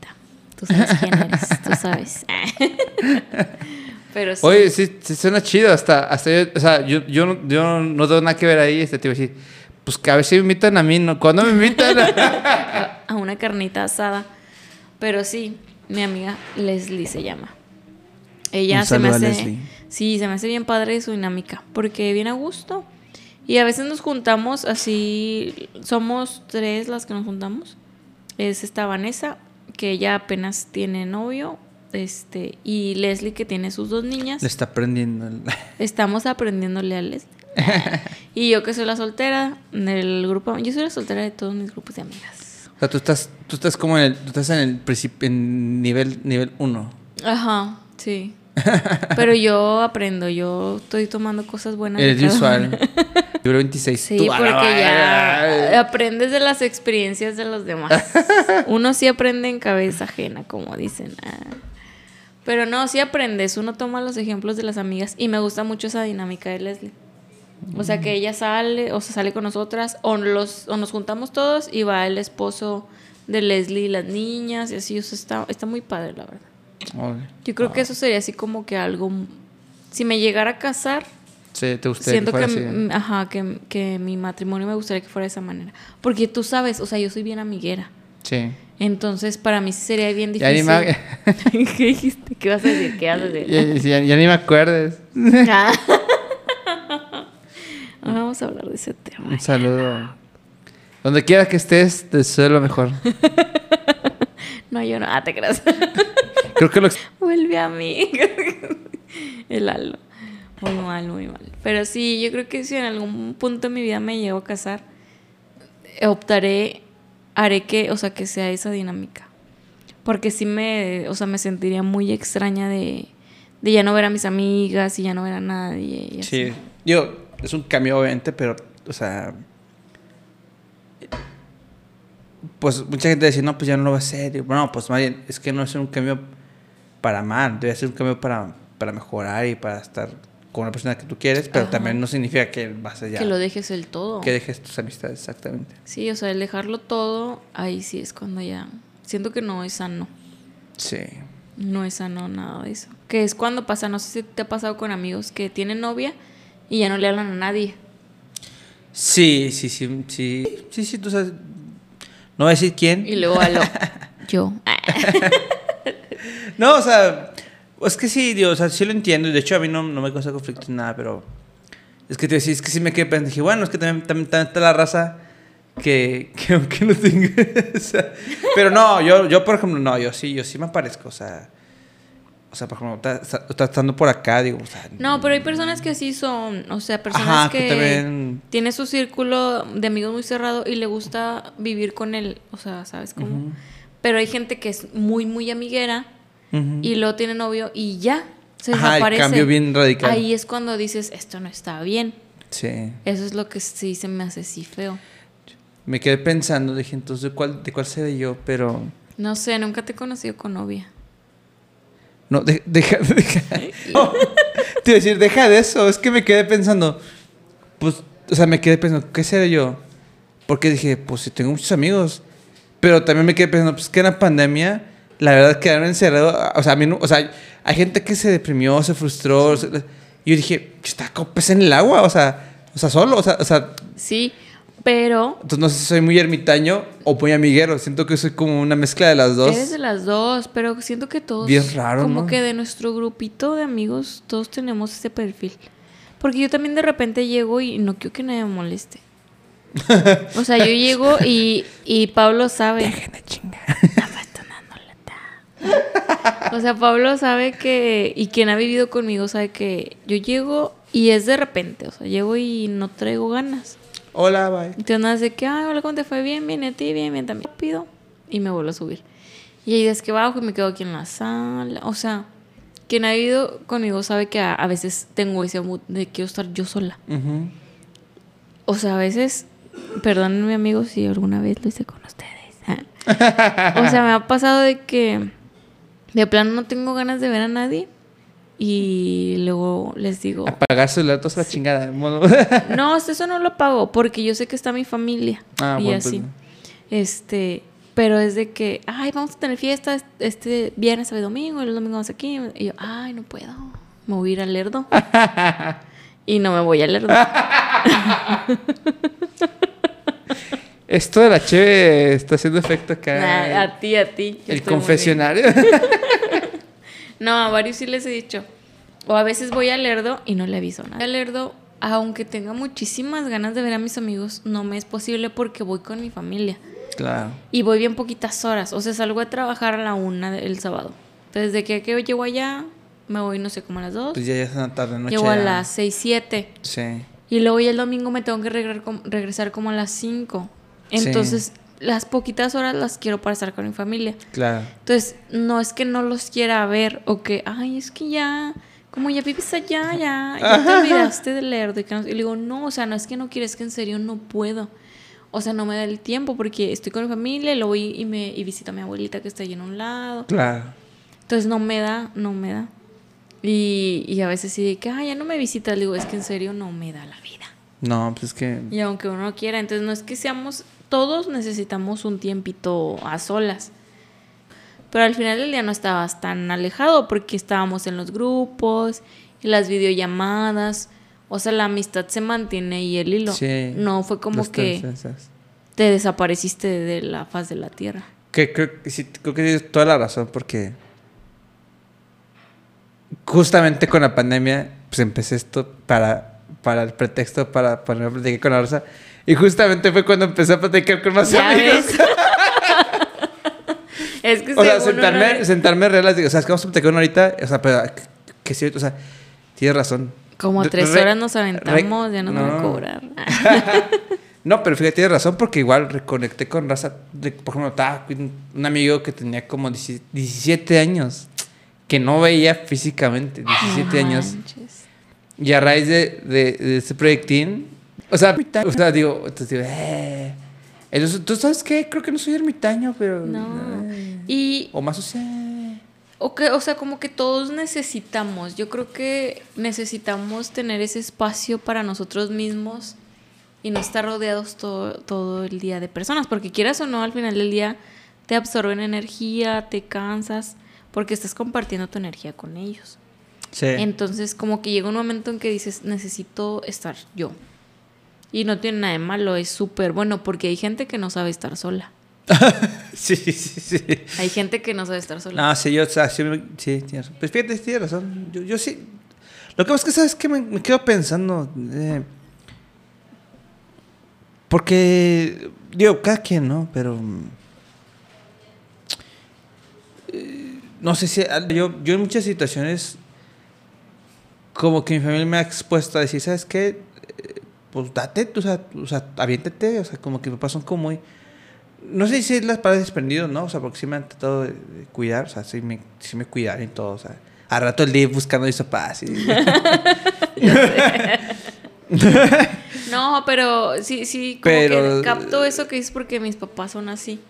Tú sabes quién eres, tú sabes. Pero sí. Oye, sí, sí suena chido. Hasta, hasta yo, o sea, yo, yo, no- yo no tengo nada que ver ahí. Este tipo decir, pues que a ver si me invitan a mí, ¿no? ¿Cuándo me invitan? a una carnita asada. Pero sí, mi amiga Leslie se llama. Ella Un se me hace. Sí, se me hace bien padre su dinámica. Porque viene a gusto. Y a veces nos juntamos así. Somos tres las que nos juntamos. Es esta Vanessa, que ella apenas tiene novio. Este, y Leslie, que tiene sus dos niñas. Le está aprendiendo. Estamos aprendiéndole a Leslie. y yo que soy la soltera del grupo. Yo soy la soltera de todos mis grupos de amigas. O sea, tú estás, tú estás como en el, tú estás en el en nivel, nivel 1. Ajá, sí. Pero yo aprendo, yo estoy tomando cosas buenas. Eres visual. Nivel 26. Sí, Tú, porque ya aprendes de las experiencias de los demás. Uno sí aprende en cabeza ajena, como dicen. Ah. Pero no, sí aprendes. Uno toma los ejemplos de las amigas y me gusta mucho esa dinámica de Leslie. O sea, que ella sale, o se sale con nosotras, o, los, o nos juntamos todos y va el esposo de Leslie y las niñas y así. O sea, está, está muy padre, la verdad. Yo creo que eso sería así como que algo. Si me llegara a casar, Sí, te gustaría siento que ajá, que, que mi matrimonio me gustaría que fuera de esa manera. Porque tú sabes, o sea, yo soy bien amiguera. Sí. Entonces, para mí sí sería bien Ya ni difícil. me- ¿Qué dijiste? ¿Qué vas a decir? ¿Qué vas a decir? Ya, ya- ya ni me acuerdes. Ah. Ahora vamos a hablar de ese tema. Un saludo. Donde quiera que estés, te deseo lo mejor. No, yo no. Ah, te creas. Creo que lo... Vuelve a mí. El halo. Muy mal, muy mal. Pero sí, yo creo que si en algún punto de mi vida me llego a casar, optaré, haré que, o sea, que sea esa dinámica. Porque sí me, o sea, me sentiría muy extraña de, de ya no ver a mis amigas y ya no ver a nadie. y así. Sí. Digo, es un cambio obviamente, pero, o sea... Pues mucha gente dice, no, pues ya no lo va a hacer. Y, bueno, pues más bien, es que no es un cambio para mal, debe ser un cambio para, para mejorar y para estar con la persona que tú quieres, pero Ajá. también no significa que vas a ya... Que lo dejes el todo. que dejes tus amistades, exactamente. Sí, o sea, el dejarlo todo, ahí sí es cuando ya... Siento que no es sano. Sí. No es sano nada de eso. Que es cuando pasa, no sé si te ha pasado con amigos que tienen novia y ya no le hablan a nadie. Sí, sí, sí, sí. Sí, sí, tú sabes. No voy a decir quién. Y luego a lo... Yo. No, o sea, es que sí, Dios, o sea, sí lo entiendo. y De hecho, a mí no, no me causa conflicto ni nada, pero es que te decía, es que sí me quedé pensando. Dije, bueno, es que también, también, también está la raza que, que aunque no tenga. o sea, pero no, yo, yo, por ejemplo, no, yo sí, yo sí me aparezco, o sea. O sea, por ejemplo, está, está- estando por acá, digo, o sea. No, pero hay personas que sí son, o sea, personas Ajá, que, que también- tiene su círculo de amigos muy cerrado y le gusta vivir con él, o sea, ¿sabes cómo? Pero hay gente que es muy, muy amiguera y luego tiene novio y ya, se Ajá, el desaparece. cambio bien radical. Ahí es cuando dices, esto no está bien. Sí. Eso es lo que sí se me hace así feo. Me quedé pensando, dije, entonces, ¿de cuál, de cuál seré yo? Pero. No sé, nunca te he conocido con novia. No, de- deja, deja. No, te iba a decir, deja de eso. Es que me quedé pensando. Pues, o sea, me quedé pensando, ¿qué seré yo? Porque dije, pues si tengo muchos amigos. Pero también me quedé pensando, pues que en la pandemia, la verdad, quedaron encerrados. O sea, a mí no, o sea, hay gente que se deprimió, se frustró. se- y yo dije, está como pez en el agua, o sea, o sea, solo, o sea, o sea, Sí, pero entonces no sé si soy muy ermitaño o muy amiguero. Siento que soy como una mezcla de las dos. eres de las dos, pero siento que todos... Bien raro, Como ¿no? que de nuestro grupito de amigos, todos tenemos ese perfil. Porque yo también de repente llego y no quiero que nadie me moleste. O sea, yo llego y, y Pablo sabe. Déjenme chingar. O sea, Pablo sabe que, y quien ha vivido conmigo sabe que yo llego y es de repente, o sea, llego y no traigo ganas. Hola, bye. Entonces de que, ah, hola, ¿cómo te fue? Bien, bien, a ti, bien, bien, también. Pido y me vuelvo a subir. Y ahí es que bajo y me quedo aquí en la sala. O sea, quien ha vivido conmigo sabe que a, a veces tengo ese mood de quiero estar yo sola. O sea, a veces, perdónenme amigos si alguna vez lo hice con ustedes. o sea, me ha pasado de que de plano no tengo ganas de ver a nadie y luego les digo, Apagar celular, toda la chingada. no, eso no lo pago porque yo sé que está mi familia Ah, y bueno, pues así. no. Este, pero es de que, ay, vamos a tener fiesta es- este viernes, sábado y domingo, y el domingo vamos aquí. Y yo, ay, no puedo, me voy a ir al Lerdo. y no me voy al Lerdo. Esto de la cheve está haciendo efecto acá. Nah, a ti, a ti. yo el confesionario. No, a varios sí les he dicho. O a veces voy al Lerdo y no le aviso nada. Al Lerdo, aunque tenga muchísimas ganas de ver a mis amigos, no me es posible porque voy con mi familia. claro. Y voy bien poquitas horas. O sea, salgo a trabajar a la una el sábado. Entonces, de que, que llego allá, me voy, no sé, como a las dos. Pues ya, ya es una tarde, noche. llego a las seis, siete. Sí. Y luego ya el domingo me tengo que regresar, com- regresar como a las cinco. Sí. Las poquitas horas las quiero para estar con mi familia. Claro. Entonces, no es que no los quiera ver o que, ay, es que ya, como ya vives allá, ya, ya te olvidaste del lerdo. Y, que no- y le digo, no, o sea, no es que no quieres, es que en serio no puedo. O sea, no me da el tiempo porque estoy con mi familia y luego voy y, me, y visito a mi abuelita que está ahí en un lado. Claro. Entonces, no me da, no me da. Y, y a veces sí de que, ay, ya no me visitas. Le digo, es que en serio no me da la vida. No, pues es que. Y aunque uno quiera, entonces no es que seamos, todos necesitamos un tiempito a solas. Pero al final del día no estabas tan alejado porque estábamos en los grupos y las videollamadas. O sea, la amistad se mantiene y el hilo. Sí. No fue como que te desapareciste de la faz de la tierra. Que creo que sí, creo que tienes toda la razón porque justamente con la pandemia pues empecé esto para, para el pretexto para poner a platicar con la Rosa y justamente fue cuando empecé a platicar con más ¿Ya amigos. es que O sea, sentarme, uno- sentarme real, digo, o sea, es que vamos a platicar una ahorita, o sea, pero que, sí, o sea, tienes razón. Como Re- tres re- horas nos aventamos, re- ya nos van a no. cobrar. No, pero fíjate, tienes razón porque igual reconecté con raza. de- por ejemplo, estaba un amigo que tenía como 17 años, que no veía físicamente, 17 No años. Y a raíz de, de, de ese proyectín, o sea, o sea, digo, entonces digo, eh. Entonces, ¿tú sabes qué? Creo que no soy ermitaño, pero. No. eh, Y O más o sea. O, que, o sea, como que todos necesitamos, yo creo que necesitamos tener ese espacio para nosotros mismos y no estar rodeados todo, todo el día de personas, porque quieras o no, al final del día te absorben energía, te cansas, porque estás compartiendo tu energía con ellos. Sí. Entonces, como que llega un momento en que dices, necesito estar yo. Y no tiene nada de malo, es súper bueno, porque hay gente que no sabe estar sola. sí, sí, sí. Hay gente que no sabe estar sola. No, sí, yo, sí, tienes razón. Pues fíjate, tienes razón. Yo, yo sí. Lo que pasa es que, ¿sabes qué? Me, me quedo pensando. eh, porque, digo, cada quien, ¿no? Pero. mm, eh, no sé si. Yo, yo en muchas situaciones. Como que mi familia me ha expuesto a decir, ¿sabes qué? Pues date, o sea, o sea, aviéntate. O sea, como que me pasan como muy. No sé si es las palabras desprendidos, ¿no? O sea, porque sí me han tratado de, cuidar, o sea, sí me, sí me cuidan y todo, o sea. A rato el día buscando hizo paz. Y... No, pero sí, sí, como Pero- que capto eso que dices porque mis papás son así.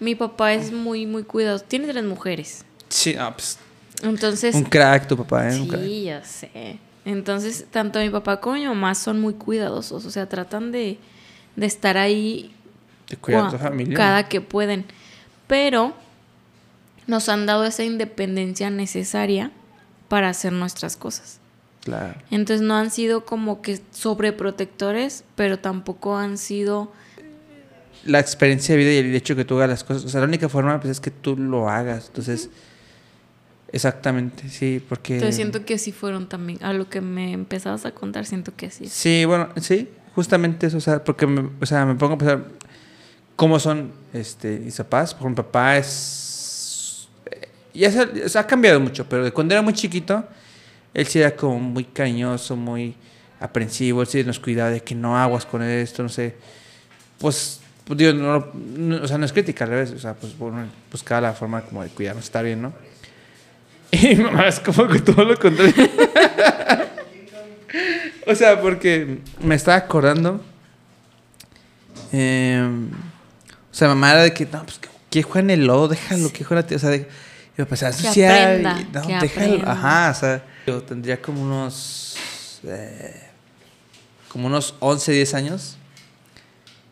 Mi papá es muy, muy cuidadoso. Tiene tres mujeres. sí, no, pues. Entonces, Un crack tu papá, ¿eh? Un crack. sí, ya sé. Entonces, tanto mi papá como mi mamá son muy cuidadosos. O sea, tratan de, de estar ahí De cuidar a familia. cada que pueden. Pero nos han dado esa independencia necesaria para hacer nuestras cosas. Claro. Entonces no han sido como que sobreprotectores, pero tampoco han sido... La experiencia de vida y el hecho de que tú hagas las cosas. O sea, la única forma pues, es que tú lo hagas. Entonces, exactamente, sí, porque. Entonces siento que así fueron también. A lo que me empezabas a contar, siento que es. Sí, bueno, sí, justamente eso, o sea, porque me, o sea, me pongo a pensar cómo son este, mis papás. Por mi papá es... eh, Ya se, ha cambiado mucho, pero de cuando era muy chiquito, él sí era como muy cariñoso, muy aprensivo, él sí nos cuidaba de que no aguas con esto, no sé. Pues, pues, digo, no, no- o sea, no es crítica, al revés, o sea, pues bueno, buscaba la forma como de cuidarnos, estar bien, ¿no? Y mamá es como que todo lo contrario. o sea, porque me estaba acordando. eh, o sea, mamá era de que, no, pues que, juega en el lodo, déjalo, que juega, o sea, de, pues a asociar, aprenda, y, no, déjalo, aprenda. ajá, o sea, yo tendría como unos, eh, como unos 11, 10 años.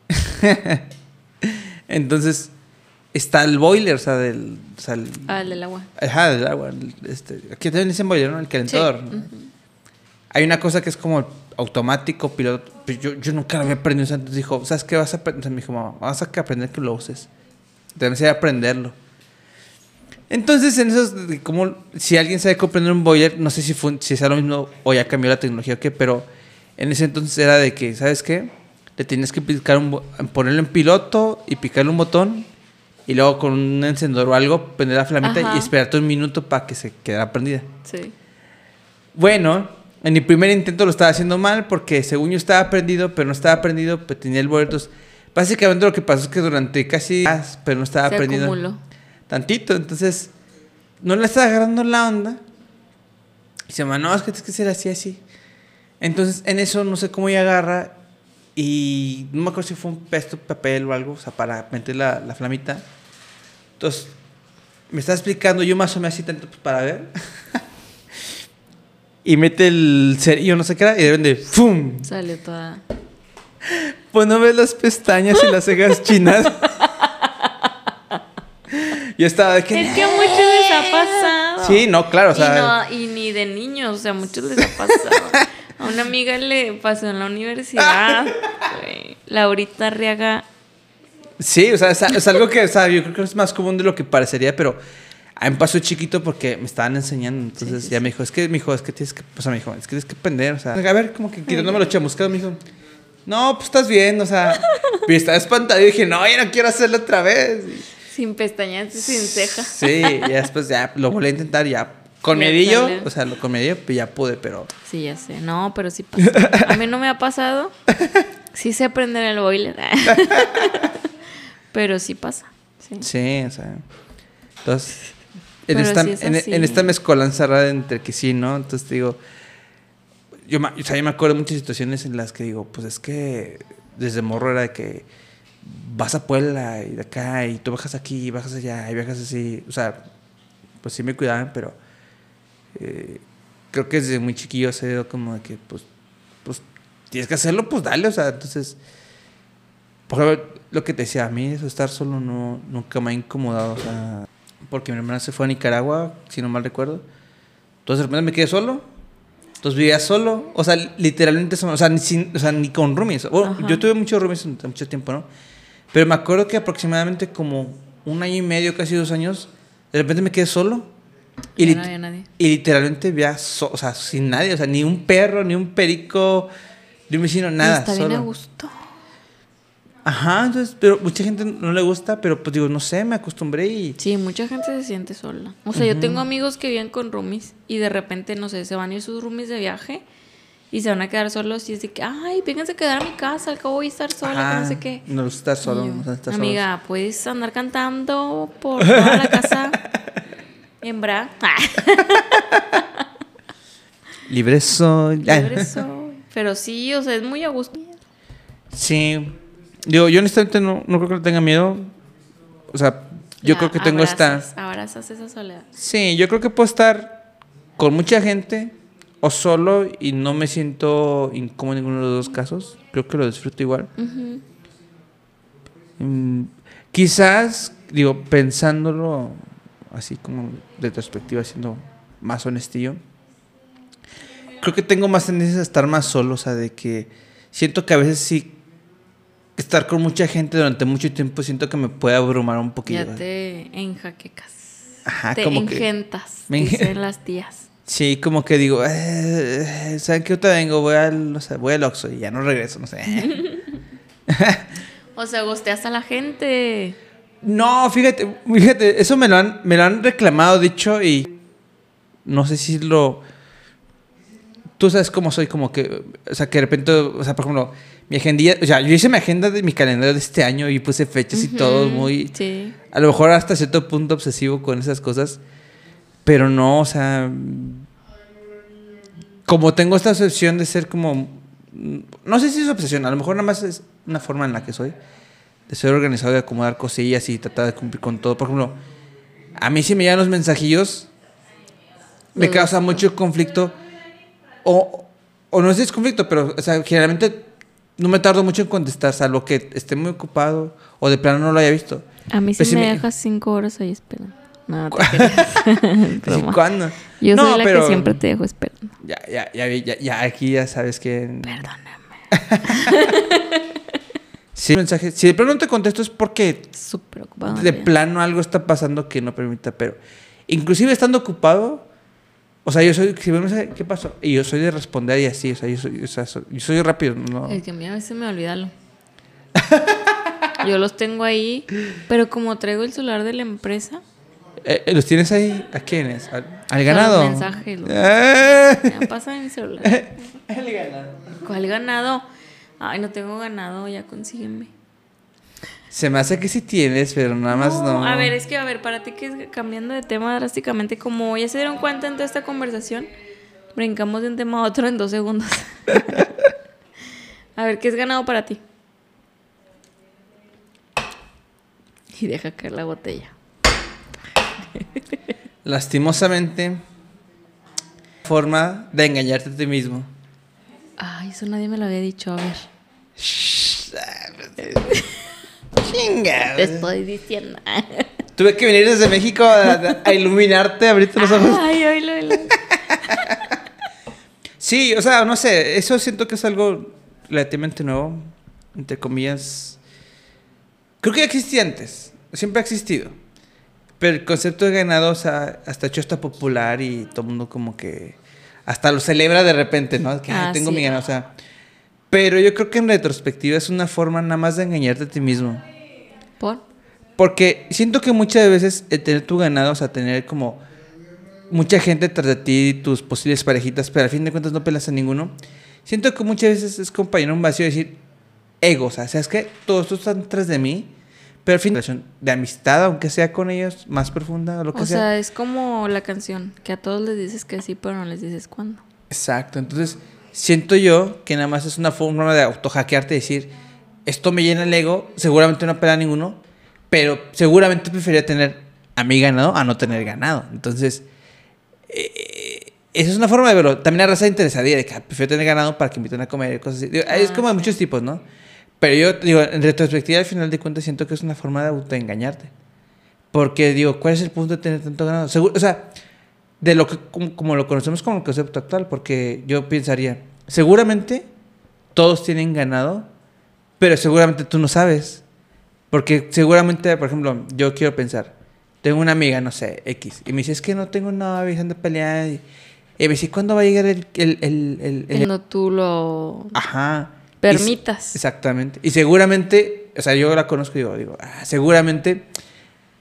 Entonces, está el boiler, o sea, del, o sea, el- Ah, el del agua. Ajá, del agua. el- Este, aquí también dicen boiler, ¿no? El calentador. Hay una cosa que es como automático, piloto. pero Yo, yo nunca lo había aprendido. o sea, Entonces dijo, ¿sabes qué vas a aprender? Entonces me dijo, mamá, vas a aprender que lo uses. Debes de aprenderlo. Entonces, en esos, como si alguien sabe comprender un boiler, no sé si, fue, si sea lo mismo o ya cambió la tecnología o qué, pero en ese entonces era de que, ¿sabes qué? Le tienes que picar un, ponerlo en piloto y picarle un botón y luego con un encendedor o algo prender la flamita Ajá. y esperarte un minuto para que se quedara prendida. Sí. Bueno, en mi primer intento lo estaba haciendo mal porque según yo estaba prendido, pero no estaba prendido, pero tenía el boiler. entonces, Básicamente lo que pasó es que durante casi horas, pero no estaba Se prendido acumuló. tantito, entonces no le estaba agarrando la onda. Y se llama, no, es que tienes que ser así, así. Entonces en eso no sé cómo ella agarra y no me acuerdo si fue un pesto papel o algo, o sea, para meter la, la flamita. Entonces me está explicando, yo más o menos así tanto pues, para ver. y mete el cerillo, no sé qué era, y de repente, ¡fum! Salió toda. Pues no ves las pestañas y las cejas chinas. Yo estaba de que. Es que a muchos les ha pasado. Sí, no, claro, o sea. y, no, y ni de niños, o sea, a muchos les ha pasado. A una amiga le pasó en la universidad. Laurita Arriaga. Sí, o sea, es, es algo que, o sea, yo creo que es más común de lo que parecería, pero a mí me pasó chiquito porque me estaban enseñando. Entonces Sí, sí, ya me dijo, es que, me dijo, es que tienes que, o sea, me dijo, es que tienes que aprender, o sea, a ver, como que quitándome los chamuscados, me dijo, no, pues estás bien, o sea, y estaba espantado y dije, no, ya no quiero hacerlo otra vez. Y- Sin pestañas y sin cejas. Sí, y ya después ya lo volví a intentar, ya con salió. o sea, lo- con miedillo, pues ya pude, pero Sí, ya sé. No, pero sí pasa. A mí no me ha pasado. Sí sé prender el boiler. Pero sí pasa. Sí. Sí, o sea. Entonces, en esta, sí es en, en esta mezcolanza rara entre que sí, ¿no? Entonces te digo, yo, me- o sea, yo me acuerdo de muchas situaciones en las que digo, pues es que desde morro era de que vas a Puebla y de acá y tú bajas aquí y bajas allá y viajas así. O sea, pues sí me cuidaban, pero eh, creo que desde muy chiquillo se dio como de que, pues, pues tienes que hacerlo, pues dale, o sea, entonces por ejemplo, lo que te decía, a mí eso estar solo no, nunca me ha incomodado, o sea, porque mi hermana se fue a Nicaragua, si no mal recuerdo. Entonces de repente me quedé solo, entonces vivía solo, o sea, literalmente, o sea, ni, sin- o sea, ni con roomies. Bueno, Ajá. yo tuve muchos roomies mucho tiempo, ¿no? Pero me acuerdo que aproximadamente como un año y medio, casi dos años, de repente me quedé solo. Y, no había nadie. y literalmente vivía, so- o sea, sin nadie, o sea, ni un perro, ni un perico, ni un vecino, nada. Y está bien solo. a gusto. Ajá, entonces, pero mucha gente no le gusta, pero pues digo, no sé, me acostumbré y... Sí, mucha gente se siente sola. O sea, yo tengo amigos que viven con roomies y de repente, no sé, se van a ir sus roomies de viaje y se van a quedar solos y es de que, ay, vénganse a quedar a mi casa, al cabo voy a estar sola, que no sé qué. No estar solo, yo, no estar solos. Amiga, puedes andar cantando por toda la casa en bra. Libre soy. Libre soy. Pero sí, o sea, es muy a gusto. Sí. Digo, yo honestamente no, no creo que tenga miedo. O sea, yo La creo que tengo esta... abrazas, Abrazas esa soledad. Sí, yo creo que puedo estar con mucha gente o solo y no me siento incómodo en ninguno de los dos casos. Creo que lo disfruto igual. Mm, quizás, digo, pensándolo así como de perspectiva, siendo más honestillo, creo que tengo más tendencia a estar más solo, o sea, de que siento que a veces sí, estar con mucha gente durante mucho tiempo, siento que me puede abrumar un poquillo. Ya te enjaquecas. Ajá, te como que- engentas, enge- dicen las tías. Sí, como que digo, eh, ¿saben qué? Ahorita vengo, voy al, no sé, voy al Oxxo y ya no regreso, no sé. O sea, gosteas a la gente. no, fíjate, fíjate, eso me lo han, me lo han reclamado, dicho, y no sé si lo... Tú sabes cómo soy, como que, o sea, que de repente, o sea, por ejemplo, mi agenda, o sea, yo hice mi agenda de mi calendario de este año y puse fechas y todo muy... Sí. A lo mejor hasta cierto punto obsesivo con esas cosas. Pero no, o sea. Como tengo esta obsesión de ser como. No sé si es obsesión, a lo mejor nada más es una forma en la que soy. De ser organizado, de acomodar cosillas y tratar de cumplir con todo. Por ejemplo, a mí si me llegan los mensajillos, me causa mucho conflicto. O, o no sé si es conflicto, pero o sea, generalmente no me tardo mucho en contestar, salvo que esté muy ocupado o de plano no lo haya visto. A mí sí Pues sí me me- dejas cinco horas ahí esperando. No, te. ¿Cuándo? Yo No, soy la pero- que siempre te dejo esperando. Ya, ya, ya, ya, ya, aquí ya sabes que. Perdóname. Sí, mensaje. Si de plano no te contesto es porque Súper ocupado. de plano algo está pasando que no permita, pero. Inclusive estando ocupado. O sea, yo soy. Si me mensaje, ¿qué pasó? Y yo soy de responder y así. O sea, yo soy, o sea, soy, yo soy rápido. No. Es que a mí a veces me olvídalo. Yo los tengo ahí, pero como traigo el celular de la empresa, Eh, eh, ¿Los tienes ahí? ¿A quiénes? ¿Al, al Los ganado? mensajes, los- ¡Eh! me pasa en mi celular. El ganado. ¿Cuál ganado? Ay, no tengo ganado, ya consígueme. Se me hace que sí tienes, pero nada más no. A ver, es que, a ver, para ti que es cambiando de tema drásticamente, como ya se dieron cuenta en toda esta conversación, brincamos de un tema a otro en dos segundos. a ver, ¿qué es ganado para ti? Y deja caer la botella. Lastimosamente, forma de engañarte a ti mismo. Ay, eso nadie me lo había dicho, a ver. Chinga. Te estoy diciendo. Tuve que venir desde México a, a iluminarte, abrirte los ojos. Ay, oílo, oílo. Sí, o sea, no sé, eso siento que es algo relativamente nuevo, entre comillas. Creo que ya existía antes, siempre ha existido. Pero el concepto de ganado, o sea, hasta hecho está popular y todo el mundo como que hasta lo celebra de repente, ¿no? Que "Ay, Ah, tengo sí. mi ganado, o sea. Pero yo creo que en retrospectiva es una forma nada más de engañarte a ti mismo. ¿Por? Porque siento que muchas veces el tener tu ganado, o sea, tener como mucha gente tras de ti, tus posibles parejitas, pero al fin de cuentas no pelas a ninguno. Siento que muchas veces es compañero un vacío de decir ego, o sea, ¿sabes qué? Todos estos están tras de mí, pero al fin relación de amistad, aunque sea con ellos, más profunda o lo que O sea. sea, es como la canción, que a todos les dices que sí, pero no les dices cuándo. Exacto, entonces siento yo que nada más es una forma de autohackearte, decir, esto me llena el ego, seguramente no pela a ninguno, pero seguramente preferiría tener a mi ganado a no tener ganado. Entonces, eh, esa es una forma de verlo. También la raza interesaría de que ah, prefiero tener ganado para que inviten a comer y cosas así. Digo, es Ah, como de muchos tipos, ¿no? Pero yo digo, en retrospectiva, al final de cuentas, siento que es una forma de autoengañarte. Porque digo, ¿cuál es el punto de tener tanto ganado? Seguro, o sea, de lo que como, como lo conocemos como el concepto actual, porque yo pensaría, seguramente todos tienen ganado, pero seguramente tú no sabes. Porque seguramente, por ejemplo, yo quiero pensar, tengo una amiga, no sé, X, y me dice, es que no tengo novia, ando peleando. Y, y me dice, ¿cuándo va a llegar el... el, el, el- Cuando tú lo Ajá. Permitas. se- exactamente. Y seguramente, o sea, yo la conozco y digo, digo ah, seguramente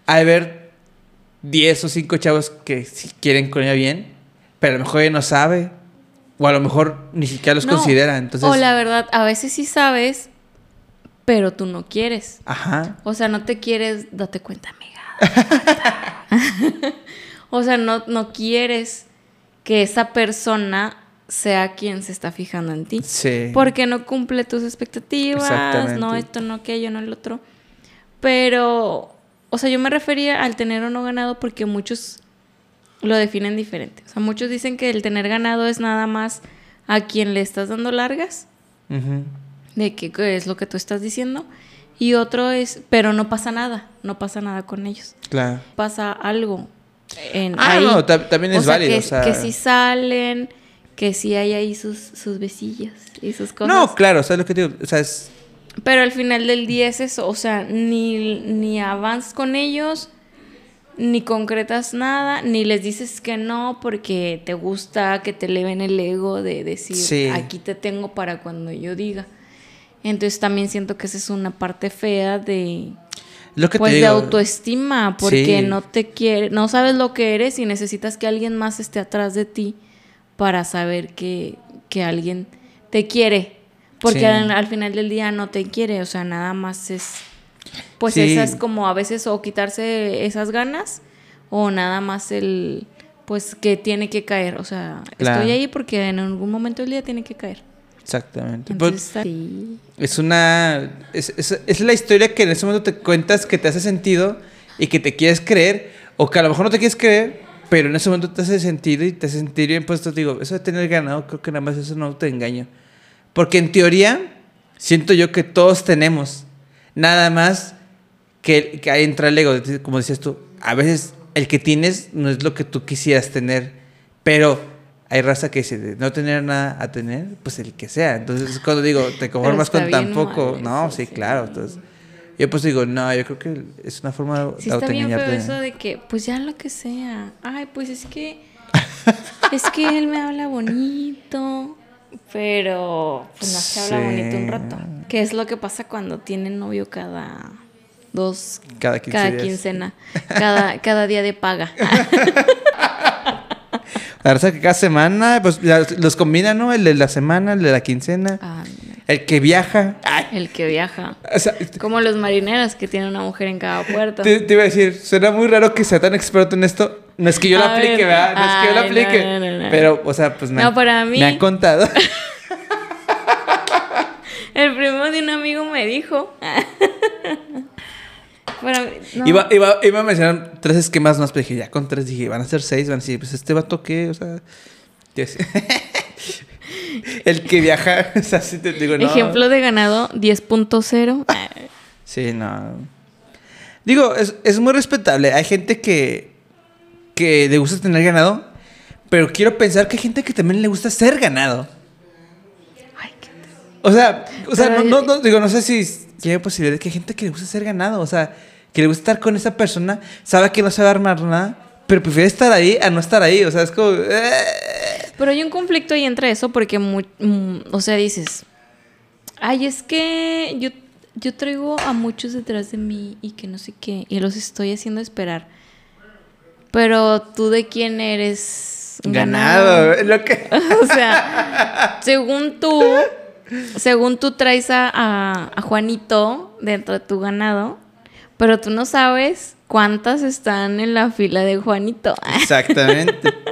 hay haber 10 o 5 chavos que sí quieren con ella bien, pero a lo mejor ella no sabe, o a lo mejor ni siquiera los No, considera. Entonces, O la verdad, a veces sí sabes, pero tú no quieres. ajá. O sea, no te quieres, date cuenta, amiga. o sea, no, no quieres que esa persona sea quien se está fijando en ti. Sí. Porque no cumple tus expectativas, no esto, no aquello, no el otro. Pero, o sea, yo me refería al tener o no ganado porque muchos lo definen diferente. O sea, muchos dicen que el tener ganado es nada más a quien le estás dando largas, Ujú. De que, que es lo que tú estás diciendo. Y otro es, pero no pasa nada, no pasa nada con ellos. Claro. Pasa algo en Ah, ahí. no, ta- también es o sea, válido, Que, o sea- que si salen, que si hay ahí sus, sus besillos y sus cosas. No, claro, ¿sabes lo que digo? O sea, es... Pero al final del día es eso, o sea, ni, ni avanzas con ellos, ni concretas nada, ni les dices que no porque te gusta que te eleven el ego de decir, Sí. aquí te tengo para cuando yo diga. Entonces también siento que esa es una parte fea de Lo que pues te de autoestima, porque Sí. no te quiere, no sabes lo que eres y necesitas que alguien más esté atrás de ti para saber que, que alguien te quiere. Porque Sí. al, al final del día no te quiere, o sea, nada más es pues Sí. esas como a veces o quitarse esas ganas o nada más el pues que tiene que caer, o sea, Claro. estoy ahí porque en algún momento del día tiene que caer. Exactamente. Pues, Entonces, sí. Es una. Es, es- es la historia que en ese momento te cuentas que te hace sentido y que te quieres creer, o que a lo mejor no te quieres creer, pero en ese momento te hace sentido y te hace sentir bien. Pues te digo, eso de tener ganado, creo que nada más eso no te engaño. Porque en teoría, siento yo que todos tenemos. Nada más que, que ahí entra el ego, como decías tú. A veces el que tienes no es lo que tú quisieras tener, pero hay raza que dice de no tener nada a tener, pues el que sea. Entonces, cuando digo, te conformas con tan poco, no, eso, sí, sí. claro. Entonces, yo pues digo, no, yo creo que es una forma Sí de está bien feo eso de que, pues ya lo que sea. Ay, pues es que, es que él me habla bonito, pero pues no se habla bonito un rato. Que es lo que pasa cuando tienen novio cada dos, Cada 15 cada días. quincena, cada, cada día de paga. La raza que cada semana, pues los combinan, ¿no? El de la semana, el de la quincena, Ah, el que viaja. Ay, el que viaja. o sea, Como los marineros que tienen una mujer en cada puerto. Te, te iba a decir, suena muy raro que sea tan experto en esto. No es que yo lo A aplique, ver. ¿verdad? No es que yo lo aplique. no, no, no. Pero, o sea, pues me, No, para mí- me han contado. El primo de un amigo me dijo. No. Iba, iba, iba a mencionar tres esquemas más, pero dije, ya con tres dije, van a ser seis, van a decir, pues este vato qué, o sea. El que viaja, o sea, sí te digo, no. Ejemplo de ganado 10.0. Sí, no. Digo, es, es muy respetable. Hay gente que, que le gusta tener ganado, pero quiero pensar que hay gente que también le gusta ser ganado. O sea, o sea, no, no, no, digo, no sé si, hay posibilidad de que hay gente que le gusta ser ganado, o sea, que le gusta estar con esa persona, sabe que no se va a armar nada, pero prefiere estar ahí a no estar ahí, o sea, es como... eh. Pero hay un conflicto ahí entre eso porque, mm, o sea, dices, ay, es que yo, yo traigo a muchos detrás de mí y que no sé qué, y los estoy haciendo esperar. Pero tú de quién eres Ganado, es lo que... o sea, según tú, según tú traes a, a- a Juanito dentro de tu ganado, pero tú no sabes cuántas están en la fila de Juanito. Exactamente.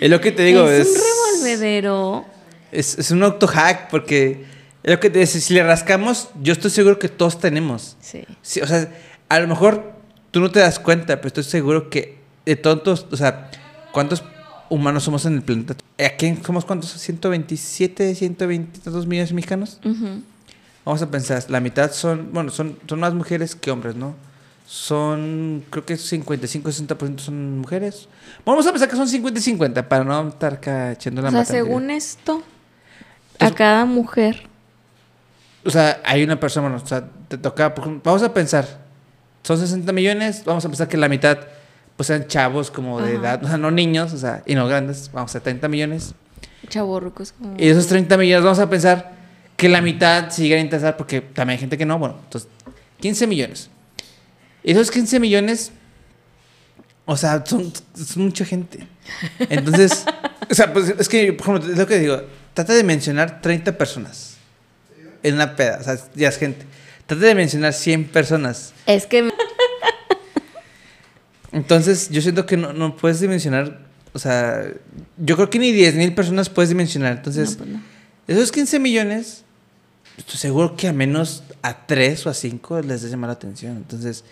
Es lo que te digo, es, es... un revolvedero. Es, es un autohack, porque es lo que te dice, si le rascamos, yo estoy seguro que todos tenemos. Sí. Sí, o sea, a lo mejor tú no te das cuenta, pero estoy seguro que de tontos, o sea, ¿cuántos humanos somos en el planeta? ¿Aquí somos cuántos? ¿127, 122 millones de mexicanos? Vamos a pensar, la mitad son, bueno, son, son más mujeres que hombres, ¿no? Son, creo que 55-60% son mujeres. Vamos a pensar que son 50 y 50 para no estar acá echando la O sea, según esto, a cada mujer. O sea, hay una persona, bueno, o sea, te toca, vamos a pensar, son 60 millones, vamos a pensar que la mitad, pues sean chavos como de Ajá. edad, o sea, no niños, o sea, y no grandes, vamos a 30 millones. Chavorrucos como... Y de esos 30 millones vamos a pensar que la mitad se lleguen a interesar porque también hay gente que no, bueno, entonces, 15 millones. Y esos 15 millones, o sea, son, es mucha gente. Entonces, o sea, pues es que, por ejemplo, es lo que digo, trata de mencionar 30 personas en una peda, o sea, ya es gente. Trata de mencionar 100 personas. Es que... Entonces, yo siento que no, no puedes dimensionar, o sea, yo creo que ni 10 mil personas puedes dimensionar. Entonces, No, pues no. esos 15 millones, estoy seguro que a menos a 3 o a 5 les llama la atención. Entonces,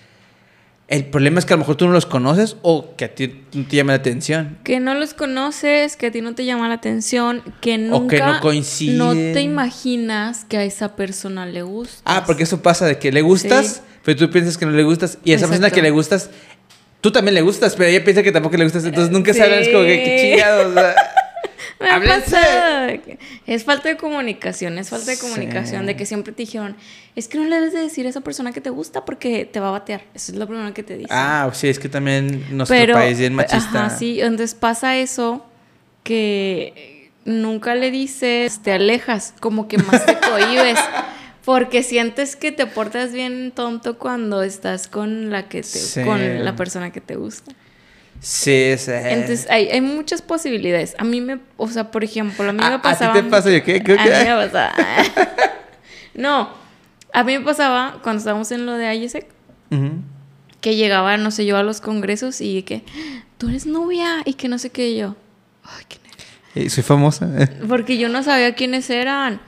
el problema es que a lo mejor tú no los conoces o que a ti no te llama la atención. Que no los conoces, que a ti no te llama la atención, que nunca... O que no coinciden. No te imaginas que a esa persona le gusta. Ah, porque eso pasa de que le gustas, Sí. pero tú piensas que no le gustas. Y a esa persona Exacto. que le gustas, tú también le gustas, pero ella piensa que tampoco le gustas. Entonces nunca Sí. sabes como que qué chingados. Es falta de comunicación, es falta de Sí. comunicación, de que siempre te dijeron, es que no le debes de decir a esa persona que te gusta porque te va a batear. Eso es lo primero que te dicen. Ah, sí, es que también nuestro Pero, país es machista. Ajá, sí, entonces pasa eso que nunca le dices, te alejas, como que más te cohibes. Porque sientes que te portas bien tonto cuando estás con la que te, Sí. con la persona que te gusta. Sí, sí. Entonces hay, hay muchas posibilidades. A mí me, o sea, por ejemplo, a mí ¿A- me a ti pasaba. te pasa? Yo, ¿qué? ¿Qué- A qué? mí me pasaba. no, a mí me pasaba cuando estábamos en lo de IESEC Ujú. que llegaba, no sé, yo a los congresos y que tú eres novia y que no sé qué y yo. Ay, qué nervios. Eh, Soy famosa. Porque yo no sabía quiénes eran.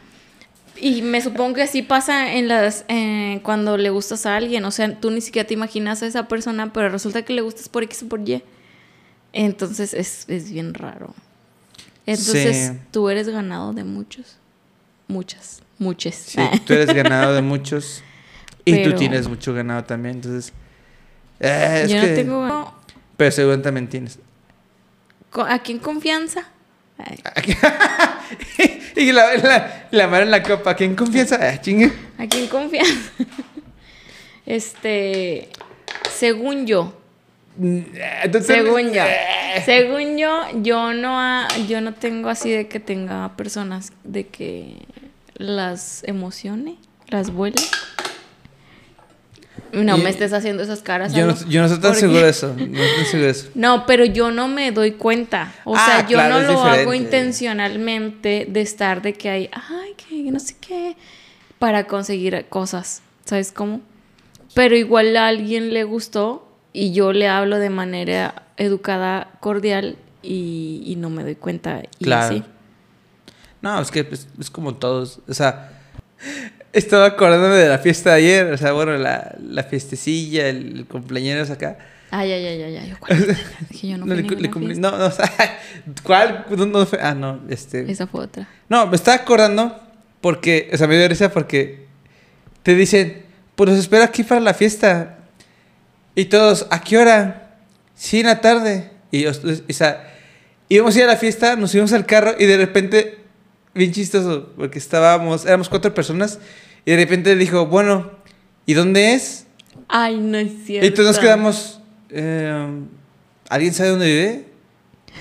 Y me supongo que así pasa en las eh, cuando le gustas a alguien. O sea, tú ni siquiera te imaginas a esa persona, pero resulta que le gustas por X o por Y. Entonces es, es bien raro. Entonces Sí. tú eres ganado de muchos. Muchas. Muchas. Sí, tú eres ganado de muchos. Y tú tienes mucho ganado también. Entonces. eh, es yo que- no tengo. Pero seguro también tienes. ¿A quién confianza? Y la, la, la mano en la copa. ¿Quién confianza? Ah, chingue. ¿A quién confianza? este. Según yo. Entonces, Según yo. eh, Según yo, yo no, ha- yo no tengo así de que tenga personas de que las emocione, las vuele. No Y- me estés haciendo esas caras. Yo no, yo no estoy tan seguro de eso. No estoy seguro de eso. No, pero yo no me doy cuenta. O Ah, sea, yo claro, no lo hago intencionalmente de estar de que hay, ay, que no sé qué, para conseguir cosas. ¿Sabes cómo? Pero igual a alguien le gustó y yo le hablo de manera educada, cordial y, y no me doy cuenta. Y Claro. así. No, es que es, es como todos. O sea, estaba acordándome de la fiesta de ayer. O sea, bueno, la, la fiestecilla, el, el cumpleaños acá. Ay, ay, ay, ay, ay. ¿cuál? Dije, yo no, No, le cumplí- no, no, o sea, ¿cuál? ¿Dónde fue? Ah, no, este. Esa fue otra. No, me estaba acordando porque, o sea, me dio risa porque te dicen, pues los espero aquí para la fiesta. Y todos, ¿a qué hora? Sí, en la tarde. Y o sea, íbamos a ir a la fiesta, nos subimos al carro y de repente, bien chistoso, porque estábamos, éramos cuatro personas y de repente dijo, bueno, ¿y dónde es? Ay, no es cierto. Y todos nos quedamos, eh, ¿alguien sabe dónde vive?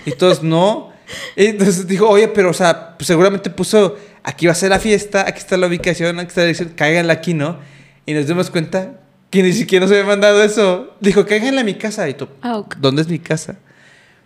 Y todos, no. Y entonces dijo, oye, pero, o sea, pues seguramente puso, aquí va a ser la fiesta, aquí está la ubicación, aquí está la dirección, cáiganla aquí, ¿no? Y nos dimos cuenta que ni siquiera nos había mandado eso. Dijo, cáiganla a mi casa. Y tú, Ah, ok. ¿dónde es mi casa?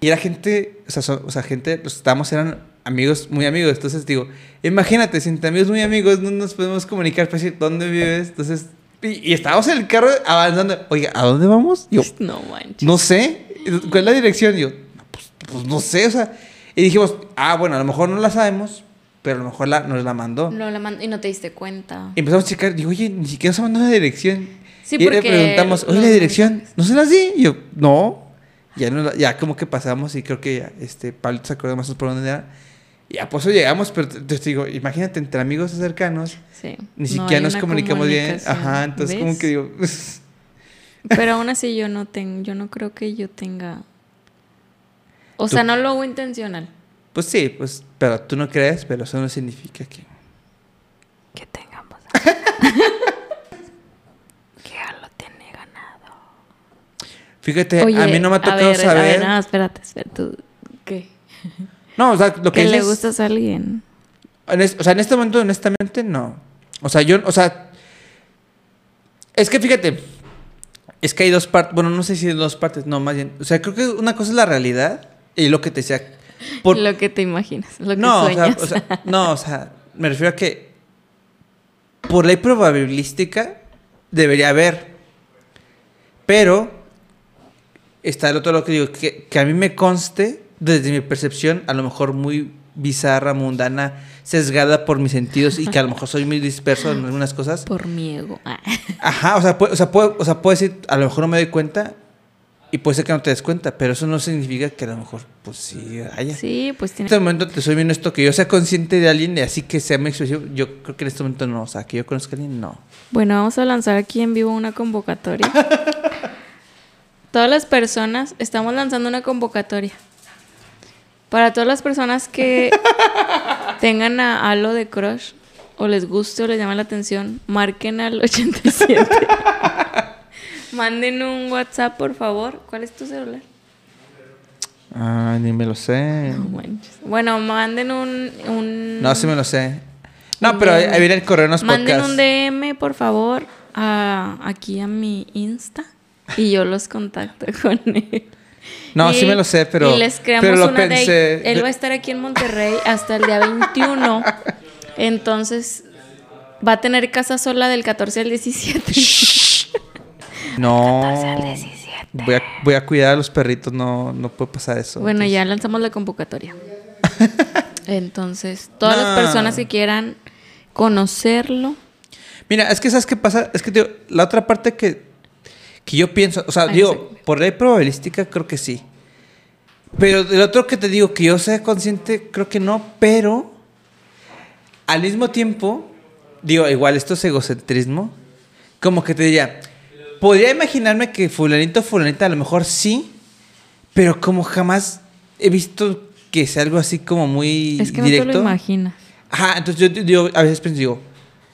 Y era gente, o sea, son- o sea gente, los que estábamos eran amigos, muy amigos. Entonces digo, imagínate, si entre amigos muy amigos no nos podemos comunicar para decir dónde vives. Entonces, y, y estábamos en el carro avanzando. Oiga, ¿a dónde vamos? Yo, No manches. no sé. ¿Cuál es la dirección? Yo, "No, pues, pues no sé, o sea. Y dijimos, ah, bueno, a lo mejor no la sabemos, pero a lo mejor la, nos la mandó. No la mand- y no te diste cuenta. Y empezamos a checar, digo, oye, ni siquiera nos mandado la dirección. Sí, y le preguntamos, oye, la dirección. ¿no se las di? Y yo, no. Ya, no la- ya como que pasamos y creo que ya, este, Pablo se acordó más o menos por dónde era. Y ya, pues llegamos, pero te, digo, imagínate, entre amigos cercanos, Sí. ni siquiera nos comunicamos bien. Ajá, entonces como que digo, Pero aún así yo no tengo, yo no creo que yo tenga. O sea, no lo hago intencional. pues sí, pues, pero tú no crees, pero eso no significa que... Que tengamos. que ya lo tiene ganado. Fíjate, a mí no me ha tocado ver, saber... A ver, no, espérate, espérate. ¿tú ¿Qué? No, o sea, lo que que le dices- gustas a alguien. En es- o sea, en este momento, honestamente, no. O sea, yo, o sea, es que fíjate, es que hay dos partes, bueno, no sé si hay dos partes, no, más bien, o sea, creo que una cosa es la realidad y lo que te decía. por- Lo que te imaginas, lo que no, o sea, o sea, no, o sea, me refiero a que por ley probabilística debería haber, pero está el otro lo que digo, que, que a mí me conste, desde mi percepción, a lo mejor muy bizarra, mundana, sesgada por mis sentidos y que a lo mejor soy muy disperso en algunas cosas. Por mi ego. Ah. Ajá, o sea, puede, o sea, puede, o sea, puede decir, a lo mejor no me doy cuenta y puede ser que no te des cuenta, pero eso no significa que a lo mejor, pues sí, haya. Sí, pues En tiene. este momento te soy bien esto, que yo sea consciente de alguien y así que sea muy expresivo, yo creo que en este momento no, o sea, que yo conozca a alguien, no. Bueno, vamos a lanzar aquí en vivo una convocatoria. Todas las personas estamos lanzando una convocatoria Para todas las personas que tengan a Halo de crush o les guste o les llame la atención, marquen al 87. Manden un WhatsApp, por favor. ¿Cuál es tu celular? Ah, ni me lo sé. No. Bueno, manden un, un No, sí me lo sé. No, pero ahí DM. ahí viene el correo en los Manden podcasts. un DM, por favor, a, aquí a mi Insta y yo los contacto con él. No, Y- sí me lo sé, pero- Y les creamos pero lo una pensé. date. Él va a estar aquí en Monterrey hasta el día 21. Entonces, va a tener casa sola del 14 al 17. No. 14 al 17. Voy a, voy a cuidar a los perritos, no, no puede pasar eso. Bueno, Entonces- ya lanzamos la convocatoria. Entonces, todas No. las personas que quieran conocerlo. Mira, es que ¿sabes qué pasa? Es que la otra parte que, que yo pienso, o sea, Ay, digo, sí. por ley probabilística creo que sí. Pero del otro que te digo, que yo sea consciente, creo que no, pero al mismo tiempo, digo, igual esto es egocentrismo, como que te diría, podría imaginarme que fulanito fulanita a lo mejor sí, pero como jamás he visto que sea algo así como muy Es que directo. no te lo imaginas. Ajá, entonces yo, yo a veces pienso, digo,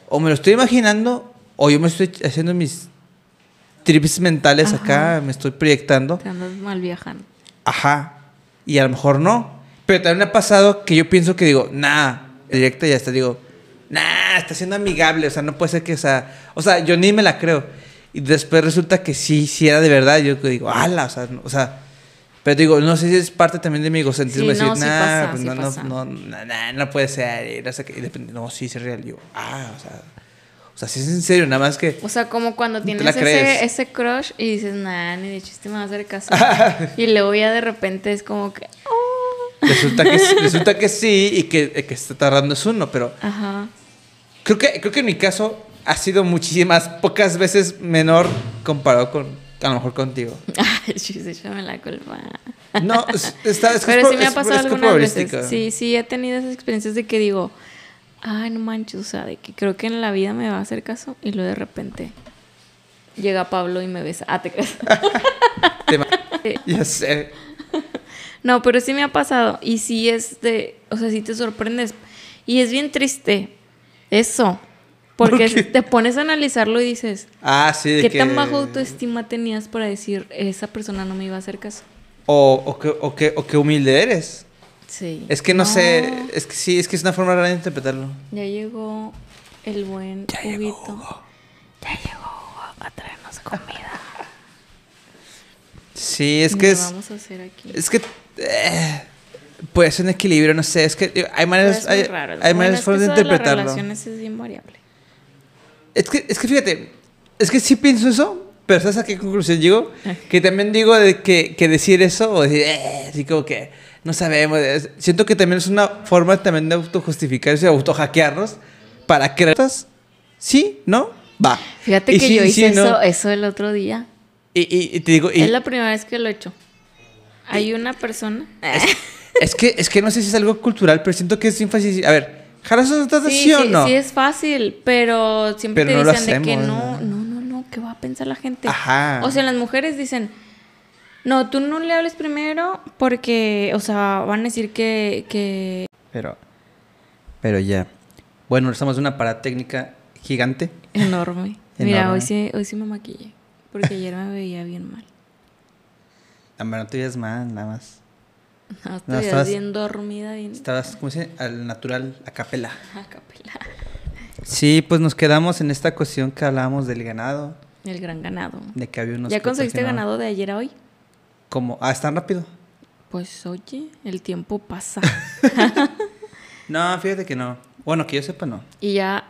o me lo estoy imaginando, o yo me estoy haciendo mis trips mentales acá, Ajá. me estoy proyectando. Te andas mal viajando. Ajá, y a lo mejor no. Pero también me ha pasado que yo pienso que digo, nah, directa y hasta digo, nah, está siendo amigable, o sea, no puede ser que, o sea, o sea, yo ni me la creo. Y después resulta que sí, sí era de verdad, yo digo, ala, o sea, no- o sea, pero digo, no sé si es parte también de mi egocentrismo, Sí, decir, no, sí nah, pasa, pues sí no, no, no, no, no puede ser, y no sé qué, y no, sí, es real, yo, ah, o sea, o sea, sí es en serio, nada más que, O sea, como cuando tienes ese, ese crush y dices, nah, ni de chiste me va a hacer caso. y luego ya de repente es como que, oh. resulta que, sí- resulta que sí, y que, el que está tardando es uno, pero Ajá. Creo que, creo que en mi caso ha sido muchísimas, pocas veces menor comparado con, a lo mejor contigo. Ay, chis, échame la culpa. No, es, está, es Pero es sí me ha pasado es algunas veces. Sí, sí, he tenido esas experiencias de que digo, ay, no manches, o sea, de que creo que en la vida me va a hacer caso y luego de repente llega Pablo y me besa. Ah, te crees. Ya sé. No, pero sí me ha pasado. Y sí es de. O sea, sí te sorprendes. Y es bien triste. Eso. Porque ¿Por qué? te pones a analizarlo y dices, Ah, sí, de ¿qué que... tan baja autoestima tenías para decir, esa persona no me iba a hacer caso? O, o, que, o, que, o que humilde eres. Sí. Es que no, sé, es que sí, es que es una forma rara de interpretarlo. Ya llegó el buen Huguito. Ya llegó Hugo a traernos comida. Sí, es que es... vamos a hacer aquí. Es que... eh, puede ser un equilibrio, no sé, es que hay maneras, hay, raro. hay Bueno, maneras es que formas de las interpretarlo. relaciones es bien variable. Es que, es que fíjate, es que sí pienso eso, pero ¿sabes a qué conclusión llego? Que también digo de que, que decir eso o decir, eh, así como que no sabemos. Siento que también es una forma también de autojustificarse, de autohackearnos para creer. ¿Sí? ¿No? Va. Fíjate Y que sí, yo hice sí, ¿no? eso, eso el otro día. Y, y- y te digo, Es la primera vez que lo he hecho. Hay una persona. es, que, es que no sé si es algo cultural, pero siento que es fácil. A ver, ¿jalas una Sí, sí, o no? sí es fácil, pero siempre Pero te no dicen de que ¿no? no, no, no, ¿qué va a pensar la gente? Ajá. O sea, las mujeres dicen, no, tú no le hables primero porque, o sea, van a decir que, que Pero, pero ya. Bueno, estamos en una parada técnica gigante. enorme. Mira, hoy sí, hoy sí me maquillé, porque ayer me veía bien mal. Ah, no te veas mal, nada más. No, No, estabas- bien dormida, bien Estabas, ¿cómo se dice? Al natural, a capela. a capela. Sí, pues nos quedamos en esta cuestión que hablábamos del ganado, El gran ganado. de que había unos... ¿Ya conseguiste ganado de ayer a hoy? Como, ah, ¿es tan rápido? Pues oye, el tiempo pasa. No, fíjate que no. Bueno, que yo sepa, no. y ya,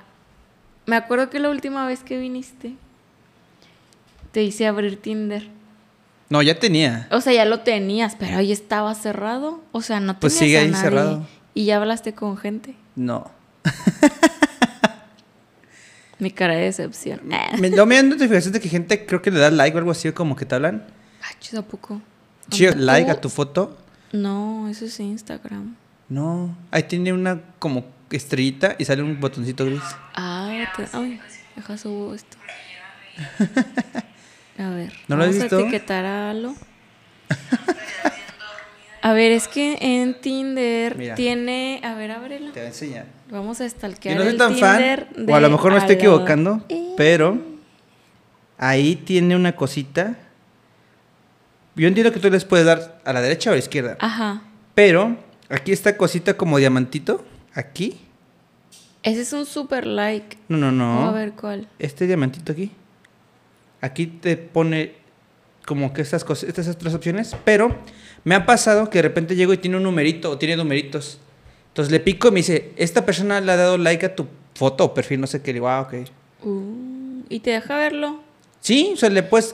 me acuerdo que la última vez que viniste, te hice abrir Tinder. No, ya tenía. O sea, ya lo tenías, pero ahí estaba cerrado. O sea, no tenías Pues sigue a ahí nadie. cerrado. Y ya hablaste con gente. No. Mi cara de decepción. Me, no me dan notificaciones de que gente creo que le da like o algo así, como que te hablan. Ay, chis, ¿a poco? Chido, like a tu foto. No, eso es Instagram. No. Ahí tiene una como estrellita y sale un botoncito gris. Ah, te- ay, deja subo esto. A ver. ¿No lo has vamos visto? a etiquetar a Alo. A ver, es que en Tinder Mira. tiene. A ver, ábrela. Te voy a enseñar. Vamos a stalkear Yo no soy el tan fan, o a lo mejor me estoy equivocando, Eh. pero ahí tiene una cosita. Yo entiendo que tú les puedes dar a la derecha o a la izquierda, Ajá. pero aquí esta cosita como diamantito, aquí. Ese es un super like. No, no, no. Vamos a ver cuál. Este diamantito aquí. Aquí te pone como que estas cosas, estas tres opciones, pero me ha pasado que de repente llego y tiene un numerito o tiene numeritos. Entonces le pico y me dice, esta persona le ha dado like a tu foto o perfil, no sé qué. Le digo, ah, ok. Uh, y te deja verlo. Sí, o sea, le puedes,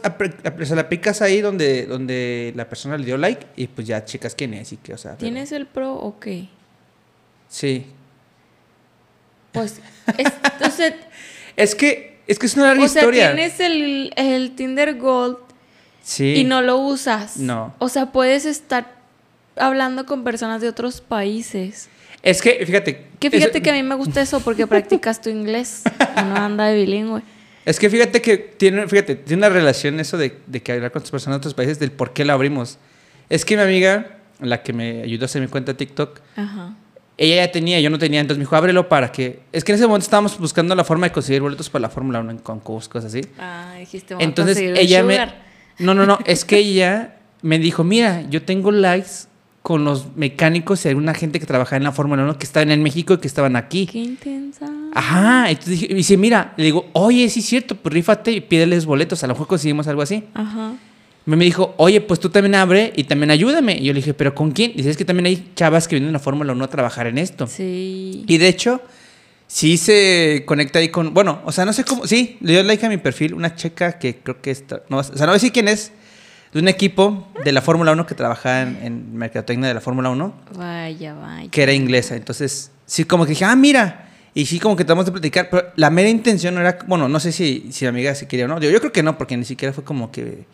sea, la picas ahí donde, donde la persona le dio like y pues ya checas quién es y que, o sea. pero- ¿Tienes el pro o qué? Sí. Pues, es, o sea, Es que, es que es una larga o sea, historia. tienes el, el Tinder Gold Sí. y no lo usas. No. O sea, puedes estar hablando con personas de otros países. Es que, fíjate. Que fíjate que a mí me gusta eso porque practicas tu inglés. Uno anda de bilingüe. Es que fíjate que tiene, fíjate, tiene una relación eso de, de que hablar con otras personas de otros países del por qué la abrimos. Es que mi amiga, la que me ayudó a hacer mi cuenta de TikTok, Ajá. ella ya tenía, yo no tenía, entonces me dijo, ábrelo para que... Es que en ese momento estábamos buscando la forma de conseguir boletos para la Fórmula 1 en concursos, cosas así. Ah, dijiste, Entonces ella me... No, no, no, es que ella me dijo, mira, yo tengo likes con los mecánicos y alguna gente que trabajaba en la Fórmula 1 que estaban en México y que estaban aquí. Qué intensa. Ajá, entonces dije, dice, mira, le digo, oye, sí es cierto, pues rífate y pídeles boletos, a lo mejor conseguimos algo así. Ajá. Me dijo, oye, pues tú también abre y también ayúdame. Y yo le dije, ¿pero con quién? Dice, es que también hay chavas que vienen a la Fórmula 1 a trabajar en esto. Sí. Y de hecho, sí se conecta ahí con, bueno, o sea, no sé cómo, sí, le dio like a mi perfil, una checa que creo que está, no, o sea, no voy a decir quién es, de un equipo de la Fórmula 1 que trabajaba en, en mercadotecnia de la Fórmula 1 Vaya, vaya. que era inglesa. Entonces, sí, como que dije, ah, mira. Y sí, como que tratamos de platicar. Pero la mera intención no era, bueno, no sé si, si la amiga se quería o no. Yo, yo creo que no, porque ni siquiera fue como que.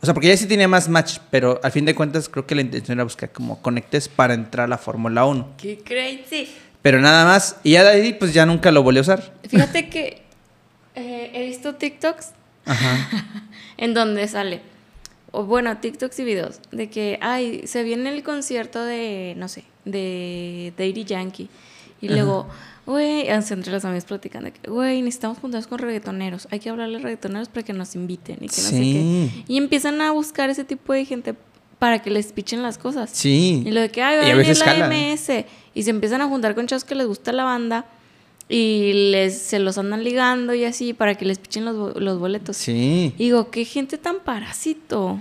O sea, porque ella sí tenía más match, pero al fin de cuentas creo que la intención era buscar como conectes para entrar a la Fórmula 1. Qué crazy. Pero nada más. Y ya de ahí, pues ya nunca lo volví a usar. Fíjate que eh, he visto TikToks Ajá. en donde sale, o bueno, TikToks y videos, de que, ay, se viene el concierto de, no sé, de Daddy Yankee. Y luego, güey, así entre los amigos platicando, güey, necesitamos juntarnos con reggaetoneros. Hay que hablarle a reggaetoneros para que nos inviten y que no sé Sí. qué. Y empiezan a buscar ese tipo de gente para que les pichen las cosas. Sí. Y lo de que, ay, va a venir la. MS. Y se empiezan a juntar con chavos que les gusta la banda. Y les, se los andan ligando y así para que les pichen los, los boletos. Sí. Y digo, qué gente tan parásito.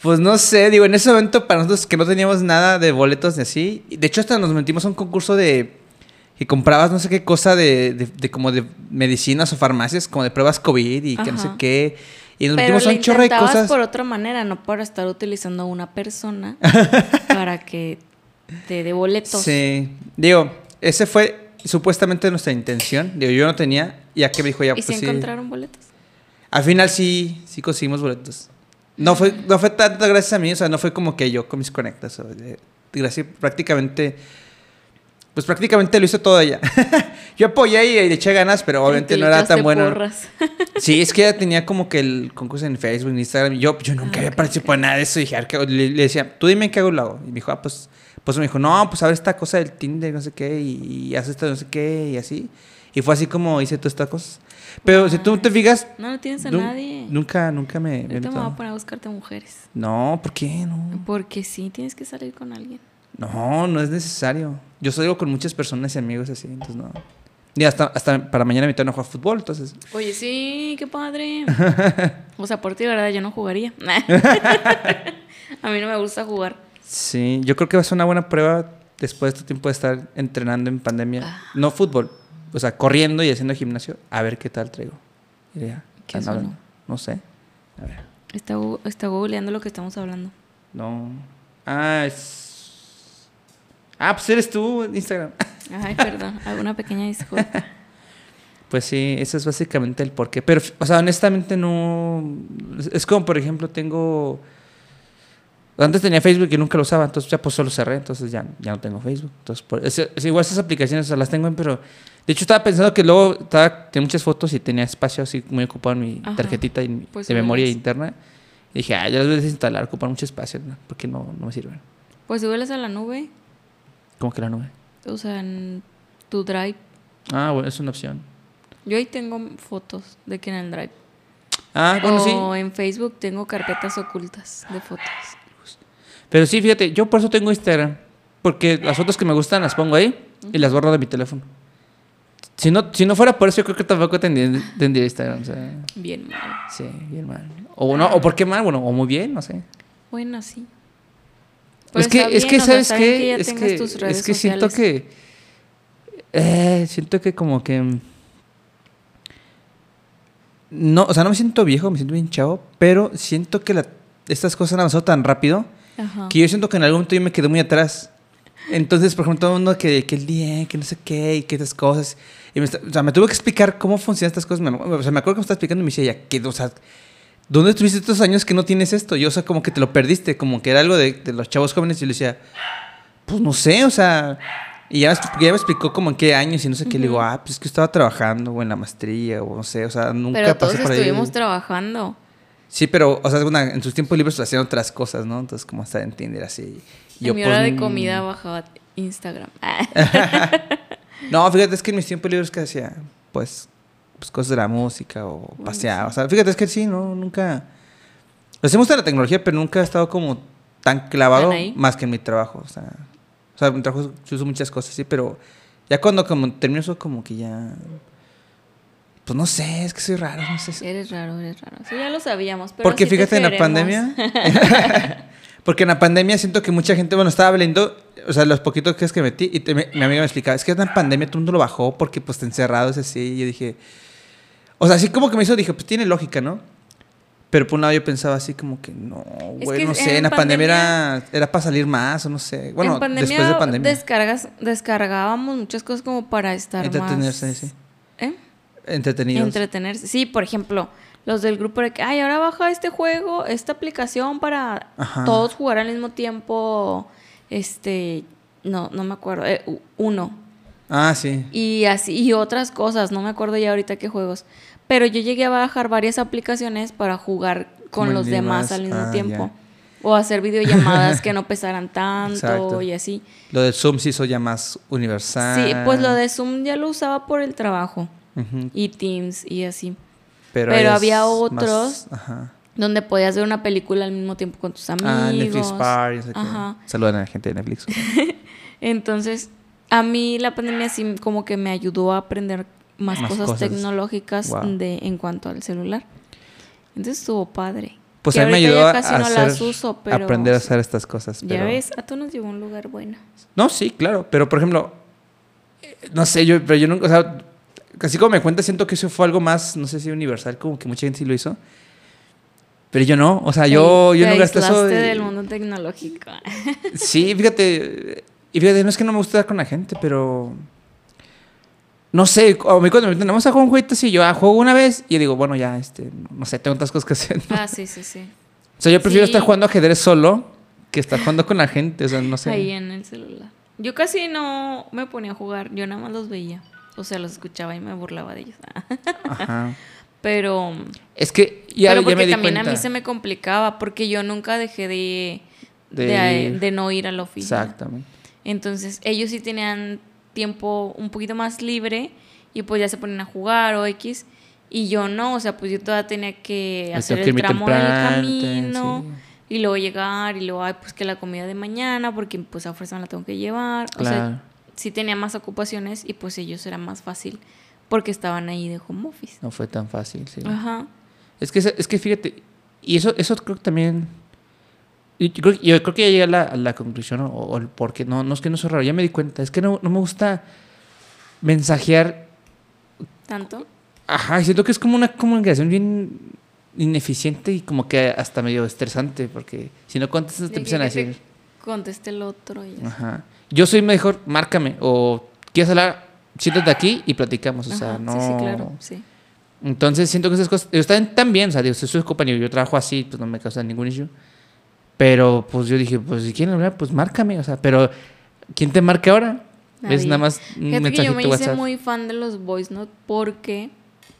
Pues no sé, digo, en ese momento para nosotros que no teníamos nada de boletos ni así. De hecho, hasta nos metimos a un concurso de. que comprabas no sé qué cosa de, de, de como de medicinas o farmacias, como de pruebas COVID y que no sé Ajá. qué. Y nos Pero metimos a un chorro de cosas. por otra manera, no por estar utilizando a una persona para que te dé boletos. Sí. Digo, ese fue supuestamente nuestra intención. Digo, yo no tenía. Y a que me dijo ya, ¿Y pues si sí. encontraron boletos? Al final sí, sí conseguimos boletos. No fue, no fue tanto gracias a mí, o sea, no fue como que yo con mis conectas. o gracias, prácticamente, pues prácticamente lo hizo todo ella. yo apoyé y le eché ganas, pero obviamente Y no era tan bueno. Sí, es que ella tenía como que el concurso en Facebook, en Instagram. Y yo, yo nunca Ah, había participado en nada de eso. Y dije, le, le decía, tú dime qué hago, lo hago. Y me dijo, ah, pues, pues me dijo, no, pues a ver esta cosa del Tinder, no sé qué, y, y haz esto, no sé qué, y así. Y fue así como hice todas estas cosas. Pero si tú te fijas, No le tienes a nadie. nunca, nunca me, me Ahorita me voy notado. a poner a buscarte mujeres. No, ¿por qué? No. Porque sí, tienes que salir con alguien. No, no es necesario. Yo salgo con muchas personas y amigos así, entonces no. Y hasta, hasta para mañana me tengo a jugar fútbol, entonces. Oye, sí, qué padre. o sea, por ti, ¿verdad? Yo no jugaría. a mí no me gusta jugar. Sí, yo creo que va a ser una buena prueba después de este tiempo de estar entrenando en pandemia. Ah. No fútbol, o sea, corriendo y haciendo gimnasio, a ver qué tal traigo. Ya, ¿Qué sonó? No sé. A ver. Está, está googleando lo que estamos hablando. No. Ah, es. Ah, pues eres tú en Instagram. Ay, perdón. Hago una pequeña disculpa. Pues sí, eso es básicamente el porqué. Pero, o sea, honestamente no. Es como, por ejemplo, tengo. Antes tenía Facebook y nunca lo usaba, entonces ya pues solo cerré, entonces ya, ya no tengo Facebook. Entonces, por- es, es igual esas aplicaciones, o sea, las tengo, en, pero. De hecho, estaba pensando que luego estaba, tenía muchas fotos y tenía espacio así muy ocupado en mi Ajá. tarjetita y Pues de memoria súbelas. interna. Y dije, ah, ya las voy a desinstalar, ocupan mucho espacio, ¿no? porque no, no me sirven. Pues súbelas a la nube. ¿Cómo que la nube? O sea, en tu drive. Ah, bueno, es una opción. Yo ahí tengo fotos de que en el drive. Ah, bueno, o sí. en Facebook tengo carpetas ocultas de fotos. Pero sí, fíjate, yo por eso tengo Instagram. Porque las fotos que me gustan las pongo ahí y las borro de mi teléfono. Si no, si no fuera por eso, yo creo que tampoco tendría, tendría Instagram. O sea, Bien mal. sí, bien mal. O no, o por qué mal, bueno, o muy bien, no sé. Bueno, sí. es Pero que, es que bien, ¿sabes qué? ya es que, tus redes es que siento sociales. que. eh, siento que como que. mm, No, o sea, no me siento viejo, me siento bien chavo, pero siento que la- estas cosas han avanzado tan rápido Ajá. que yo siento que en algún momento yo me quedé muy atrás. Entonces, por ejemplo, todo el mundo que, que el día, que no sé qué, y que estas cosas. Y me, o sea, me tuve que explicar cómo funcionan estas cosas. Me, o sea, me acuerdo que me estaba explicando y me decía, ya, que, o sea, ¿dónde estuviste estos años que no tienes esto? Yo, o sea, como que te lo perdiste, como que era algo de, de los chavos jóvenes. Y yo le decía, pues no sé, o sea. Y ya, ya me explicó como en qué años y no sé qué. Le digo, ah, pues es que estaba trabajando o en la maestría o no sé, o sea, nunca Pero todos pasé por ahí. estuvimos trabajando. Sí, pero, o sea, una- en sus tiempos libres hacían otras cosas, ¿no? Entonces, como hasta entender así. Y en mi pues, hora de mm, comida bajaba Instagram. No, fíjate, es que en mis tiempos libres que hacía, pues, pues cosas de la música o paseaba. O sea, fíjate, es que sí, no, nunca. O sea, me gusta la tecnología, pero nunca he estado como tan clavado más que en mi trabajo. O sea, o sea, en mi trabajo yo uso muchas cosas, sí, pero ya cuando como termino eso, como que ya. Pues no sé, es que soy raro, no sé. Eres raro, eres raro. Sí, ya lo sabíamos. Pero Porque sí fíjate en la pandemia. porque en la pandemia siento que mucha gente, bueno, estaba hablando, o sea, los poquitos que es que metí, y te- mi amiga me explicaba, es que en la pandemia todo el mundo lo bajó porque pues te encerrados así. Y yo dije, o sea, así como que me hizo, dije, pues tiene lógica, ¿no? Pero por un lado yo pensaba así como que no, Es güey, que no sé, en la pandemia, pandemia- era, era para salir más o no sé. Bueno, en pandemia, después de pandemia. Descargas, descargábamos muchas cosas como para estar más... sí. Entretenidos. Entretenerse. Sí, por ejemplo, los del grupo de que, ay, ahora baja este juego, esta aplicación para Ajá. todos jugar al mismo tiempo. Este, no, no me acuerdo, eh, uno. Ah, sí. Y así, y otras cosas, no me acuerdo ya ahorita qué juegos. Pero yo llegué a bajar varias aplicaciones para jugar con los demás más. al mismo Ah, tiempo. ya. O hacer videollamadas que no pesaran tanto Exacto. y así. Lo del Zoom se hizo ya más universal. Sí, pues lo de Zoom ya lo usaba por el trabajo. Y Teams y así. Pero, había más- otros ajá. Donde podías ver una película al mismo tiempo con tus amigos. Ah, Netflix Party. Saludan a la gente de Netflix. Entonces, a mí la pandemia sí como que me ayudó a aprender más, Más cosas, cosas. tecnológicas Wow. de en cuanto al celular. Entonces estuvo padre. Pues Que a mí me ayudó a, casi no las uso, pero aprender a hacer estas cosas. Ya ves, a tú nos llevó a un lugar bueno. No, sí, claro. Pero, por ejemplo, eh, no sé, yo, pero yo nunca, o sea, casi como me cuenta, siento que eso fue algo más, no sé si universal, como que mucha gente sí lo hizo. Pero yo no, o sea, yo, yo no gasté eso. de- del mundo tecnológico. Sí, fíjate. Y fíjate, no es que no me guste estar con la gente, pero. No sé, a mí cuando me dicen, vamos a jugar un jueguito así, yo ah, juego una vez y digo, bueno, ya, este, no sé, tengo otras cosas que hacer. ah, sí, sí, sí. O sea, yo prefiero Sí. estar jugando ajedrez solo que estar jugando con la gente, o sea, no sé. Ahí en el celular. Yo casi no me ponía a jugar, yo nada más los veía. O sea, los escuchaba y me burlaba de ellos. Ajá. Pero, Es que ya, pero ya porque me di también cuenta. a mí se me complicaba, porque yo nunca dejé de, De de, ir. de no ir a la oficina. Exactamente. Entonces, ellos sí tenían tiempo un poquito más libre y pues ya se ponían a jugar o X. Y yo no, o sea, pues yo todavía tenía que Me hacer el tramo del camino sí. y luego llegar y luego, ay, pues que la comida de mañana, porque pues a fuerza me la tengo que llevar. O Claro. sea, sí tenía más ocupaciones y pues ellos era más fácil porque estaban ahí de home office. No fue tan fácil, sí. Ajá. Es que, es que fíjate, y eso, eso creo que también. Yo creo, yo creo que ya llegué a la, a la conclusión, o, o el por qué. No, no es que no soy raro, ya me di cuenta. Es que no, no me gusta mensajear. ¿Tanto? Ajá, siento que es como una comunicación bien ineficiente y como que hasta medio estresante, porque si no contestas te empiezan a decir. Conteste el otro y así. Ajá. Yo soy mejor, márcame, o quieres hablar, siéntate aquí y platicamos. O sea, Ajá, no. Sí, sí, claro, sí. Entonces siento que esas cosas están tan bien, o sea, digo, si soy compañero, yo trabajo así, pues no me causa ningún issue. Pero pues yo dije, pues si quieren hablar, pues márcame, o sea, pero ¿quién te marca ahora? Es Nadie. nada más un Fíjate que yo mensajito me hice WhatsApp. muy fan de los voice note porque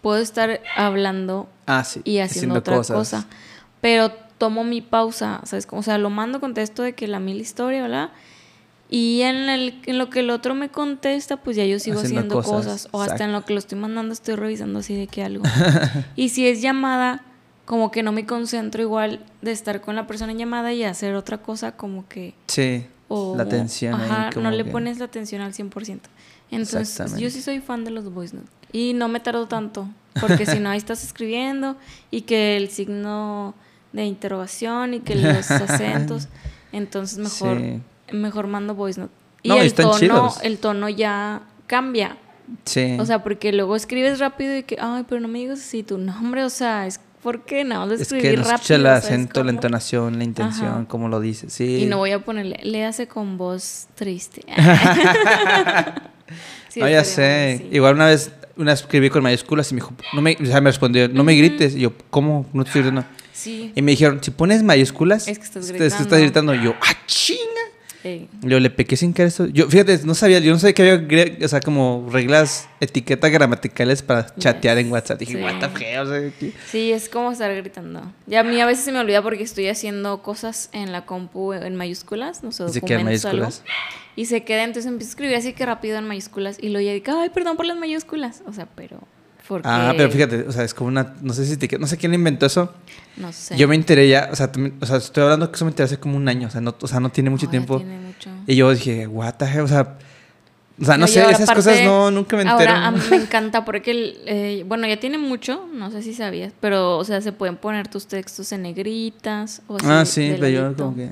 puedo estar hablando Ah, sí. y haciendo, otra cosa. Pero tomo mi pausa, ¿sabes? O sea, lo mando, contesto de que la mil historia, ¿verdad? Y en, el, en lo que el otro me contesta, pues ya yo sigo Haciendo haciendo cosas, cosas. O hasta en lo que lo estoy mandando estoy revisando así de que algo. y si es llamada, como que no me concentro igual de estar con la persona en llamada y hacer otra cosa como que... Sí. O, la atención ahí Ajá, como no le pones la atención al 100%. Entonces, Exactamente. yo sí soy fan de los voice notes. Y no me tardo tanto, porque si no, ahí estás escribiendo y que el signo de interrogación y que los acentos, entonces mejor, Sí. Mejor mando voice note. Y No, el están tono, chidos. el tono ya cambia. Sí. O sea, porque luego escribes rápido y que, ay, pero no me digas así tu nombre, o sea, es porque no, lo es escribí que no rápido. escucha el ¿sabes acento, la cómo? entonación, la intención, Ajá. como lo dice. Sí. Y no voy a ponerle, le hace con voz triste. Sí, no, ya sé. Igual una vez una escribí con mayúsculas y me dijo, no me, o sea, me respondió, no me grites. Y yo, ¿cómo? No te estoy gritando. Sí. Y me dijeron, si pones mayúsculas, Es que estás te estás gritando. gritando. Y yo, ¡ah, chinga! Ey. Yo le pequé sin querer esto. Yo, fíjate, no sabía, yo no sabía que había, o sea, como reglas, etiquetas gramaticales para chatear en WhatsApp. Dije, Sí. what the fuck, o sea, ¿qué? Sí, es como estar gritando. Y a mí a veces se me olvida porque estoy haciendo cosas en la compu en mayúsculas, no sé, Se quedan documentos o algo. mayúsculas. Y se queda, entonces empiezo a escribir así que rápido en mayúsculas. Y luego ya digo, ay, perdón por las mayúsculas. O sea, pero. Porque, Ah, pero fíjate, o sea, es como una, no sé si etiqueta, no sé quién inventó eso. No sé. Yo me enteré ya, o sea, o sea, estoy hablando que eso me enteré hace como un año, o sea, no, o sea, no tiene mucho No, tiempo. tiene mucho. Y yo dije, what the hell, o sea, o sea, no, sé, esas aparte- cosas no, nunca me entero. Ahora, a mí me encanta porque, eh, bueno, ya tiene mucho, no sé si sabías, pero, o sea, se pueden poner tus textos en negritas o ah, sí, pero yo como que...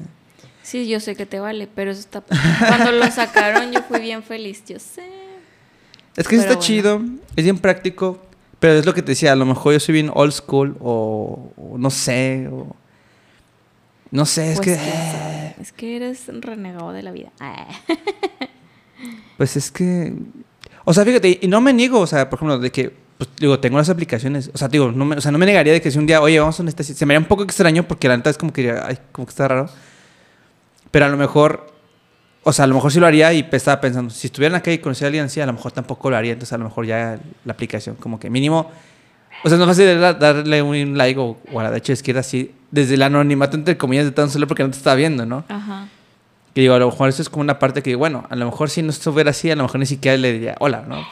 Sí, yo sé que te vale, pero eso está... Cuando lo sacaron yo fui bien feliz, yo sé. Es que Pero está chido, es bien práctico, pero es lo que te decía, a lo mejor yo soy bien old school o, o no sé, o... No sé, es Pues, que... sabe. Es que eres un renegado de la vida. Pues es que... O sea, fíjate, y no me niego, o sea, por ejemplo, de que, pues, digo, tengo las aplicaciones, o sea, digo, no me, o sea, no me negaría de que si un día, oye, vamos a esta... Se me haría un poco extraño porque la neta es como que, ay, como que está raro. Pero a lo mejor, o sea, a lo mejor sí lo haría y estaba pensando, si estuviera en la calle y conociera a alguien así, a lo mejor tampoco lo haría, entonces a lo mejor ya la aplicación como que mínimo... O sea, no es fácil da- darle un like o, o a la derecha o izquierda así, desde el anonimato entre comillas de tan solo porque no te está viendo, ¿no? Ajá. Que digo, a lo mejor eso es como una parte que, bueno, a lo mejor si no estuviera así, a lo mejor ni siquiera le diría hola, ¿no?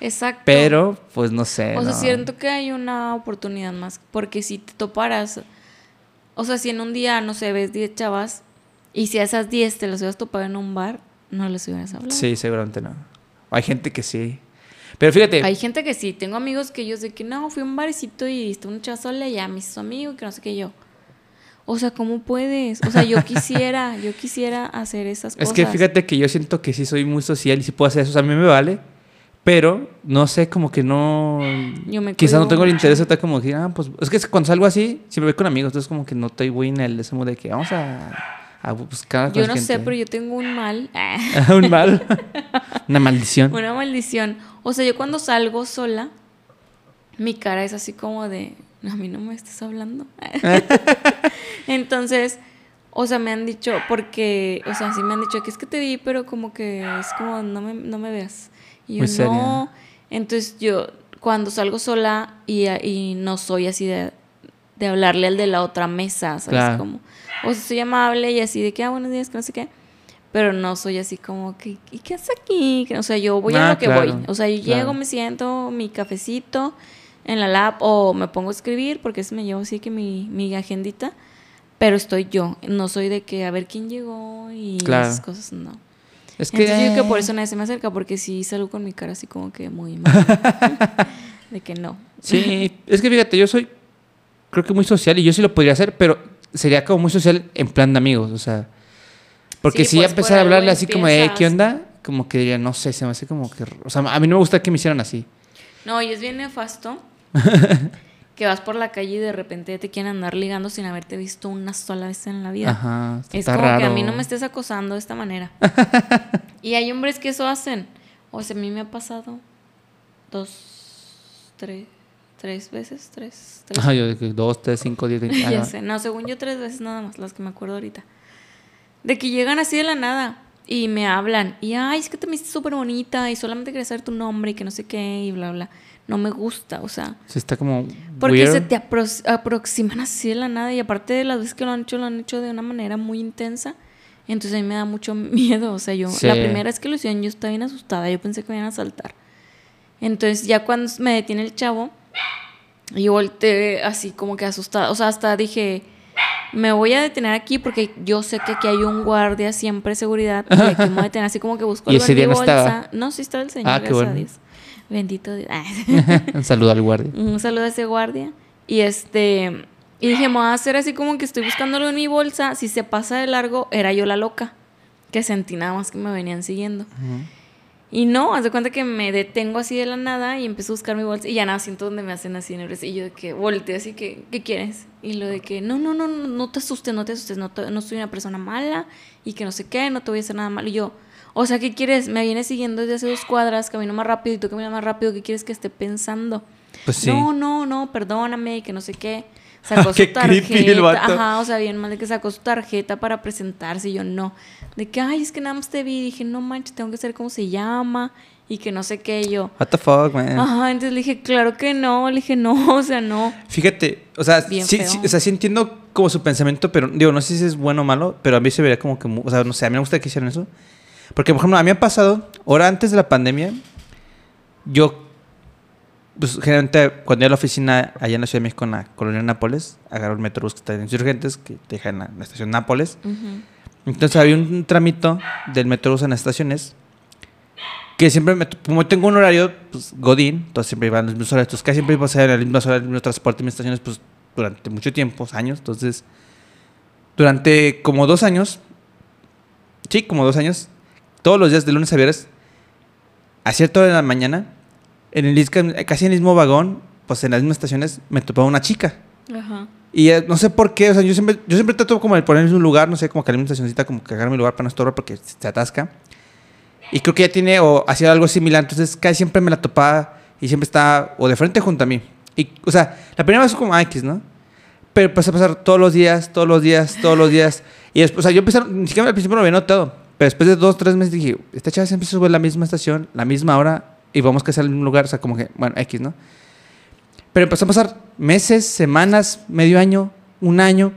Exacto. Pero, pues no sé. O sea, ¿no? siento que hay una oportunidad más. Porque si te toparas. O sea, si en un día, no sé, ves 10 chavas. Y si a esas 10 te las hubieras topado en un bar, no les hubieras hablado. Sí, seguramente no. Hay gente que sí. Pero fíjate, Hay gente que sí. Tengo amigos que ellos de que no, fui a un barecito y está una chava sola y ya me hizo amigo, que no sé qué yo. O sea, ¿cómo puedes? O sea, yo quisiera, yo quisiera hacer esas es cosas. que fíjate que yo siento que sí soy muy social y sí puedo hacer eso. O sea, a mí me vale. Pero, no sé, como que no... Yo me Quizás no tengo el interés de estar como que, ah, pues... Es que cuando salgo así, siempre voy con amigos. Entonces como que no estoy muy en el ese mood de que vamos a, a buscar... Yo no sé, pero yo tengo un mal. un mal. Una maldición. Una maldición. O sea, yo cuando salgo sola, mi cara es así como de, a mí no me estás hablando. Entonces, o sea, me han dicho, porque, o sea, sí me han dicho que es que te vi, pero como que es como, no me, no me veas. Y yo, Muy seria. no. Entonces, yo, cuando salgo sola y, y no soy así de, de hablarle al de la otra mesa, ¿sabes? Claro. Como, o sea, soy amable y así de que, ah, buenos días, que no sé qué. Pero no soy así como que, ¿y qué haces aquí? O sea, yo voy a Ah, lo que claro, voy. O sea, yo claro. llego, me siento, mi cafecito en la lab o me pongo a escribir porque eso me llevo así que mi, mi agendita. Pero estoy yo. No soy de que a ver quién llegó y Claro. esas cosas, no. Es que... Entonces yo digo que por eso nadie se me acerca porque si salgo con mi cara así como que muy mal. de que no. Sí, es que fíjate, yo soy creo que muy social y yo sí lo podría hacer, pero sería como muy social en plan de amigos, o sea, porque Sí, si ya pues, empezar a hablarle así como de, "Eh, ¿qué empiezas". onda? Como que diría, no sé, se me hace como que, o sea, a mí no me gusta que me hicieran así. No, y es bien nefasto que vas por la calle y de repente te quieren andar ligando sin haberte visto una sola vez en la vida. Ajá, Es está como raro. que a mí no me estés acosando de esta manera. y hay hombres que eso hacen. O sea, a mí me ha pasado dos, tres, tres veces, tres, tres. Ajá, yo que dos, tres, cinco, diez, veinte, ya ajá. sé, no, según yo tres veces nada más, las que me acuerdo ahorita. De que llegan así de la nada. y me hablan. Y, ay, es que te me hiciste súper bonita y solamente quería saber tu nombre y que no sé qué y bla, bla. No me gusta, o sea. Sí, está como. Porque weird. se te apro- aproximan así de la nada y aparte de las veces que lo han hecho, lo han hecho de una manera muy intensa. Entonces a mí me da mucho miedo. O sea, yo, Sí. la primera vez que lo hicieron, yo estaba bien asustada. Yo pensé que me iban a saltar. Entonces ya cuando me detiene el chavo, yo volteé así como que asustada. O sea, hasta dije, me voy a detener aquí porque yo sé que aquí hay un guardia siempre de seguridad. Y aquí me voy a detener así como que busco ¿Y ese día mi no estaba? bolsa. No, sí estaba el señor, Ah, qué a bueno. Dios. Bendito Dios. Un saludo al guardia. Un saludo a ese guardia. Y este. Y dije, me voy a hacer así como que estoy buscándolo en mi bolsa. Si se pasa de largo, era yo la loca. Que sentí nada más que me venían siguiendo. Y no, haz de cuenta que me detengo así de la nada y empiezo a buscar mi bolsa. Y ya nada, siento donde me hacen así brazo. Y yo de que volteo así que, ¿qué quieres? Y lo de que, no, no, no, no, no te asustes, no te asustes. No, te- no soy una persona mala y que no sé qué, no te voy a hacer nada malo. Y yo, o sea, ¿qué quieres? Me vienes siguiendo desde hace dos cuadras, camino más rápido y tú caminas más rápido. ¿Qué quieres que esté pensando? Pues sí. No, no, no, perdóname, que no sé qué. Sacó su tarjeta. Ajá, o sea, bien mal de que sacó su tarjeta para presentarse. Y yo no. De que, ay, es que nada más te vi. Y dije, no manches, tengo que saber cómo se llama. Y que no sé qué. Y yo, What the fuck, man. ajá, entonces le dije, claro que no. Le dije, no, o sea, no. Fíjate, o sea, sí, sí, o sea, sí entiendo como su pensamiento, pero digo, no sé si es bueno o malo, pero a mí se vería como que, o sea, no sé, a mí me gusta que hicieran eso. Porque, por ejemplo, a mí me ha pasado, ahora antes de la pandemia, yo, pues, generalmente, cuando iba a la oficina allá en la Ciudad de México, en la colonia Nápoles, agarro el metrobús que está en Insurgentes, que te deja en la, en la estación Nápoles. Ujú. Entonces había un tramito del metrobús en las estaciones que siempre, me, como tengo un horario, pues Godín, entonces siempre iban los mismos horarios, entonces casi siempre iba a ser en las mismas horas, el mismo transporte, en mis estaciones, pues durante mucho tiempo, años, entonces durante como dos años, sí, como dos años, todos los días de lunes a viernes, a cierta hora de la mañana, en el, casi en el mismo vagón, pues en las mismas estaciones, me topaba una chica. Ajá. Y eh, no sé por qué, o sea, yo siempre, yo siempre trato como de poner en un lugar, no sé, como que la misma estacioncita, como que agarrar mi lugar para no estorbar porque se atasca. Y creo que ella tiene o hacía algo similar, entonces casi siempre me la topaba y siempre estaba o de frente junto a mí. Y, o sea, la primera vez fue como X, ¿no? Pero empezó a pasar todos los días, todos los días, todos los días. Y después, o sea, yo empecé, ni siquiera al principio no lo había notado. Pero después de dos, tres meses dije, esta chava siempre sube a la misma estación, la misma hora, y vamos a hacer el mismo lugar, o sea, como que, bueno, X, ¿no? Pero empezó a pasar meses, semanas, medio año, un año.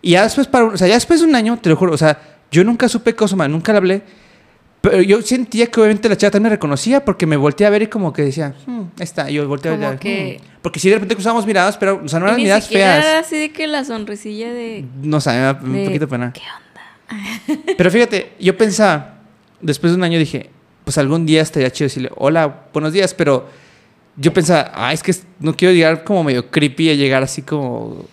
Y ya después, para, o sea, ya después de un año, te lo juro, o sea, yo nunca supe cosa, man, nunca le hablé. Pero yo sentía que obviamente la también me reconocía porque me volteé a ver y como que decía, "Hmm, está. Y yo volteé a ver. que- "Hmm". Porque si de repente cruzábamos miradas, pero, o sea, no eran ni miradas feas. era así de que la sonrisilla de. No sé, me da un de, poquito pena. ¿Qué onda? Pero fíjate, yo pensaba, después de un año dije, pues algún día estaría chido decirle, hola, buenos días, pero yo pensaba, ah, es que no quiero llegar como medio creepy a llegar así como...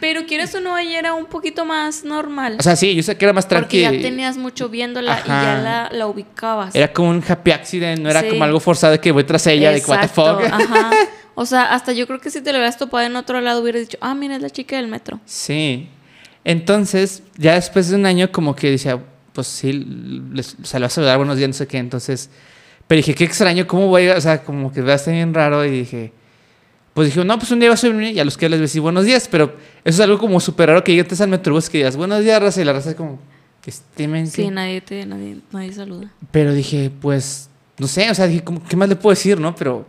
Pero quieres o no, ella era un poquito más normal. O sea, sí, yo sé que era más porque tranquilo. ya tenías mucho viéndola y ya la, la ubicabas. Era como un happy accident, no era Sí. como algo forzado de que voy tras ella, de what the fuck. Ajá. O sea, hasta yo creo que si te lo hubieras topado en otro lado hubieras dicho, ah, mira, es la chica del metro. Sí. Entonces, ya después de un año, como que decía, pues sí, les, o sea, le vas a saludar buenos días, no sé qué. Entonces, pero dije, qué extraño, ¿cómo voy o sea, como que va a estar bien raro? Y dije, pues dije, no, pues un día vas a venir y a los que les decir buenos días, pero eso es algo como súper raro que llegues al metrobús que digas, buenos días, raza, y la raza es como, que este Sí, nadie te, nadie, nadie saluda. Pero dije, pues, no sé, o sea, dije, ¿cómo- ¿qué más le puedo decir, no? Pero,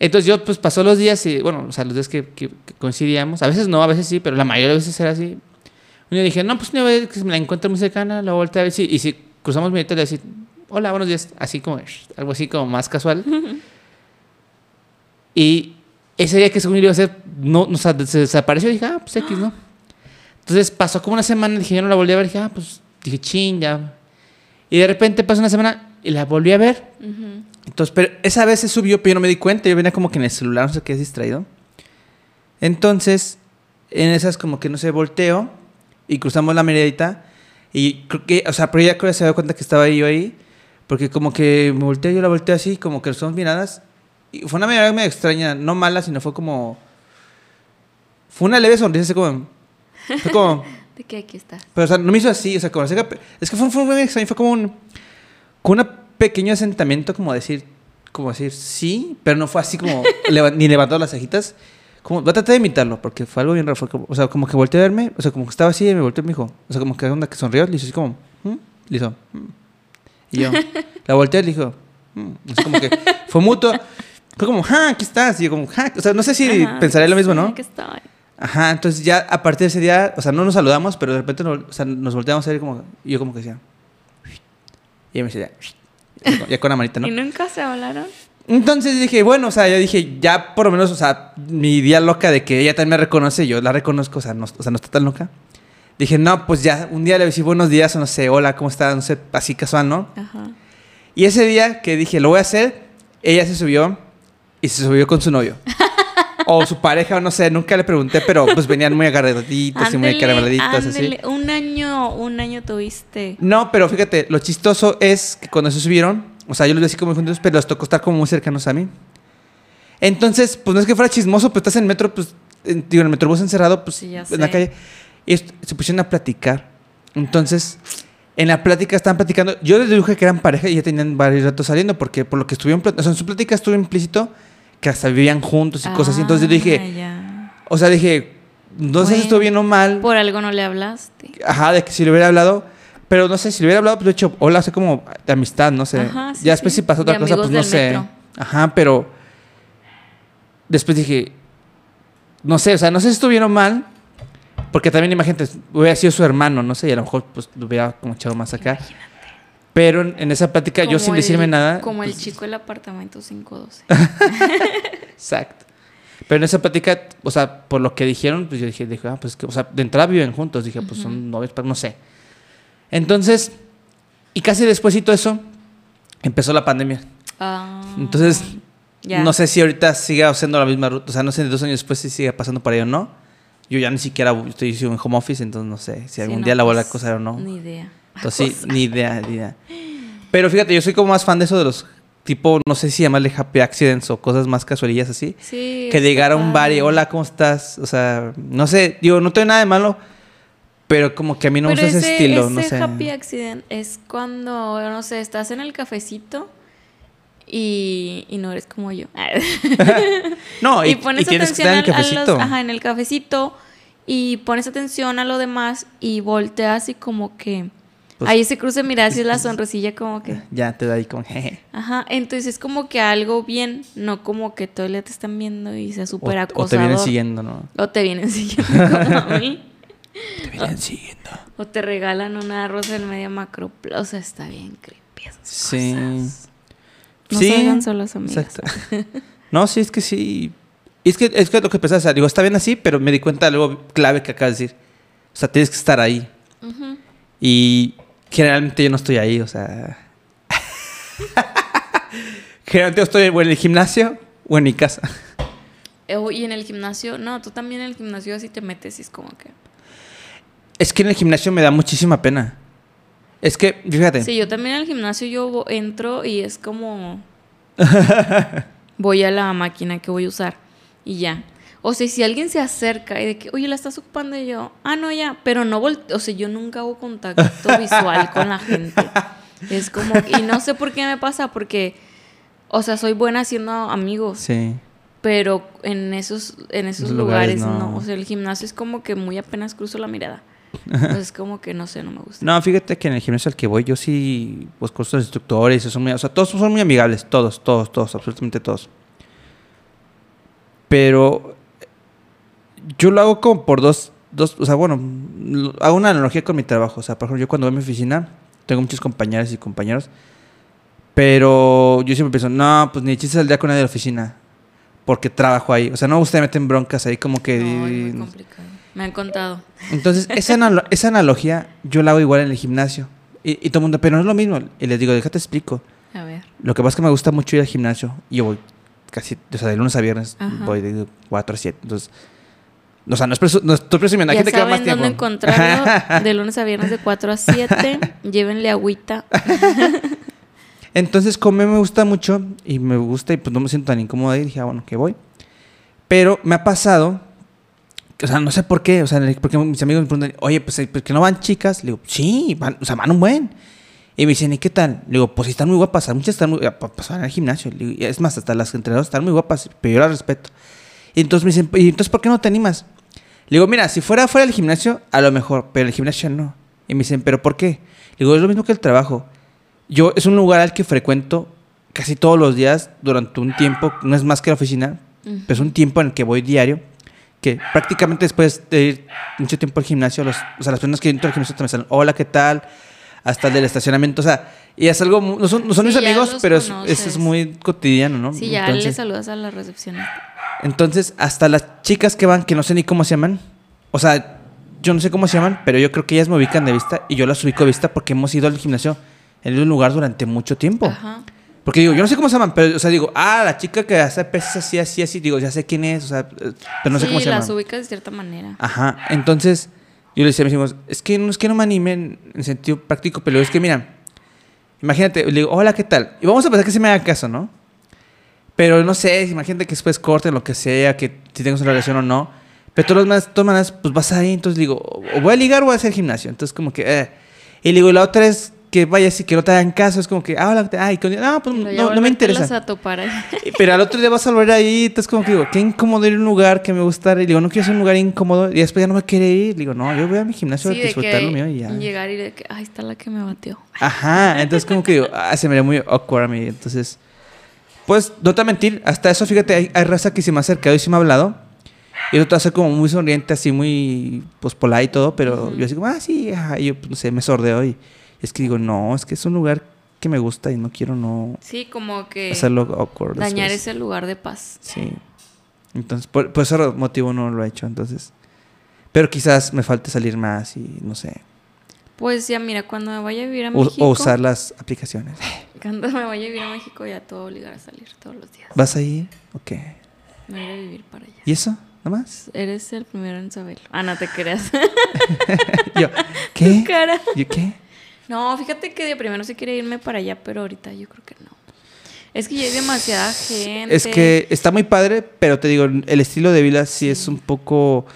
entonces yo, pues, pasó los días y, bueno, o sea, los días que, que- que coincidíamos, a veces no, a veces sí, pero la mayoría de veces era así. Un día dije, no, pues, una vez que me la encuentro muy cercana, la volteé a ver si, y si cruzamos mi le decir, hola, buenos días, así como, algo así como más casual. y ese día que según yo iba a ser, no, no, o sea, se desapareció, dije, ah, pues, X, ¿no? Entonces pasó como una semana, dije, yo no la volví a ver, dije, ah, pues, dije, ching, ya. Y de repente pasó una semana y la volví a ver. Entonces, pero esa vez se subió, pero yo no me di cuenta. Yo venía como que en el celular, no sé qué, distraído. Entonces, en esas como que no sé, volteo y cruzamos la miradita. Y creo que, o sea, pero ella creo que se dio cuenta que estaba yo ahí. Porque como que me volteé, yo la volteé así, como que son miradas. Y fue una mirada medio extraña, no mala, sino fue como... Fue una leve sonrisa, así como... Fue como... De que aquí está. Pero, o sea, no me hizo así, o sea, como... Es que fue, fue muy extraño, fue como un... Como un pequeño asentamiento, como decir... Como decir sí, pero no fue así como... ni levantó las cejitas. Como, voy a tratar de imitarlo, porque fue algo bien raro. Fue como- o sea, como que volteó a verme, o sea, como que estaba así y me volteó y me dijo... O sea, como que onda que sonrió, le hizo así como... "¿Mm?", Le hizo... "¿Mm?". Y yo, la volteé y le dijo, "Mm", es como que fue mutuo. Fue como, ja, aquí estás. Y yo como, ja, o sea, no sé si Ajá, pensaré lo mismo, sí, ¿no? aquí estoy. Ajá, entonces ya a partir de ese día, o sea, no nos saludamos, pero de repente nos, o sea, nos volteamos a ver como, y yo como que decía, y ella me decía, ya, ya con la manita, ¿no? ¿Y nunca se hablaron? Entonces dije, bueno, o sea, yo dije, ya por lo menos, o sea, mi idea loca de que ella también me reconoce, yo la reconozco, o sea, no, o sea, no está tan loca. Dije, no, pues ya, un día le decir buenos días, o no sé, hola, ¿cómo estás? No sé, así casual, ¿no? Ajá. Y ese día que dije, lo voy a hacer, ella se subió y se subió con su novio. o su pareja, o no sé, nunca le pregunté, pero pues venían muy agarraditos y muy Ándele, carameladitos, así. Un año, un año tuviste. No, pero fíjate, lo chistoso es que cuando se subieron, o sea, yo los vi así como juntos, pero les tocó estar como muy cercanos a mí. Entonces, pues no es que fuera chismoso, pues estás en el metro, pues, en, digo, en el metrobús encerrado, pues, Sí, en la calle. Y se pusieron a platicar. Entonces, en la plática estaban platicando. Yo les dije que eran pareja y ya tenían varios ratos saliendo, porque por lo que estuvieron, o sea, en su plática estuvo implícito que hasta vivían juntos y cosas así. Entonces yo Ah, dije, ya. o sea, dije, no sé si Bueno. estuvo bien o mal. Por algo no le hablaste. Ajá, de que si le hubiera hablado. Pero no sé, si le hubiera hablado, pues de hecho, hola, sé como de amistad, no sé. Ajá, sí, ya después sí. si pasó otra De cosa, pues no sé. metro. Ajá, pero. Después dije. No sé, o sea, no sé si estuvieron mal. Porque también, imagínate, hubiera sido su hermano, no sé, y a lo mejor pues lo hubiera como echado más acá. Pero en, en esa plática, yo sin el- decirme nada. Como el pues, chico del apartamento 512. Exacto. Pero en esa plática, o sea, por lo que dijeron, pues yo dije, dije ah, pues que, o sea, de entrada viven juntos. Dije, pues son novios, pero no sé. Entonces, y casi después de eso, empezó la pandemia. Ah, Entonces, ya. no sé si ahorita siga haciendo la misma ruta. O sea, no sé, dos años después si sigue pasando por ahí o no. Yo ya ni siquiera estoy en home office, entonces no sé si Sí, algún no, día la vuelva a pues, acosar o no. Ni idea. Entonces, sí, ni idea, ni idea. Pero fíjate, yo soy como más fan de eso de los tipo, no sé si llamarle happy accidents o cosas más casualillas así. Sí. que llegar a un bar y padre. hola, ¿cómo estás? O sea, no sé, digo, no tengo nada de malo, pero como que a mí no me gusta ese, estilo, no sé. happy accident es cuando, no sé, estás en el cafecito y, y no eres como yo. No, y, y pones y tienes que atención estar en el los- cafecito. ajá, en el cafecito y pones atención a lo demás y volteas y como que Pues- ahí se cruce miradas y es la sonrisilla como que Ya te da ahí como, jeje. ajá, entonces es como que algo bien, no como que todo el día te están viendo y sea súper o te acosador. vienen siguiendo, ¿no? O te vienen siguiendo como a mí. Te vienen siguiendo. O te regalan una rosa del medio macro. O sea, está bien creepy esas Sí. cosas. No sí. salgan solos, amigas. Exacto. No, sí, es que sí. Es que es que lo que pensaba, o sea, digo, está bien así, pero me di cuenta de algo clave que acabas de decir. O sea, tienes que estar ahí. Y generalmente yo no estoy ahí, o sea. generalmente yo estoy o en el gimnasio o en mi casa. Eh, Y en el gimnasio, no, tú también en el gimnasio así te metes y es como que... Es que en el gimnasio me da muchísima pena. Es que, fíjate. Sí, yo también en el gimnasio yo entro y es como... voy a la máquina que voy a usar y ya. O sea, si alguien se acerca y de que, oye, la estás ocupando y yo, ah, no, ya, pero no volteo, o sea, yo nunca hago contacto visual con la gente. Es como, y no sé por qué me pasa, porque, o sea, soy buena haciendo amigos, Sí. pero en esos, en esos lugares, no. no. O sea, el gimnasio es como que muy apenas cruzo la mirada. Entonces, es como que, no sé, no me gusta. No, fíjate que en el gimnasio al que voy, yo sí, pues con los instructores, son muy, o sea, todos son muy amigables, todos, todos, todos, absolutamente todos. Pero yo lo hago como por dos, dos, o sea, bueno, hago una analogía con mi trabajo. O sea, por ejemplo, yo cuando voy a mi oficina, tengo muchos compañeras y compañeros, pero yo siempre pienso, no, pues ni de chiste saldría con nadie de la oficina, porque trabajo ahí. O sea, no me gusta que me meten broncas ahí como que... No, es muy complicado. Me han contado. Entonces, esa, analo- esa analogía yo la hago igual en el gimnasio. Y, y todo el mundo, pero no es lo mismo. Y les digo, déjate explico. A ver. Lo que pasa es que me gusta mucho ir al gimnasio. Y yo voy casi, o sea, de lunes a viernes Ajá. voy de 4 a 7. Entonces, o sea, no, es presu- no estoy presumiendo. Hay Ya gente que va más tiempo. dónde encontrarlo. De lunes a viernes de 4 a 7. Llévenle agüita. Entonces, como me gusta mucho y me gusta y pues no me siento tan incómodo ahí, dije, ah, bueno, que voy. Pero me ha pasado, o sea, no sé por qué, o sea, porque mis amigos me preguntan, oye, pues, ¿por qué no van chicas? Le digo, sí, van, o sea, van un buen. Y me dicen, ¿y qué tal? Le digo, pues sí, están muy guapas, muchas están muy guapas, pues van al gimnasio. Le digo, y es más, hasta las entrenadoras están muy guapas, pero yo las respeto. Y entonces me dicen, ¿y entonces por qué no te animas? Le digo, mira, si fuera fuera del gimnasio, a lo mejor, pero el gimnasio no. Y me dicen, ¿pero por qué? Le digo, es lo mismo que el trabajo. yo es un lugar al que frecuento casi todos los días durante un tiempo, no es más que la oficina, pero es un tiempo en el que voy diario, que prácticamente después de ir mucho tiempo al gimnasio, los, o sea, las personas que entran al gimnasio me salen, hola, ¿qué tal? Hasta el del estacionamiento, o sea, y es algo, no son, no son Sí, mis amigos, pero es, es- es muy cotidiano, ¿no? Sí, ya Entonces- le saludas a la recepción. entonces, hasta las chicas que van, que no sé ni cómo se llaman, o sea, yo no sé cómo se llaman, pero yo creo que ellas me ubican de vista y yo las ubico de vista porque hemos ido al gimnasio en un lugar durante mucho tiempo. Ajá. Porque digo, yo no sé cómo se llaman, pero, o sea, digo, ah, la chica que hace pesas así, así, así, digo, ya sé quién es, o sea, pero no sé sí, cómo se las llama. ubicas de cierta manera. Ajá, entonces, yo le decía a mis hijos, es que no es que no me animen en sentido práctico, pero es que, mira, imagínate, le digo, hola, ¿qué tal? Y vamos a pensar que se me haga caso, ¿no? Pero no sé, imagínate que después corten lo que sea, que si tengo una relación o no. Pero todas todas maneras, pues vas ahí, entonces digo, o voy a ligar o voy a hacer gimnasio. Entonces, como que, eh. Y le digo, y la otra es que vayas y que no te hagan caso, es como que, ah, hola, ay, con- pues no, no me interesa. a topar Pero al otro día vas a volver ahí, entonces como que digo, qué incómodo ir a un lugar que me gusta. Y digo, no quiero ser un lugar incómodo. Y después ya no me quiere ir. Digo, no, yo voy a mi gimnasio Sí, a disfrutar lo mío y ya. llegar y de que, ahí está la que me batió. Ajá, entonces como que digo, ah, se me ve muy awkward a mí. Entonces, pues, no te voy a mentir, hasta eso, fíjate, hay, hay raza que se me ha acercado y se me ha hablado. Y el otro hace como muy sonriente, así muy, pues, polite y todo. Pero yo así como, ah, sí, ajá. Y yo, pues, no sé, me sordeo y es que digo, no, es que es un lugar que me gusta y no quiero no Sí, como que hacerlo awkward. dañar después. ese lugar de paz. Sí. Entonces, por, por ese motivo no lo he hecho, entonces. Pero quizás me falte salir más y no sé. Pues ya, mira, cuando me vaya a vivir a O, México. o usar las aplicaciones. Cuando me vaya a vivir a México ya te voy a obligar a salir todos los días. ¿Vas a ir? Ok. Me voy a ir a vivir para allá. ¿Y eso? ¿Nada más? Eres el primero en saberlo. Ah, no te creas. Yo, ¿qué? ¿Yo qué? No, fíjate que de primero sí quería irme para allá, pero ahorita yo creo que no. Es que ya hay demasiada gente. Es que está muy padre, pero te digo, el estilo de vida sí, es un poco...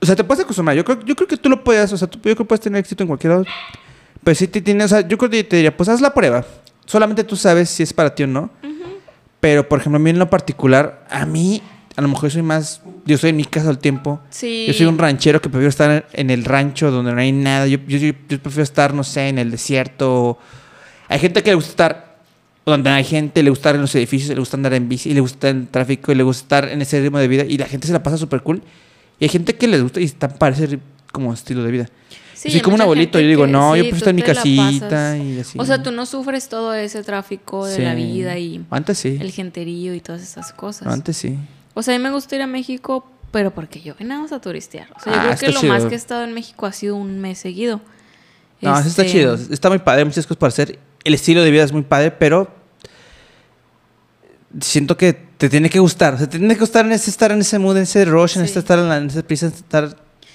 O sea, te puedes acostumbrar. Yo creo, yo creo que tú lo puedes, o sea, tú, yo creo que puedes tener éxito en cualquier lado. Pero sí te tienes, o sea, yo creo que te diría, pues haz la prueba. Solamente tú sabes si es para ti o no. Pero, por ejemplo, a mí en lo particular, a mí, a lo mejor soy más, yo soy en mi casa todo el tiempo. Sí. Yo soy un ranchero que prefiero estar en el rancho donde no hay nada. Yo, yo, prefiero estar, no sé, en el desierto. Hay gente que le gusta estar donde hay gente, le gusta estar en los edificios, le gusta andar en bici, le gusta el tráfico, y le gusta estar en ese ritmo de vida. Y la gente se la pasa súper cool. Y hay gente que les gusta y está para ese como estilo de vida. Sí, soy hay como un abuelito. Yo digo, no, yo prefiero estar en mi casita y así. O sea, tú no sufres todo ese tráfico de Sí. la vida y Antes sí. el genterío y todas esas cosas. Antes sí. O sea, a mí me gusta ir a México, pero porque yo nada más a turistear. O sea, yo Ah, creo que lo chido. más que he estado en México ha sido un mes seguido. No, eso está Este, chido. Está muy padre, muchas cosas para hacer. El estilo de vida es muy padre, pero siento que te tiene que gustar. O sea, te tiene que gustar en ese, estar en ese mood, en ese rush, en Sí. este estar en, la, en ese prisa, estar...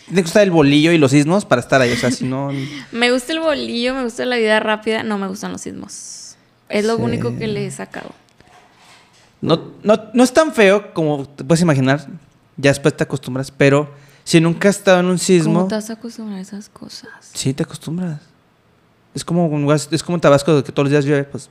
Tiene que gustar el bolillo y los sismos para estar ahí. O sea, si no... Me gusta el bolillo, me gusta la vida rápida, no me gustan los sismos. Es lo Sí. único que le he sacado. No, no, no es tan feo como te puedes imaginar. Ya después te acostumbras, pero si nunca has estado en un sismo... ¿Cómo te vas a acostumbrar a esas cosas? Sí, te acostumbras. Es como un es como Tabasco que todos los días llueve, pues...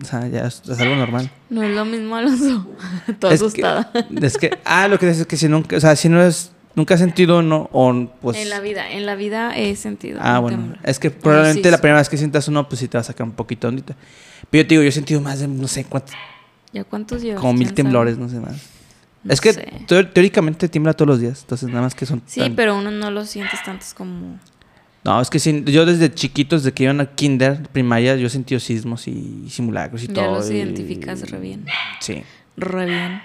O sea, ya es, es algo normal. No es lo mismo, Alonso. Toda es asustada. Que, es que, ah, lo que dices es que si nunca, o sea, si no es, nunca has sentido no, o pues. en la vida, en la vida he sentido. ah, bueno. temblor. Es que probablemente la primera vez que sientas uno, pues sí te va a sacar un poquito de ondita. Pero yo te digo, yo he sentido más de, no sé cuántos, ¿Ya cuántos llevas? como mil ¿Quién temblores, sabe? no sé más. No es que teóricamente tiembla todos los días, entonces nada más que son. Sí, tan- pero uno no lo sientes tantos como... No, es que sí, yo desde chiquitos, desde que iban a kinder, primaria, yo he sentido sismos y simulacros y Ya todo. los y- identificas re bien. Sí. Re bien.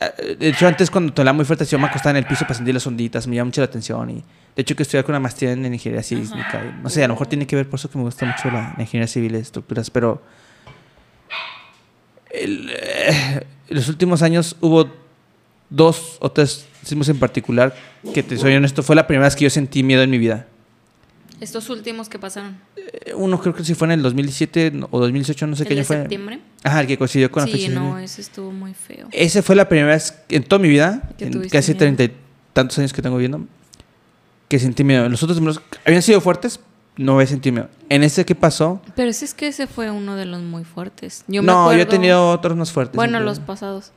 Eh, De hecho, antes cuando te hablaba muy fuerte, yo me acostaba en el piso para sentir las onditas, me llama mucho la atención. Y de hecho, que estudié con una maestría en ingeniería sísmica. y no sé, a lo mejor tiene que ver por eso que me gusta mucho la, la ingeniería civil, estructuras, pero. El, eh, los últimos años hubo dos o tres sismos en particular que, te soy honesto, fue la primera vez que yo sentí miedo en mi vida. Estos últimos que pasaron. Eh, Uno creo que sí fue en el 2017 no- o 2018, no sé ¿El qué de año fue. septiembre? Ajá, el que coincidió con la Sí, fecha. de no, ese estuvo muy feo. Esa fue la primera vez en toda mi vida, en casi treinta y tantos años que tengo viendo, que sentí miedo. Los otros habían sido fuertes, no había sentido miedo. En ese que pasó, Pero ese es que ese fue uno de los muy fuertes. Yo me no, yo he tenido otros más fuertes. Bueno, los pasados.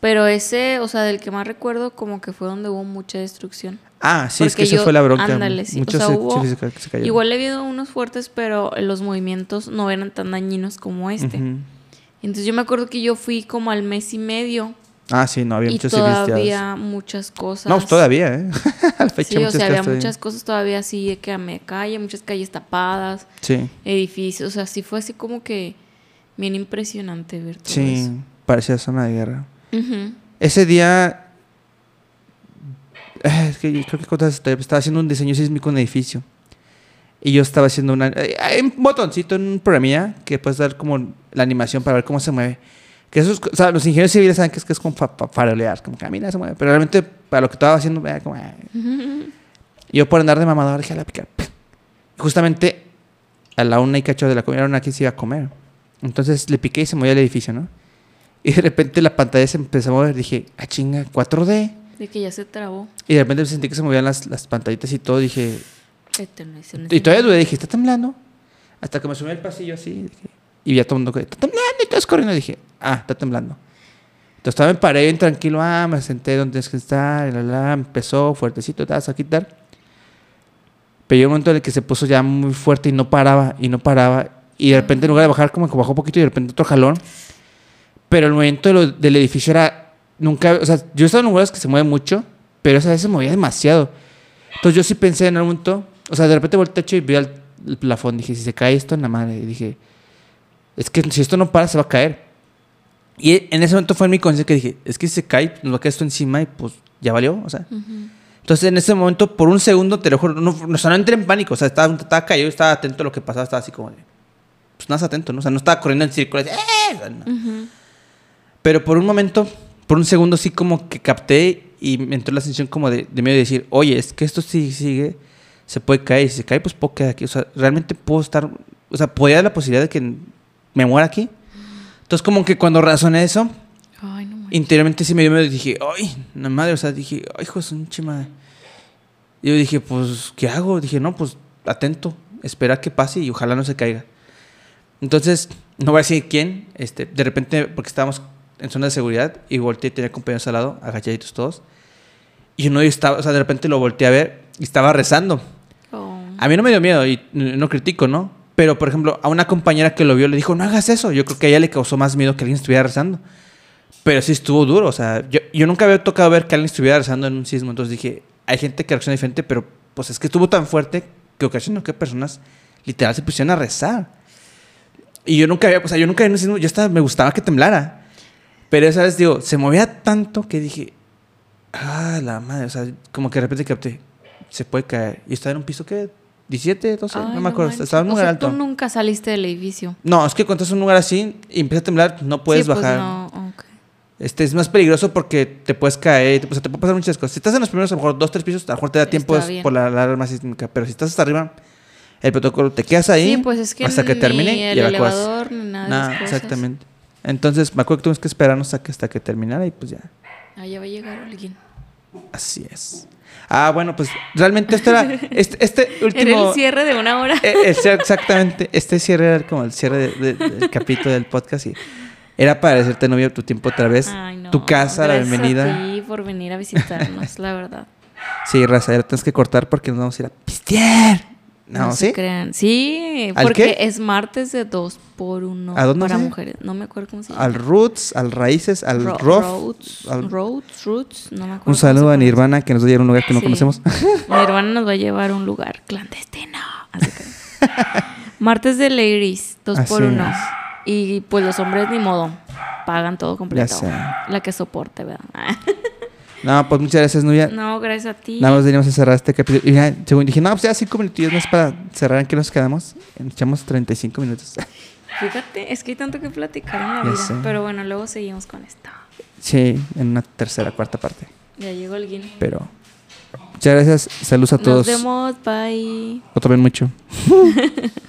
Pero ese, o sea, del que más recuerdo, como que fue donde hubo mucha destrucción. Ah, sí, es que Porque esa yo- fue la bronca. ándale, sí. O Muchos sea, se, hubo- sí, se, se cayeron. Igual he habido unos fuertes, pero los movimientos no eran tan dañinos como este. Entonces yo me acuerdo que yo fui como al mes y medio Ah, sí, no, había y civiles todavía muchas cosas. No, pues todavía, ¿eh? A la fecha Sí, o muchas sea, había muchas cosas todavía así de que a media calle, muchas calles tapadas, Sí, edificios, o sea, sí fue así como que bien impresionante ver todo sí, parecía zona de guerra. eso. Ese día. eh, Es que yo creo que historia, estaba haciendo un diseño sísmico en un edificio. Y yo estaba haciendo una. eh, Hay un botoncito en un programilla que puedes dar como la animación para ver cómo se mueve. Que esos, o sea, los ingenieros civiles saben que es, que es como para farolear, como camina, se mueve. Pero realmente, para lo que estaba haciendo, era como. eh. Y yo por andar de mamador dije a la picar. Justamente a la una y cacho de la comida, era una que se iba a comer. Entonces le piqué y se movió el edificio, ¿no? Y de repente la pantalla se empezó a mover. Dije, ah, chinga, 4D. De que ya se trabó. Y de repente sentí que se movían las, las pantallitas y todo. Dije, y todavía dudé. Dije, ¿está temblando? Hasta que me subí al pasillo así. dije, y vi a todo el mundo que, está temblando. Y todos corriendo. Dije, ah, está temblando. Entonces todavía me paré bien tranquilo. Ah, me senté donde tienes que estar. Y la, la, empezó fuertecito. Te vas a quitar. Pero llegó un momento en el que se puso ya muy fuerte y no paraba. Y no paraba. Y de repente, en lugar de bajar, como que bajó un poquito y de repente otro jalón. Pero el movimiento de lo- del edificio era. Nunca. O sea, yo he estado en lugares que se mueven mucho. Pero esa vez se movía demasiado. Entonces yo sí pensé en algún momento. O sea, de repente volteé al techo y vi al el plafón. Dije, si se cae esto en la madre. Y dije, es que si esto no para, se va a caer. Y en ese momento fue en mi conciencia que dije, es que si se cae, nos va a caer esto encima y pues ya valió. O sea. Entonces en ese momento, por un segundo, te lo juro, no, no, o sea, no entré en pánico. O sea, estaba, estaba caído, estaba atento a lo que pasaba, estaba así como pues nada atento, ¿no? O sea, no estaba corriendo en círculos. ¡eh! O sea, no. Pero por un momento, por un segundo, sí como que capté y me entró la sensación como de, de miedo de decir, oye, es que esto sí sigue, se puede caer. Y si se cae, pues puedo quedar aquí. O sea, realmente puedo estar, o sea, podría haber la posibilidad de que me muera aquí. Entonces, como que cuando razoné eso, Ay, no interiormente sí me dio miedo y dije, ay, no madre, o sea, dije, ay, hijo, es un chima. Yo dije, pues, ¿qué hago? Dije, no, pues, atento, espera que pase y ojalá no se caiga. Entonces, no voy a decir quién, este, de repente, porque estábamos en zona de seguridad y volteé y tenía compañeros al lado, agachaditos todos. Y uno estaba, o sea, de repente lo volteé a ver y estaba rezando. Oh. A mí no me dio miedo y no critico, ¿no? Pero, por ejemplo, a una compañera que lo vio le dijo, no hagas eso. Yo creo que a ella le causó más miedo que alguien estuviera rezando. Pero sí estuvo duro, o sea, yo, yo nunca había tocado ver que alguien estuviera rezando en un sismo. Entonces dije, hay gente que reacciona diferente, pero pues es que estuvo tan fuerte que ocasionó que personas literal se pusieron a rezar. Y yo nunca había, o sea, yo nunca en un sismo, yo estaba, me gustaba que temblara. Pero esa vez, digo, se movía tanto que dije, ah, la madre, o sea, como que de repente capté, se puede caer. Y estaba en un piso que 17, 12, Ay, no me acuerdo, estaba en un O lugar sea, alto. Tú nunca saliste del edificio. No, es que cuando estás en un lugar así y empieza a temblar, no puedes sí, pues bajar. no, ok. Este es más peligroso porque te puedes caer, o sea, te puede pasar muchas cosas. Si estás en los primeros, a lo mejor dos, tres pisos, a lo mejor te da tiempo por la alarma sísmica. Pero si estás hasta arriba, el protocolo te quedas ahí Sí, pues es que hasta que ni termine el y evacúas. elevador ni nada de Nah, esas cosas. exactamente. Entonces, me acuerdo que tuvimos que esperarnos hasta que, hasta que terminara y pues ya. Ah, ya va a llegar alguien. Así es. Ah, bueno, pues realmente esto era. Este, este Era último. el cierre de una hora. Eh, eh, sí, exactamente. Este cierre era como el cierre de- de- del capítulo del podcast y era para decirte, novia, tu tiempo otra vez. Ay, no. Tu casa, la bienvenida. Ti por venir a visitarnos, la verdad. Sí, raza, ya tienes que cortar porque nos vamos a ir a pistear. No, se ¿sí? crean. Sí, ¿Al porque qué? es martes de dos por uno ¿A dónde para mujeres. No me acuerdo cómo se llama. Al Roots, al Raíces, al Ro-. Roots, al- Roots, Roots, no me acuerdo. Un se saludo a. Nirvana que nos va a llevar a un lugar que no Sí. conocemos. Mi hermana nos va a llevar a un lugar clandestino. Así que- Martes de ladies, dos por Así uno. es. Y pues los hombres ni modo. Pagan todo completo. La que soporte, ¿verdad? No, pues muchas gracias, Nubia. no, gracias a ti. Nada más veníamos a cerrar este capítulo. Y ya, según dije, no, pues ya cinco minutos más para cerrar. ¿En qué nos quedamos? Nos echamos 35 minutos. Fíjate, es que hay tanto que platicar en la Ya vida. sé. Pero bueno, luego seguimos con esto. sí, en una tercera, cuarta parte. Ya llegó alguien. Pero muchas gracias. Saludos a todos. Nos vemos, bye. No tomen mucho.